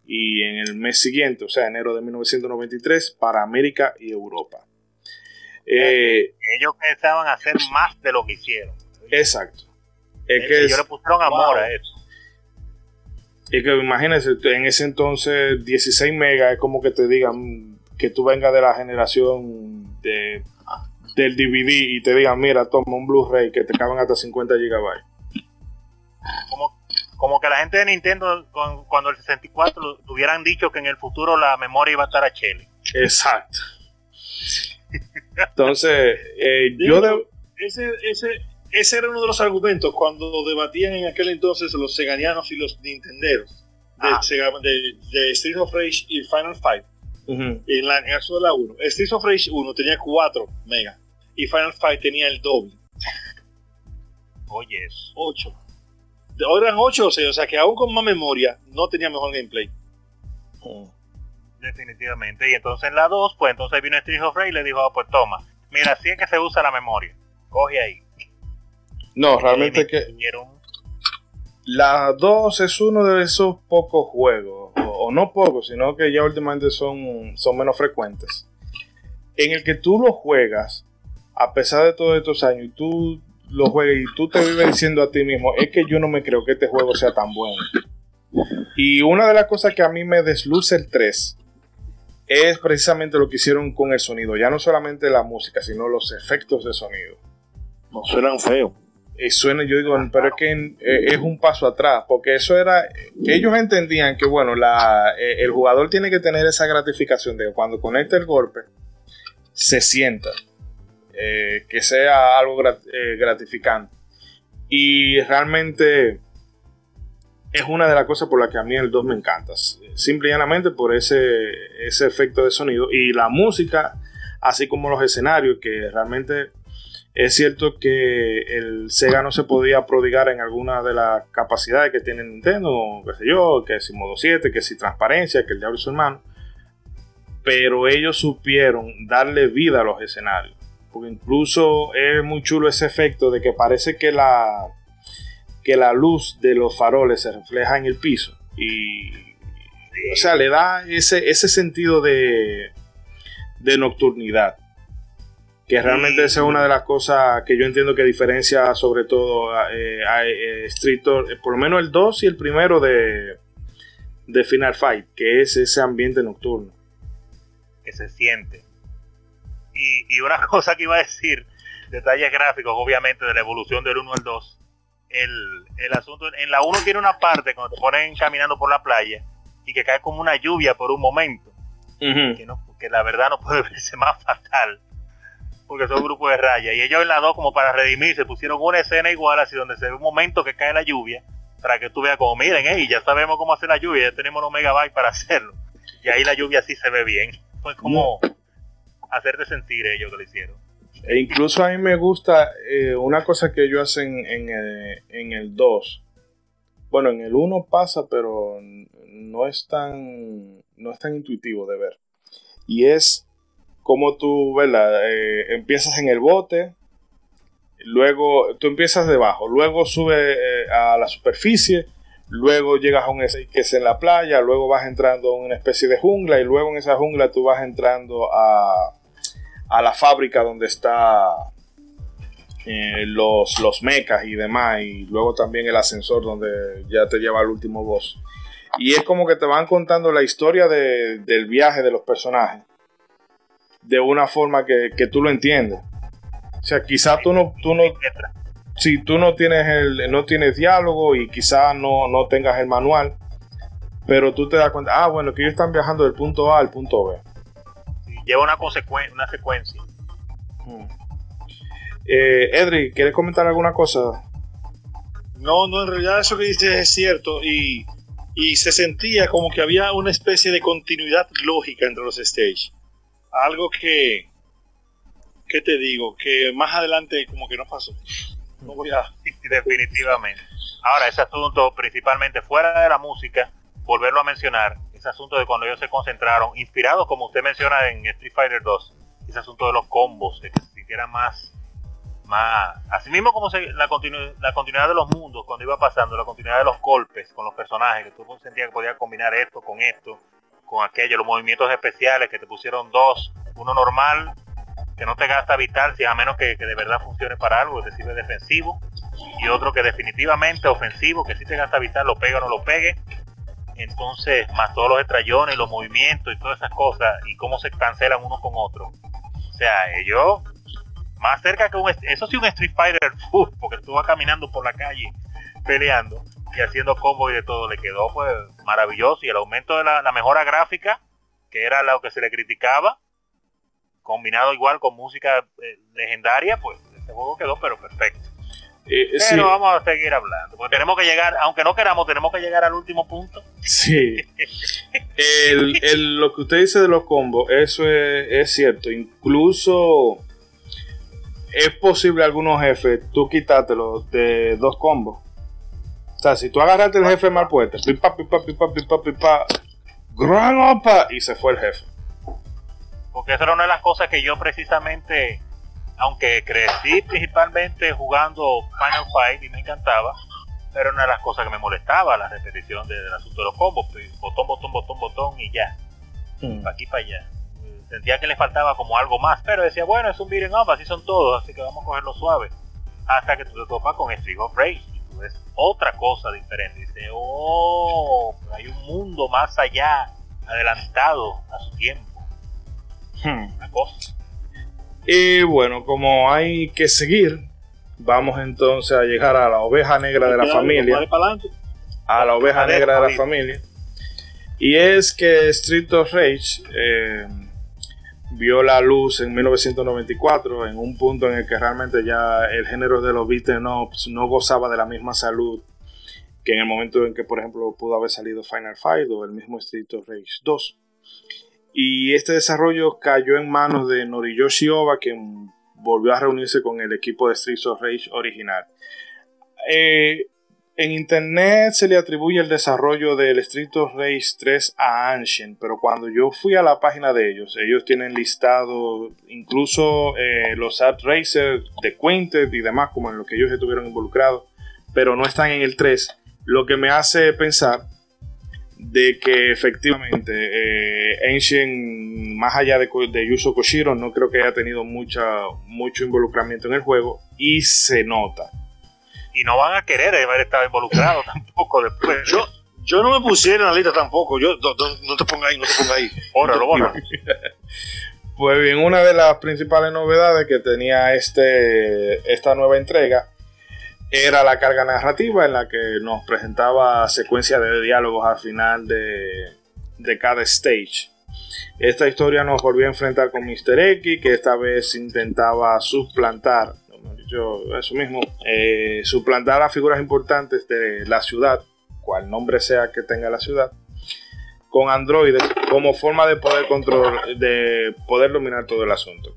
y en el mes siguiente, o sea, enero de 1993, para América y Europa. Eh, Ellos pensaban hacer más de lo que hicieron. exacto. Es que, ellos le pusieron amor Wow. a eso. es que imagínense, en ese entonces 16 megas es como que te digan que tú vengas de la generación de, del DVD y te digan, mira, toma un Blu-ray que te caben hasta 50 gigabytes. Como, como que la gente de Nintendo, con- cuando el 64 hubieran dicho que en el futuro la memoria iba a estar a Chile. Exacto. Entonces, eh, yo de... ese, ese, ese era uno de los argumentos cuando debatían en aquel entonces los seganianos y los nintenderos de, Ah. Sega- de, de Street of Rage y Final Fight. Ujú. En, la, en el caso de la 1, Street of Rage 1 tenía 4 megas y Final Fight tenía el doble, Oye, eso. 8. Ahora eran 8 o 6, o sea que aún con más memoria no tenía mejor gameplay. definitivamente. Y entonces en la 2, pues entonces vino Street of Rage y le dijo, "Ah, pues toma, mira, así es que se usa la memoria. Coge ahí. No, realmente que la 2 es uno de esos pocos juegos, no pocos, sino que ya últimamente son, son menos frecuentes, en el que tú lo juegas, a pesar de todos estos años, y tú lo juegas y tú te vives diciendo a ti mismo, es que yo no me creo que este juego sea tan bueno. Y una de las cosas que a mí me desluce el 3 es precisamente lo que hicieron con el sonido, ya no solamente la música, sino los efectos de sonido. No suenan feos. Y suena, yo digo, pero es que eh, es un paso atrás, porque eso era, ellos entendían que, bueno, la, eh, el jugador tiene que tener esa gratificación de que cuando conecta el golpe, se sienta, eh, que sea algo grat- eh, gratificante. Y realmente es una de las cosas por las que a mí el 2 me encanta, simple y llanamente por ese, ese efecto de sonido y la música, así como los escenarios, que realmente es cierto que el Sega no se podía prodigar en alguna de las capacidades que tiene Nintendo, qué sé yo, que si modo 7, que si transparencia, que el diablo y su hermano. Pero ellos supieron darle vida a los escenarios. Porque incluso es muy chulo ese efecto de que parece que la, que la luz de los faroles se refleja en el piso. Y, o sea, le da ese, ese sentido de, de nocturnidad que realmente esa es una de las cosas que yo entiendo que diferencia sobre todo eh, a eh, Street Or- eh, por lo menos el 2 y el primero de, de Final Fight, que es ese ambiente nocturno. que se siente. Y, y una cosa que iba a decir, detalles gráficos, obviamente, de la evolución del 1 al 2. El, el asunto, en la 1 tiene una parte cuando te ponen caminando por la playa y que cae como una lluvia por un momento, que, no, que la verdad no puede verse más fatal, porque son grupos de raya. Y ellos en la 2, como para redimirse, pusieron una escena igual, así donde se ve un momento que cae la lluvia, para que tú veas como, miren, hey, ya sabemos cómo hacer la lluvia, ya tenemos los megabytes para hacerlo. Y ahí la lluvia sí se ve bien. Fue como hacerte sentir ellos que lo hicieron. E incluso a mí me gusta eh, una cosa que ellos hacen en el, en el 2. Bueno, en el 1 pasa, pero no es tan, no es tan intuitivo de ver. Y es como tú, ¿verdad? Eh, empiezas en el bote, luego tú empiezas debajo, luego sube eh, a la superficie, luego llegas a un que es en la playa, luego vas entrando a una especie de jungla y luego en esa jungla tú vas entrando a, a la fábrica donde está eh, los, los mechas y demás y luego también el ascensor donde ya te lleva al último boss. Y es como que te van contando la historia de- del viaje de los personajes de una forma que, que tú lo entiendes. O sea, quizás tú no, tú no, si tú no tienes el, no tienes diálogo y quizás no, no tengas el manual, pero tú te das cuenta, ah, bueno, que ellos están viajando del punto A al punto B. Sí, lleva una, consecu- una secuencia. Hmm. Eh, Edri, ¿quieres comentar alguna cosa? No, no, en realidad eso que dices es cierto y, y se sentía como que había una especie de continuidad lógica entre los stages. Algo que, ¿qué te digo? Que más adelante como que no pasó. No voy a... Definitivamente. Ahora, ese asunto, principalmente fuera de la música, volverlo a mencionar, ese asunto de cuando ellos se concentraron, inspirados, como usted menciona en Street Fighter 2, ese asunto de los combos, de que se más, más, así mismo como la, la continuidad de los mundos, cuando iba pasando, la continuidad de los golpes con los personajes, que tú sentías que podías combinar esto con esto, con aquello, los movimientos especiales que te pusieron dos, uno normal, que no te gasta vital, si a menos que, que de verdad funcione para algo, que te sirve defensivo, y otro que definitivamente ofensivo, que si te gasta vital, lo pega o no lo pegue. Entonces, más todos los estrellones, los movimientos y todas esas cosas, y cómo se cancelan uno con otro. O sea, ellos, más cerca que un, eso sí un Street Fighter full, porque tú vas caminando por la calle peleando y haciendo combo y de todo, le quedó pues maravilloso. Y el aumento de la, la mejora gráfica, que era lo que se le criticaba, combinado igual con música eh, legendaria, pues este juego quedó pero perfecto. Eh, Pero sí, vamos a seguir hablando, porque tenemos que llegar, aunque no queramos, tenemos que llegar al último punto. sí. El- el- lo que usted dice de los combos, eso es, es cierto. Incluso es posible algunos jefes, tú quitártelos de dos combos. O sea, si tú agarraste el jefe mal puesto, pipa, pipa, pipa, pipa, pipa, gran opa, y se fue el jefe. Porque esa era una de las cosas que yo precisamente, aunque crecí principalmente jugando Final Fight y me encantaba, era una de las cosas que me molestaba, la repetición de- del asunto de los combos, pues, botón, botón, botón, botón y ya, para aquí para allá. Sentía que le faltaba como algo más, pero decía, bueno, es un beat'em up, así son todos, así que vamos a cogerlo suave. Hasta que tú te topas con Street of Rage ves otra cosa diferente. Dice, oh, pero hay un mundo más allá, adelantado a su tiempo. Hmm. Una cosa. Y bueno, como hay que seguir, vamos entonces a llegar a la oveja negra de la familia. A la oveja negra de la familia. Y es que Street of Rage eh, vio la luz en 1994, en un punto en el que realmente ya el género de los beat'em ups no gozaba de la misma salud que en el momento en que, por ejemplo, pudo haber salido Final Fight o el mismo Street of Rage 2. Y este desarrollo cayó en manos de Noriyoshi Oba, quien volvió a reunirse con el equipo de Street of Rage original. Eh, en internet se le atribuye el desarrollo del Street of Rage 3 a Anshin, pero cuando yo fui a la página de ellos, ellos tienen listado incluso eh, los Ad Racers de Quintet y demás, como en lo que ellos estuvieron involucrados, pero no están en el 3, lo que me hace pensar de que efectivamente eh, Anshin, más allá de, de Yuzo no creo que haya tenido mucha, mucho involucramiento en el juego y se nota. Y no van a querer haber estado involucrados tampoco después. Yo, yo no me pusiera en la lista tampoco. Yo, no, te pongas ahí, no te pongas ahí. Bórralo, bórralo. Pues bien, una de las principales novedades que tenía este, esta nueva entrega era la carga narrativa en la que nos presentaba secuencia de diálogos al final de, de cada stage. Esta historia nos volvió a enfrentar con Mr. X, que esta vez intentaba suplantar, eso mismo, eh, suplantar a figuras importantes de la ciudad, cual nombre sea que tenga la ciudad, con androides como forma de poder control, de poder dominar todo el asunto.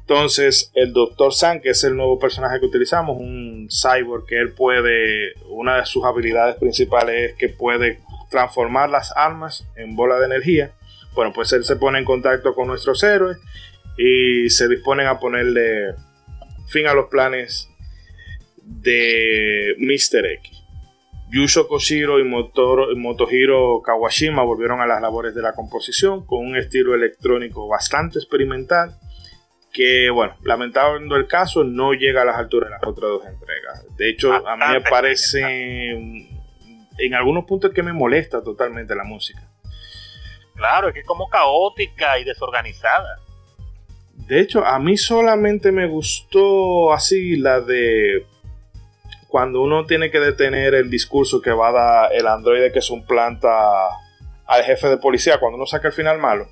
Entonces, el Dr. San, que es el nuevo personaje que utilizamos, un cyborg que él puede, una de sus habilidades principales es que puede transformar las armas en bola de energía. Bueno, pues él se pone en contacto con nuestros héroes y se disponen a ponerle fin a los planes de Mr. X. Yusho Koshiro y Motohiro Kawashima volvieron a las labores de la composición con un estilo electrónico bastante experimental que, bueno, lamentando el caso, no llega a las alturas de las otras dos entregas. De hecho, a mí me Bastante parece en algunos puntos que me molesta totalmente la música. Claro, es que es como caótica y desorganizada. De hecho, a mí solamente me gustó así la de cuando uno tiene que detener el discurso que va a dar el androide que suplanta al jefe de policía cuando uno saca el final malo.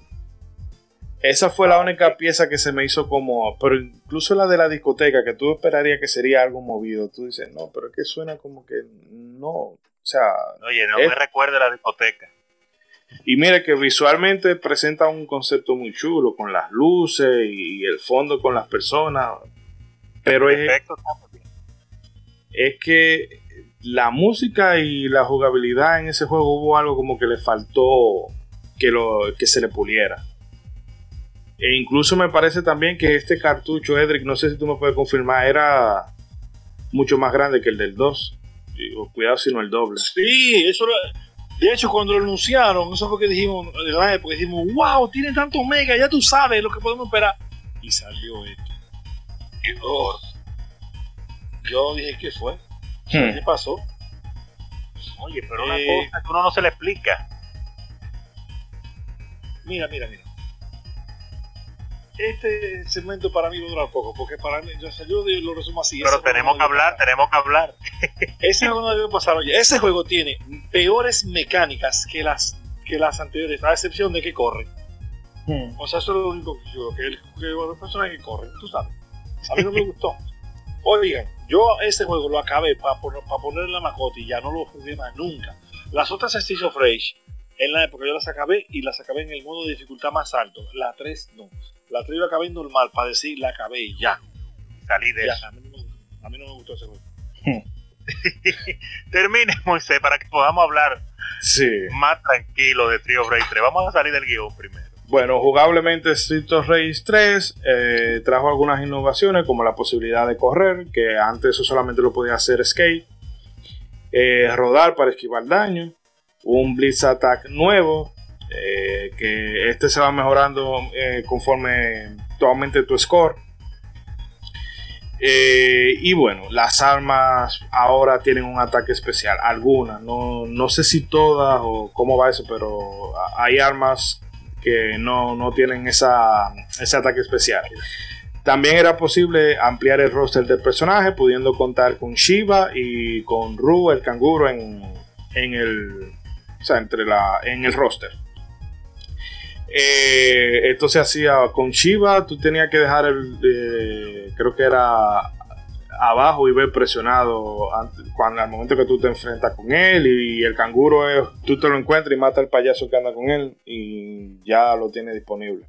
Esa fue la única pieza que se me hizo como. Pero incluso la de la discoteca, que tú esperarías que sería algo movido. Tú dices, no, pero es que suena como que no. O sea, Oye, no Es- me recuerde la discoteca. Y mire que visualmente presenta un concepto muy chulo con las luces y el fondo con las personas. Pero es, es que la música y la jugabilidad en ese juego hubo algo como que le faltó que, lo, que se le puliera. E incluso me parece también que este cartucho, Edric, no sé si tú me puedes confirmar, era mucho más grande que el del 2. Digo, cuidado si no el doble. Sí, eso era- De hecho, cuando lo anunciaron, eso fue que dijimos en la época, dijimos, wow, tiene tanto mega, ya tú sabes lo que podemos esperar. Y salió esto. Oh. Yo dije, ¿qué fue? Hmm. ¿Qué pasó? Oye, pero una Eh, cosa que uno no se le explica. Mira, mira, mira. Este segmento para mí va a durar poco, porque para mí, yo, yo lo resumo así. Pero tenemos que hablar, pasar. tenemos que hablar. Ese juego no debe pasar. Oye, ese juego tiene peores mecánicas que las, que las anteriores, a excepción de que corre. Hmm. O sea, eso es lo único que yo, que, el, que los personajes que corren, tú sabes. A mí no me gustó. Oigan, yo ese juego lo acabé para poner, poner en la mascota y ya no lo jugué más nunca. Las otras Streets of Rage, en la época yo las acabé y las acabé en el modo de dificultad más alto. La 3 no. La 3 yo acabé en normal para decir la acabé y ya. Salí de Ya, eso. a, mí no, me- a mí no me gustó ese juego. Termine, Moisés, para que podamos hablar Sí. más tranquilo de Trio Break 3. Vamos a salir del guion primero. Bueno, jugablemente Street of Rage 3 eh, trajo algunas innovaciones como la posibilidad de correr, que antes eso solamente lo podía hacer Skate, eh, rodar para esquivar daño, un Blitz Attack nuevo, eh, que este se va mejorando eh, conforme tú aumentes tu score. Eh, y bueno, las armas ahora tienen un ataque especial, algunas, no, no sé si todas o cómo va eso, pero hay armas que no, no tienen esa, ese ataque especial. También era posible ampliar el roster del personaje, pudiendo contar con Shiva y con Ru, el canguro, en, en el, o sea, entre la, en el roster. Eh, esto se hacía con Shiva, tú tenías que dejar el, eh, creo que era abajo y ver presionado ante- cuando al momento que tú te enfrentas con él y el canguro es, tú te lo encuentras y mata al payaso que anda con él y ya lo tiene disponible.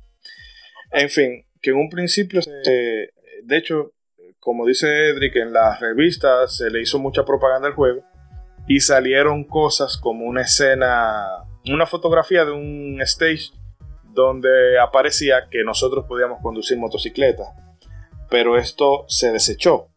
En fin, que en un principio, se- de hecho, como dice Edric, en las revistas se le hizo mucha propaganda al juego y salieron cosas como una escena, una fotografía de un stage donde aparecía que nosotros podíamos conducir motocicletas, pero esto se desechó.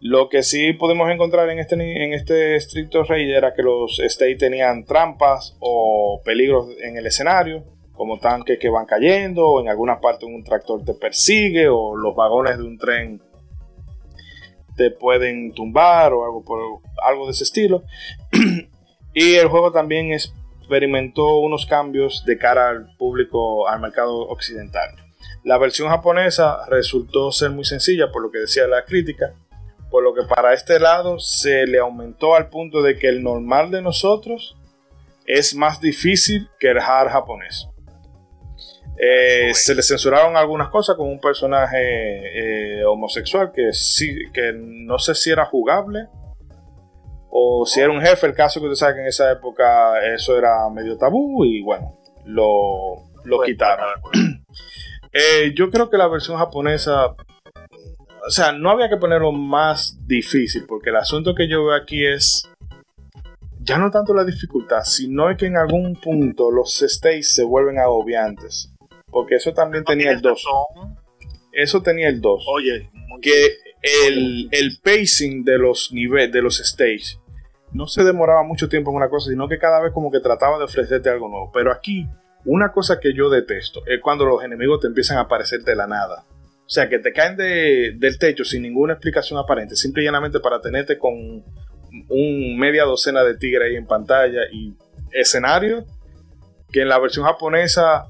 Lo que sí podemos encontrar en este, en este estricto Rage era que los stage tenían trampas o peligros en el escenario, como tanques que van cayendo, o en alguna parte un tractor te persigue, o los vagones de un tren te pueden tumbar, o algo, por, algo de ese estilo. y el juego también experimentó unos cambios de cara al público, al mercado occidental. La versión japonesa resultó ser muy sencilla, por lo que decía la crítica, por lo que para este lado se le aumentó al punto de que el normal de nosotros es más difícil que el hard japonés. Eh, se le censuraron algunas cosas con un personaje eh, homosexual que sí, que no sé si era jugable o si era un jefe. El caso que usted sabe que en esa época eso era medio tabú y bueno, lo, lo quitaron. Eh, yo creo que la versión japonesa, o sea, no había que ponerlo más difícil, porque el asunto que yo veo aquí es ya no tanto la dificultad, sino es que en algún punto los stages se vuelven agobiantes. Porque eso también tenía el 2. Eso tenía el 2. Oye, Que el, el pacing de los niveles, de los stages, no se demoraba mucho tiempo en una cosa, sino que cada vez como que trataba de ofrecerte algo nuevo. Pero aquí, una cosa que yo detesto es cuando los enemigos te empiezan a aparecer de la nada. O sea, que te caen de- del techo sin ninguna explicación aparente, simple y llanamente para tenerte con un media docena de tigres ahí en pantalla y escenario que en la versión japonesa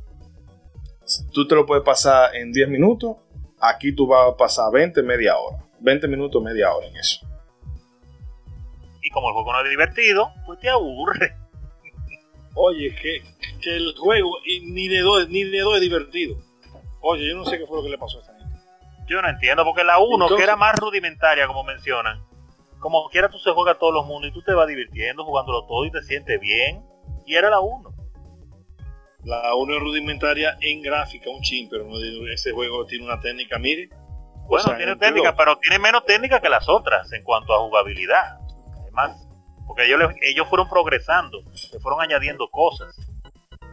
tú te lo puedes pasar en 10 minutos, aquí tú vas a pasar 20, media hora. 20 minutos, media hora en eso. Y como el juego no es divertido, pues te aburre. Oye, que, que el juego y ni de dos ni de dos es divertido. Oye, yo no sé qué fue lo que le pasó a esta gente. Yo no entiendo, porque la 1, Entonces- que era más rudimentaria, como mencionan, como quiera tú se juega a todos los mundos y tú te vas divirtiendo jugándolo todo y te sientes bien. Y era la 1. La 1 es rudimentaria en gráfica, un chin, pero no, ese juego tiene una técnica, mire. Bueno, sea, tiene técnica, pero tiene menos técnica que las otras en cuanto a jugabilidad. Además, porque ellos, ellos fueron progresando, se fueron añadiendo cosas.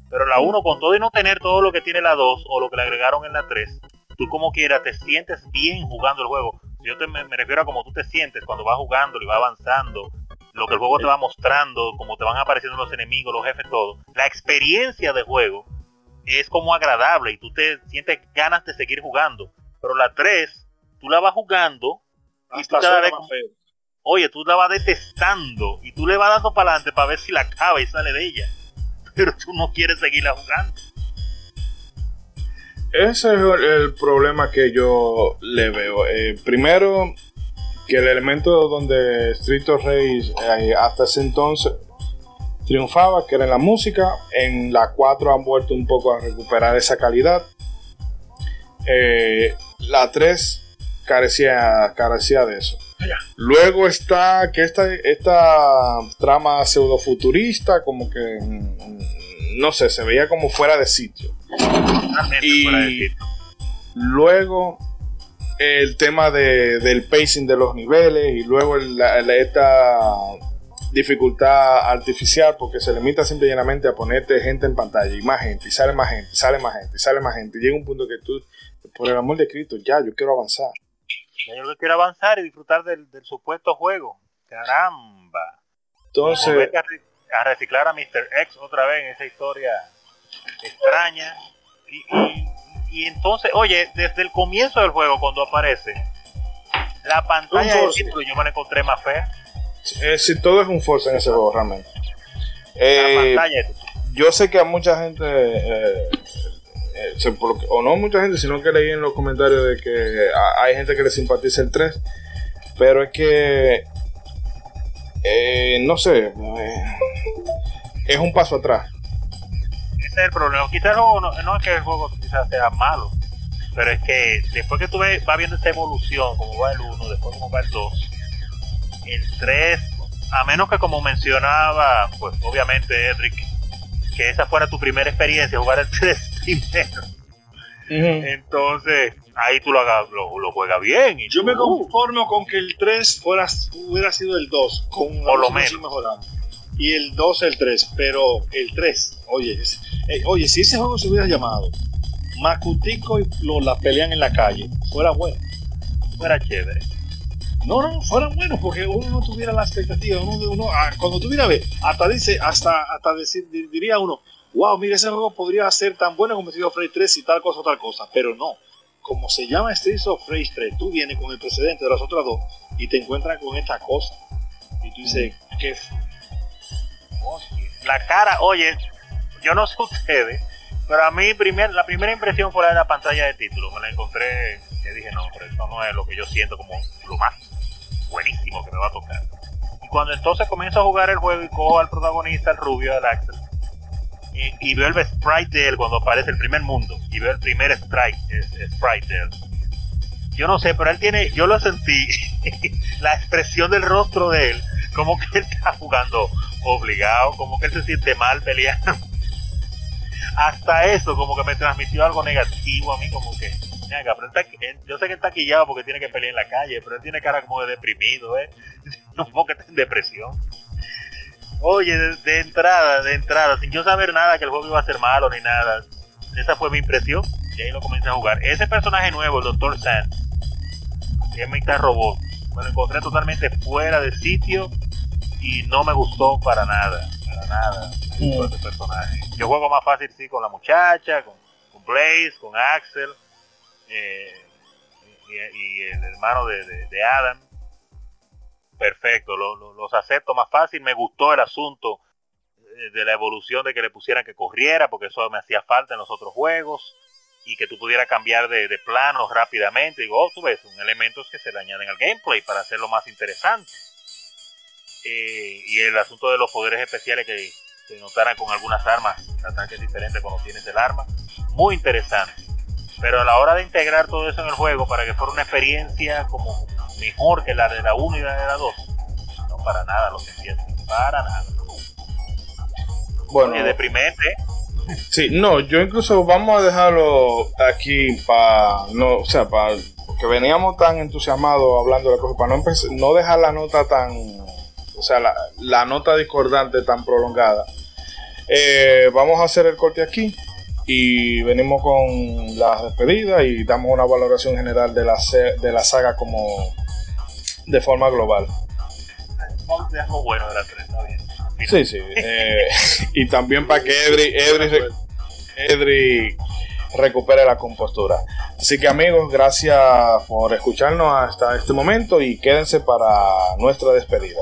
Pero la 1, con todo y no tener todo lo que tiene la 2 o lo que le agregaron en la 3, tú como quiera te sientes bien jugando el juego. Yo te, me, me refiero a cómo tú te sientes cuando vas jugando y vas avanzando, lo que el juego te va mostrando, cómo te van apareciendo los enemigos, los jefes, todo. La experiencia de juego es como agradable y tú te sientes ganas de seguir jugando. Pero la 3, tú la vas jugando y Hasta tú cada suena vez, más feo. oye, tú la vas detestando y tú le vas dando para adelante para ver si la acaba y sale de ella. Pero tú no quieres seguirla jugando. Ese es el, el problema que yo le veo. Eh, primero, que el elemento donde Street of Rage eh, hasta ese entonces triunfaba, que era en la música. En la 4 han vuelto un poco a recuperar esa calidad. Eh, la 3 carecía, carecía de eso. Luego está que esta, esta trama pseudo futurista, como que mm, no sé, se veía como fuera de sitio. Y luego el tema de, del pacing de los niveles y luego esta dificultad artificial porque se limita simple y llanamente a ponerte gente en pantalla y más gente y sale más gente, y sale más gente, y sale más gente. Y llega un punto que tú, por el amor de Cristo, ya, yo quiero avanzar. Yo quiero avanzar y disfrutar del, supuesto juego. Caramba. Entonces... A, reciclar a Mr. X otra vez en esa historia extraña. Y, entonces, oye, desde el comienzo del juego, cuando aparece, la pantalla de título yo me la encontré más fea. Eh, si todo es un force en ese juego, realmente. Eh, yo sé que a mucha gente, eh, o no mucha gente, sino que leí en los comentarios de que hay gente que le simpatiza el 3, pero es que, no sé, es un paso atrás ese es el problema. Quizás no, no, es que el juego quizás sea malo, pero es que después que tú ves, vas viendo esta evolución, como va el 1, después como va el 2, el 3, a menos que como mencionaba, pues obviamente Edric, que esa fuera tu primera experiencia, jugar el 3 primero. Entonces, ahí tú lo, hagas, lo, juegas bien. Yo me conformo con que el 3 fuera, hubiera sido el 2, con Por lo menos. mejorando. Y el 2 el 3, pero el 3, oye, eh, oye, si ese juego se hubiera llamado Macutico y la pelean en la calle, fuera bueno. Fuera chévere. No, no, fueran buenos porque uno no tuviera la expectativa. Uno, uno, ah, cuando tuviera ver, hasta dice, hasta, hasta decir, diría uno, wow, mire, ese juego podría ser tan bueno como Street of Rage 3 y tal cosa, tal cosa. Pero no. Como se llama Street of Rage 3, tú vienes con el precedente de las otras dos y te encuentras con esta cosa. Y tú dices, mm. La cara, oye, yo no sé ustedes, pero a mí primer, la primera impresión fue la de la pantalla de título. Me la encontré, que dije, no, pero esto no es lo que yo siento como lo más buenísimo que me va a tocar. Y cuando entonces comienzo a jugar el juego y cojo al protagonista, el rubio, del Axel, y, veo el sprite de él cuando aparece el primer mundo, y veo el primer sprite, sprite de él. Yo no sé, pero él tiene, yo lo sentí, la expresión del rostro de él, como que él está jugando obligado, como que él se siente mal peleando hasta eso como que me transmitió algo negativo a mí, como que, yo sé que está quillado porque tiene que pelear en la calle, pero él tiene cara como de deprimido, ¿eh? Como que está en depresión. Oye, de, entrada, de entrada, sin yo saber nada que el juego iba a ser malo ni nada, esa fue mi impresión y ahí lo comencé a jugar. Ese personaje nuevo, el Dr. Sand, que es mitad robot, me lo encontré totalmente fuera de sitio y no me gustó para nada, para nada. Este personaje. Yo juego más fácil sí con la muchacha, con, Blaze, con Axel eh, y, el hermano de, Adam. Perfecto, los acepto más fácil. Me gustó el asunto eh, de la evolución de que le pusieran que corriera, porque eso me hacía falta en los otros juegos. Y que tú pudieras cambiar de, de planos rápidamente. Digo, oh, tú ves, son elementos que se le añaden al gameplay para hacerlo más interesante. Eh, y el asunto de los poderes especiales que se notaran con algunas armas, ataques diferentes cuando tienes el arma. Muy interesante. Pero a la hora de integrar todo eso en el juego para que fuera una experiencia como mejor que la de la 1 y la de la 2, no para nada lo sentí para nada. Bueno, es deprimente. Sí, no, yo incluso vamos a dejarlo aquí para no, o sea, para que veníamos tan entusiasmados hablando de la cosa, para no, no dejar la nota tan o sea, la, nota discordante tan prolongada. Eh, vamos a hacer el corte aquí y venimos con la despedida y damos una valoración general de la, de la saga como de forma global. bueno de la 3, está bien. Sí, sí. Eh, y también para que Edri, Edri recupere la compostura. Así que amigos, gracias por escucharnos hasta este momento y quédense para nuestra despedida.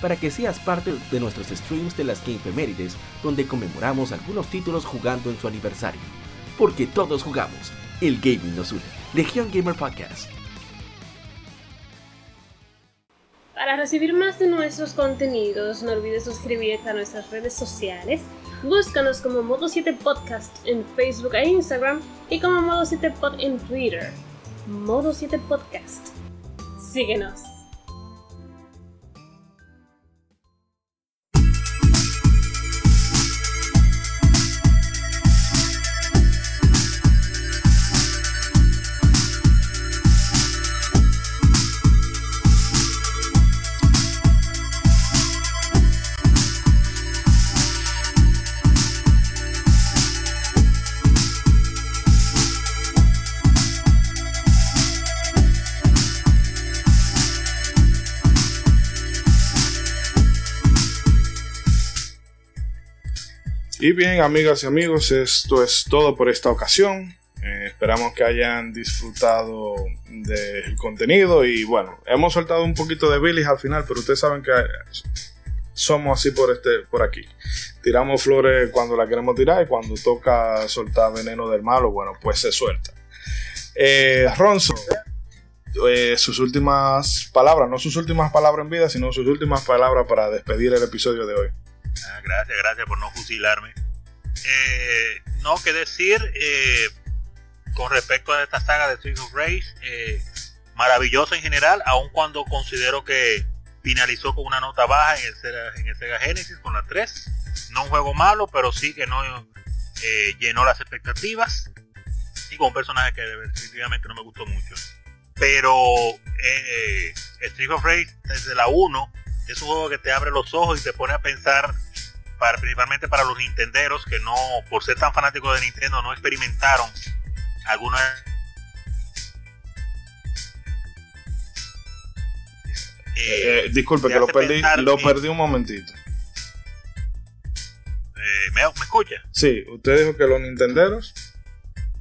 para que seas parte de nuestros streams de las Gamefemérides, donde conmemoramos algunos títulos jugando en su aniversario. Porque todos jugamos, el gaming nos une. Legión Gamer Podcast. Para recibir más de nuestros contenidos, no olvides suscribirte a nuestras redes sociales. Búscanos como Modo 7 Podcast en Facebook e Instagram y como Modo 7 Pod en Twitter. Modo 7 Podcast. Síguenos. Y bien, amigas y amigos, esto es todo por esta ocasión. Eh, esperamos que hayan disfrutado del contenido y bueno, hemos soltado un poquito de bilis al final, pero ustedes saben que somos así por este por aquí. Tiramos flores cuando la queremos tirar y cuando toca soltar veneno del malo, bueno, pues se suelta. Eh, Ronzo, eh, sus últimas palabras, no sus últimas palabras en vida, sino sus últimas palabras para despedir el episodio de hoy. Gracias, gracias por no fusilarme. Eh, no, que decir eh, con respecto a esta saga de Street of Rage, maravillosa en general, aun cuando considero que finalizó con una nota baja en el, Sega, en el Sega Genesis con la 3. No un juego malo, pero sí que no eh, llenó las expectativas. Y con un personaje que definitivamente no me gustó mucho. Pero Street of Rage desde la 1 es un juego que te abre los ojos y te pone a pensar, para, principalmente para los nintenderos que no, por ser tan fanáticos de Nintendo, no experimentaron alguna Eh, disculpe, que lo perdí, lo perdí un momentito. Eh, ¿me, ¿Me escucha? Sí, usted dijo que los nintenderos.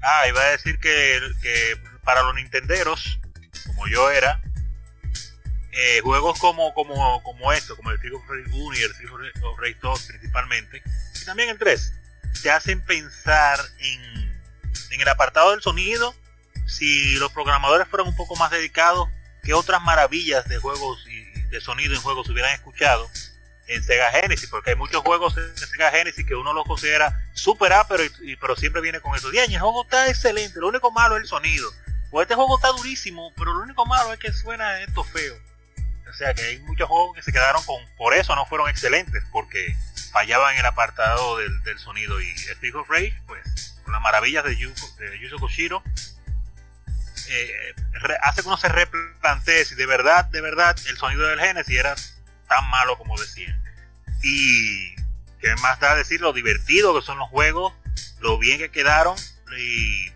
Ah, iba a decir que, que para los nintenderos, como yo era, eh, juegos como, como, como esto, como el Street of Rage 1 y el Street of Rage 2 principalmente, y también el 3, te hacen pensar en, en el apartado del sonido, si los programadores fueran un poco más dedicados, qué otras maravillas de juegos y de sonido en juegos hubieran escuchado en Sega Genesis, porque hay muchos juegos en Sega Genesis que uno los considera super A, pero, y, pero siempre viene con eso. Bien, el juego está excelente, lo único malo es el sonido. O este juego está durísimo, pero lo único malo es que suena esto feo. O sea que hay muchos juegos que se quedaron con, por eso no fueron excelentes, porque fallaban en el apartado del, sonido. Y Street of Rage, pues, con las maravillas de Yuzo, de Yuzo Koshiro, eh, hace que uno se replantee si de verdad, de verdad, el sonido del Genesis era tan malo como decían. Y qué más da decir lo divertido que son los juegos, lo bien que quedaron y,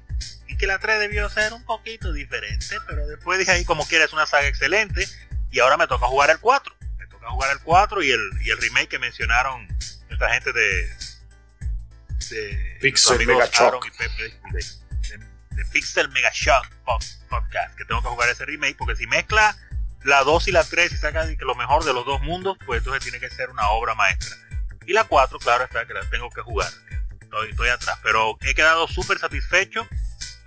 y, que la 3 debió ser un poquito diferente, pero después dije ahí como quiera una saga excelente y ahora me toca jugar el 4. Me toca jugar el 4 y el, y el remake que mencionaron nuestra gente de, de Pixel Mega Shock. Y Pepe, de, de, de Pixel Mega Shock Podcast, que tengo que jugar ese remake, porque si mezcla la 2 y la 3 y saca lo mejor de los dos mundos, pues entonces tiene que ser una obra maestra. Y la 4, claro está que la tengo que jugar. Estoy, estoy atrás, pero he quedado súper satisfecho.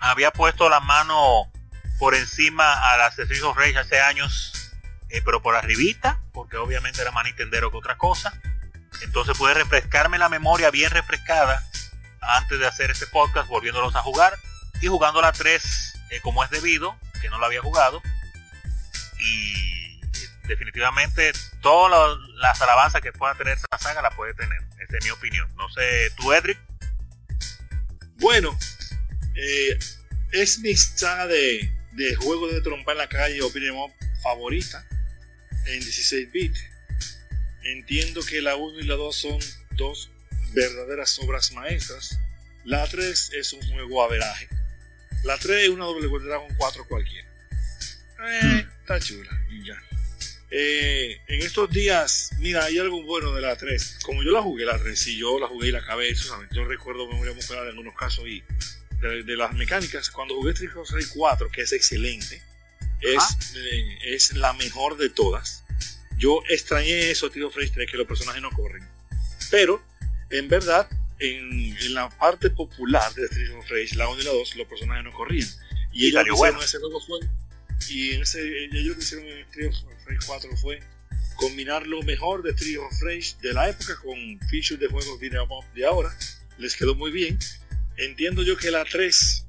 Había puesto la mano por encima a las Rage hace años, eh, pero por arribita, porque obviamente era más Nintendero que otra cosa. Entonces pude refrescarme la memoria bien refrescada antes de hacer este podcast, volviéndolos a jugar y jugando la 3 eh, como es debido, que no lo había jugado. Y definitivamente todas las alabanzas que pueda tener esa saga la puede tener. Esa es mi opinión. No sé, tú, Edric. Bueno, eh, es mi saga de, de juegos de trompa en la calle o favorita en 16 bits. Entiendo que la 1 y la 2 son dos verdaderas obras maestras. La 3 es un juego averaje. La 3 es una doble Dragon 4 cualquiera. Eh, está chula ya. Eh, en estos días, mira, hay algo bueno de la 3. Como yo la jugué la 3, y yo la jugué y la acabé, yo recuerdo memoria muscular en algunos casos y de, las mecánicas. Cuando jugué Fighter 4, que es excelente, es, eh, es la mejor de todas. Yo extrañé eso, tío Fresh 3, que los personajes no corren. Pero, en verdad, en, en la parte popular de Street Fighter la 1 y la 2, los personajes no corrían. Y, y ellos bueno. ese juego fue y en ese, ellos lo que hicieron en Street of Rage 4 fue combinar lo mejor de Street of Rage de la época con features de juegos video de ahora. Les quedó muy bien. Entiendo yo que la 3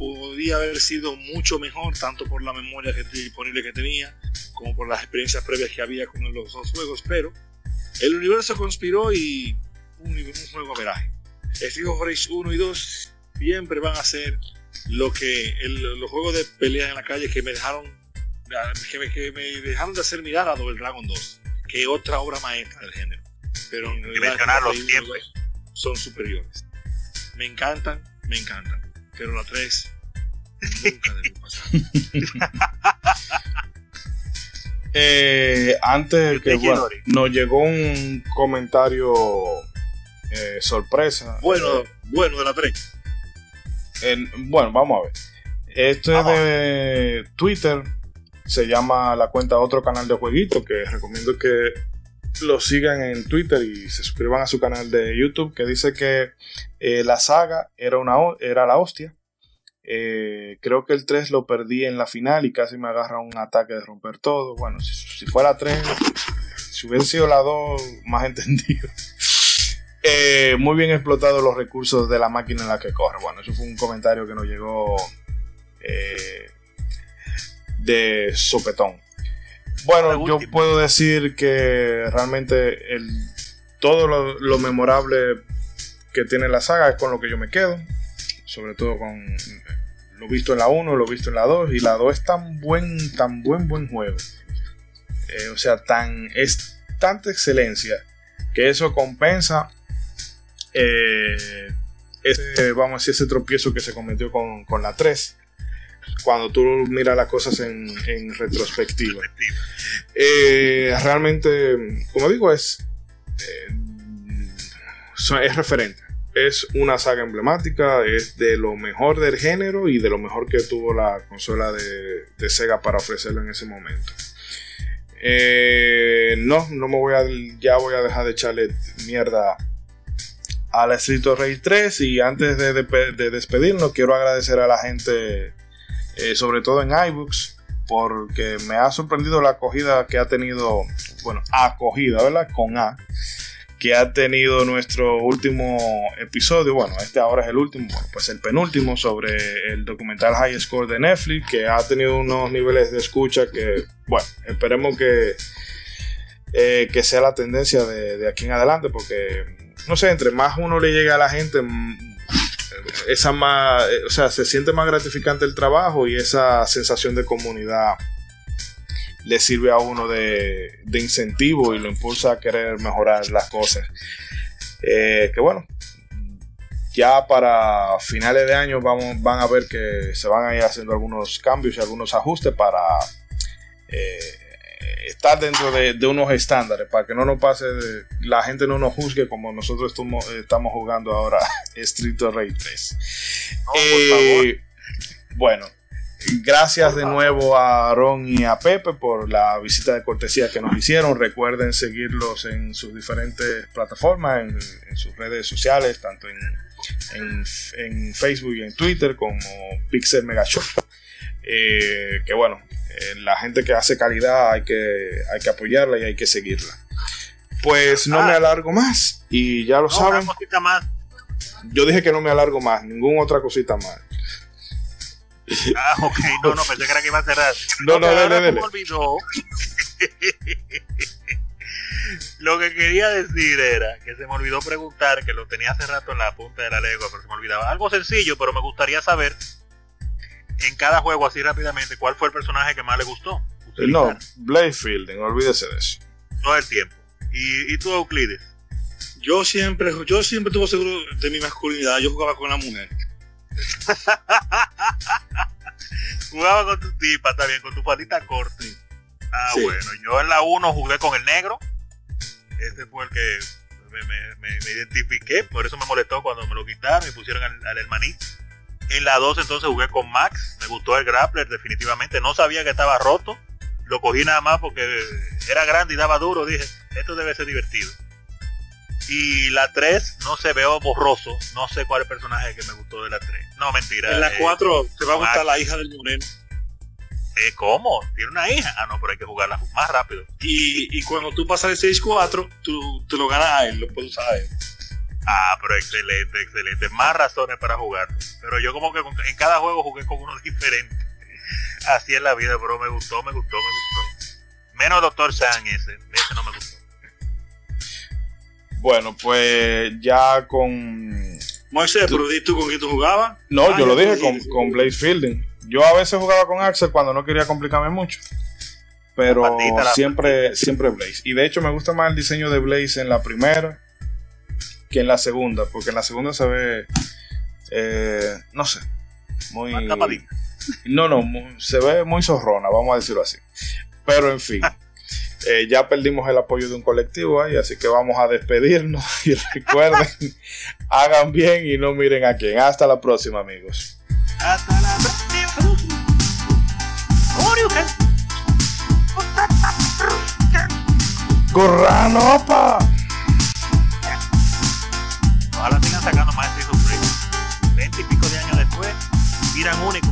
podía haber sido mucho mejor, tanto por la memoria que disponible que tenía, como por las experiencias previas que había con los dos juegos, pero el universo conspiró y un, un juego veraje. Street of Rage 1 y 2 siempre van a ser lo que los juegos de pelea en la calle que me dejaron que me, que me dejaron de hacer mirar a Double Dragon 2 que es otra obra maestra del género. Pero en realidad son superiores. Me encantan me encantan pero la 3 nunca debe pasar eh, antes que bueno, nos llegó un comentario eh, sorpresa bueno bueno de la 3 bueno, vamos a ver. Esto es de Twitter. Se llama la cuenta Otro Canal de Jueguito. Que recomiendo que lo sigan en Twitter y se suscriban a su canal de YouTube. Que dice que eh, la saga era, una, era la hostia. Eh, creo que el 3 lo perdí en la final y casi me agarra un ataque de romper todo. Bueno, si, si fuera 3, si hubiera sido la 2, más entendido. Eh, muy bien explotados los recursos de la máquina en la que corre. Bueno, eso fue un comentario que nos llegó eh, de sopetón. Bueno, yo puedo decir que realmente el, todo lo, memorable que tiene la saga es con lo que yo me quedo. Sobre todo con lo visto en la 1, lo visto en la 2. Y la 2 es tan buen, tan buen, buen juego. Eh, o sea, tan, es tanta excelencia que eso compensa eh, ese, vamos a decir, ese tropiezo que se cometió con, la 3 cuando tú miras las cosas en, retrospectiva. Eh, realmente, como digo, es, eh, es referente. Es una saga emblemática, es de lo mejor del género y de lo mejor que tuvo la consola de, de Sega para ofrecerlo en ese momento. no, no me voy a, ya voy a dejar de echarle mierda al Street Rage 3 y antes de, despedirnos quiero agradecer a la gente eh, sobre todo en iBooks porque me ha sorprendido la acogida que ha tenido bueno acogida verdad con A que ha tenido nuestro último episodio bueno este ahora es el último pues el penúltimo sobre el documental High Score de Netflix que ha tenido unos niveles de escucha que bueno esperemos que eh, que sea la tendencia de, de aquí en adelante porque no sé, entre más uno le llega a la gente, mm, esa más, eh, o sea, se siente más gratificante el trabajo y esa sensación de comunidad le sirve a uno de, incentivo y lo impulsa a querer mejorar las cosas. Eh, que bueno, ya para finales de año vamos, van a ver que se van a ir haciendo algunos cambios y algunos ajustes para eh, estar dentro de, unos estándares para que no nos pase, la gente no nos juzgue como nosotros estamos, jugando ahora Street Rey 3. Eh, bueno, gracias de nuevo a Aaron y a Pepe por la visita de cortesía que nos hicieron. Recuerden seguirlos en sus diferentes plataformas, en, sus redes sociales, tanto en, en, Facebook y en Twitter como Pixel Mega Show. Eh, que bueno, eh, la gente que hace calidad hay que, hay que apoyarla y hay que seguirla. Pues no me ah. alargo más y ya lo saben. más. Yo dije que no me alargo más, ninguna otra cosita más. Ah, ok, no, no, pensé que era que iba a cerrar. No, no, dale, dale. Me olvidó. lo que quería decir era que se me olvidó preguntar, que lo tenía hace rato en la punta de la lengua, pero se me olvidaba. Algo sencillo, pero me gustaría saber en cada juego así rápidamente, ¿cuál fue el personaje que más le gustó? No, Blade Fielding, olvídese de eso. Todo el tiempo. ¿Y, y tú, Euclides? Yo siempre, yo siempre estuve seguro de mi masculinidad. Yo jugaba con la mujer. Jugaba con tu tipa, está bien, con tu patita corta. Ah, Sí. bueno, yo en la 1 jugué con el negro. Ese fue el que me, me- me- me identifiqué, por eso me molestó cuando me lo quitaron y pusieron al, al hermanito. En la 2 entonces jugué con Max, me gustó el grappler definitivamente, no sabía que estaba roto, lo cogí nada más porque era grande y daba duro, dije, esto debe ser divertido. Y la 3 no se veo borroso, no sé cuál es el personaje que me gustó de la 3. No, mentira. En la eh, 4 te va a gustar la hija del moreno. eh, ¿Cómo? ¿Tiene una hija? Ah, no, pero hay que jugarla más rápido. Y, y cuando tú pasas el 6-4, tú te lo ganas a él, lo puedes usar a él. Ah, pero excelente, excelente. Más razones para jugarlo. Pero yo como que en cada juego jugué con uno diferente. Así es la vida, pero me gustó, me gustó, me gustó. Menos Doctor San ese. Ese no me gustó. Bueno, pues ya con. Moisés, pero di tú con quién tú jugabas. No, Ah, yo lo ya dije con, con Blaze Fielding. Yo a veces jugaba con Axel cuando no quería complicarme mucho. Pero siempre, siempre Blaze. Y de hecho me gusta más el diseño de Blaze en la primera que en la segunda. Porque en la segunda se ve. eh, no sé. Muy. No, no, se ve muy zorrona, vamos a decirlo así. Pero en fin, eh, ya perdimos el apoyo de un colectivo ahí, así que vamos a despedirnos y recuerden, hagan bien y no miren a quién. Hasta la próxima, amigos. Hasta la próxima. Ojalá sigan sacando más of Rage. 20 y pico de años después, miran único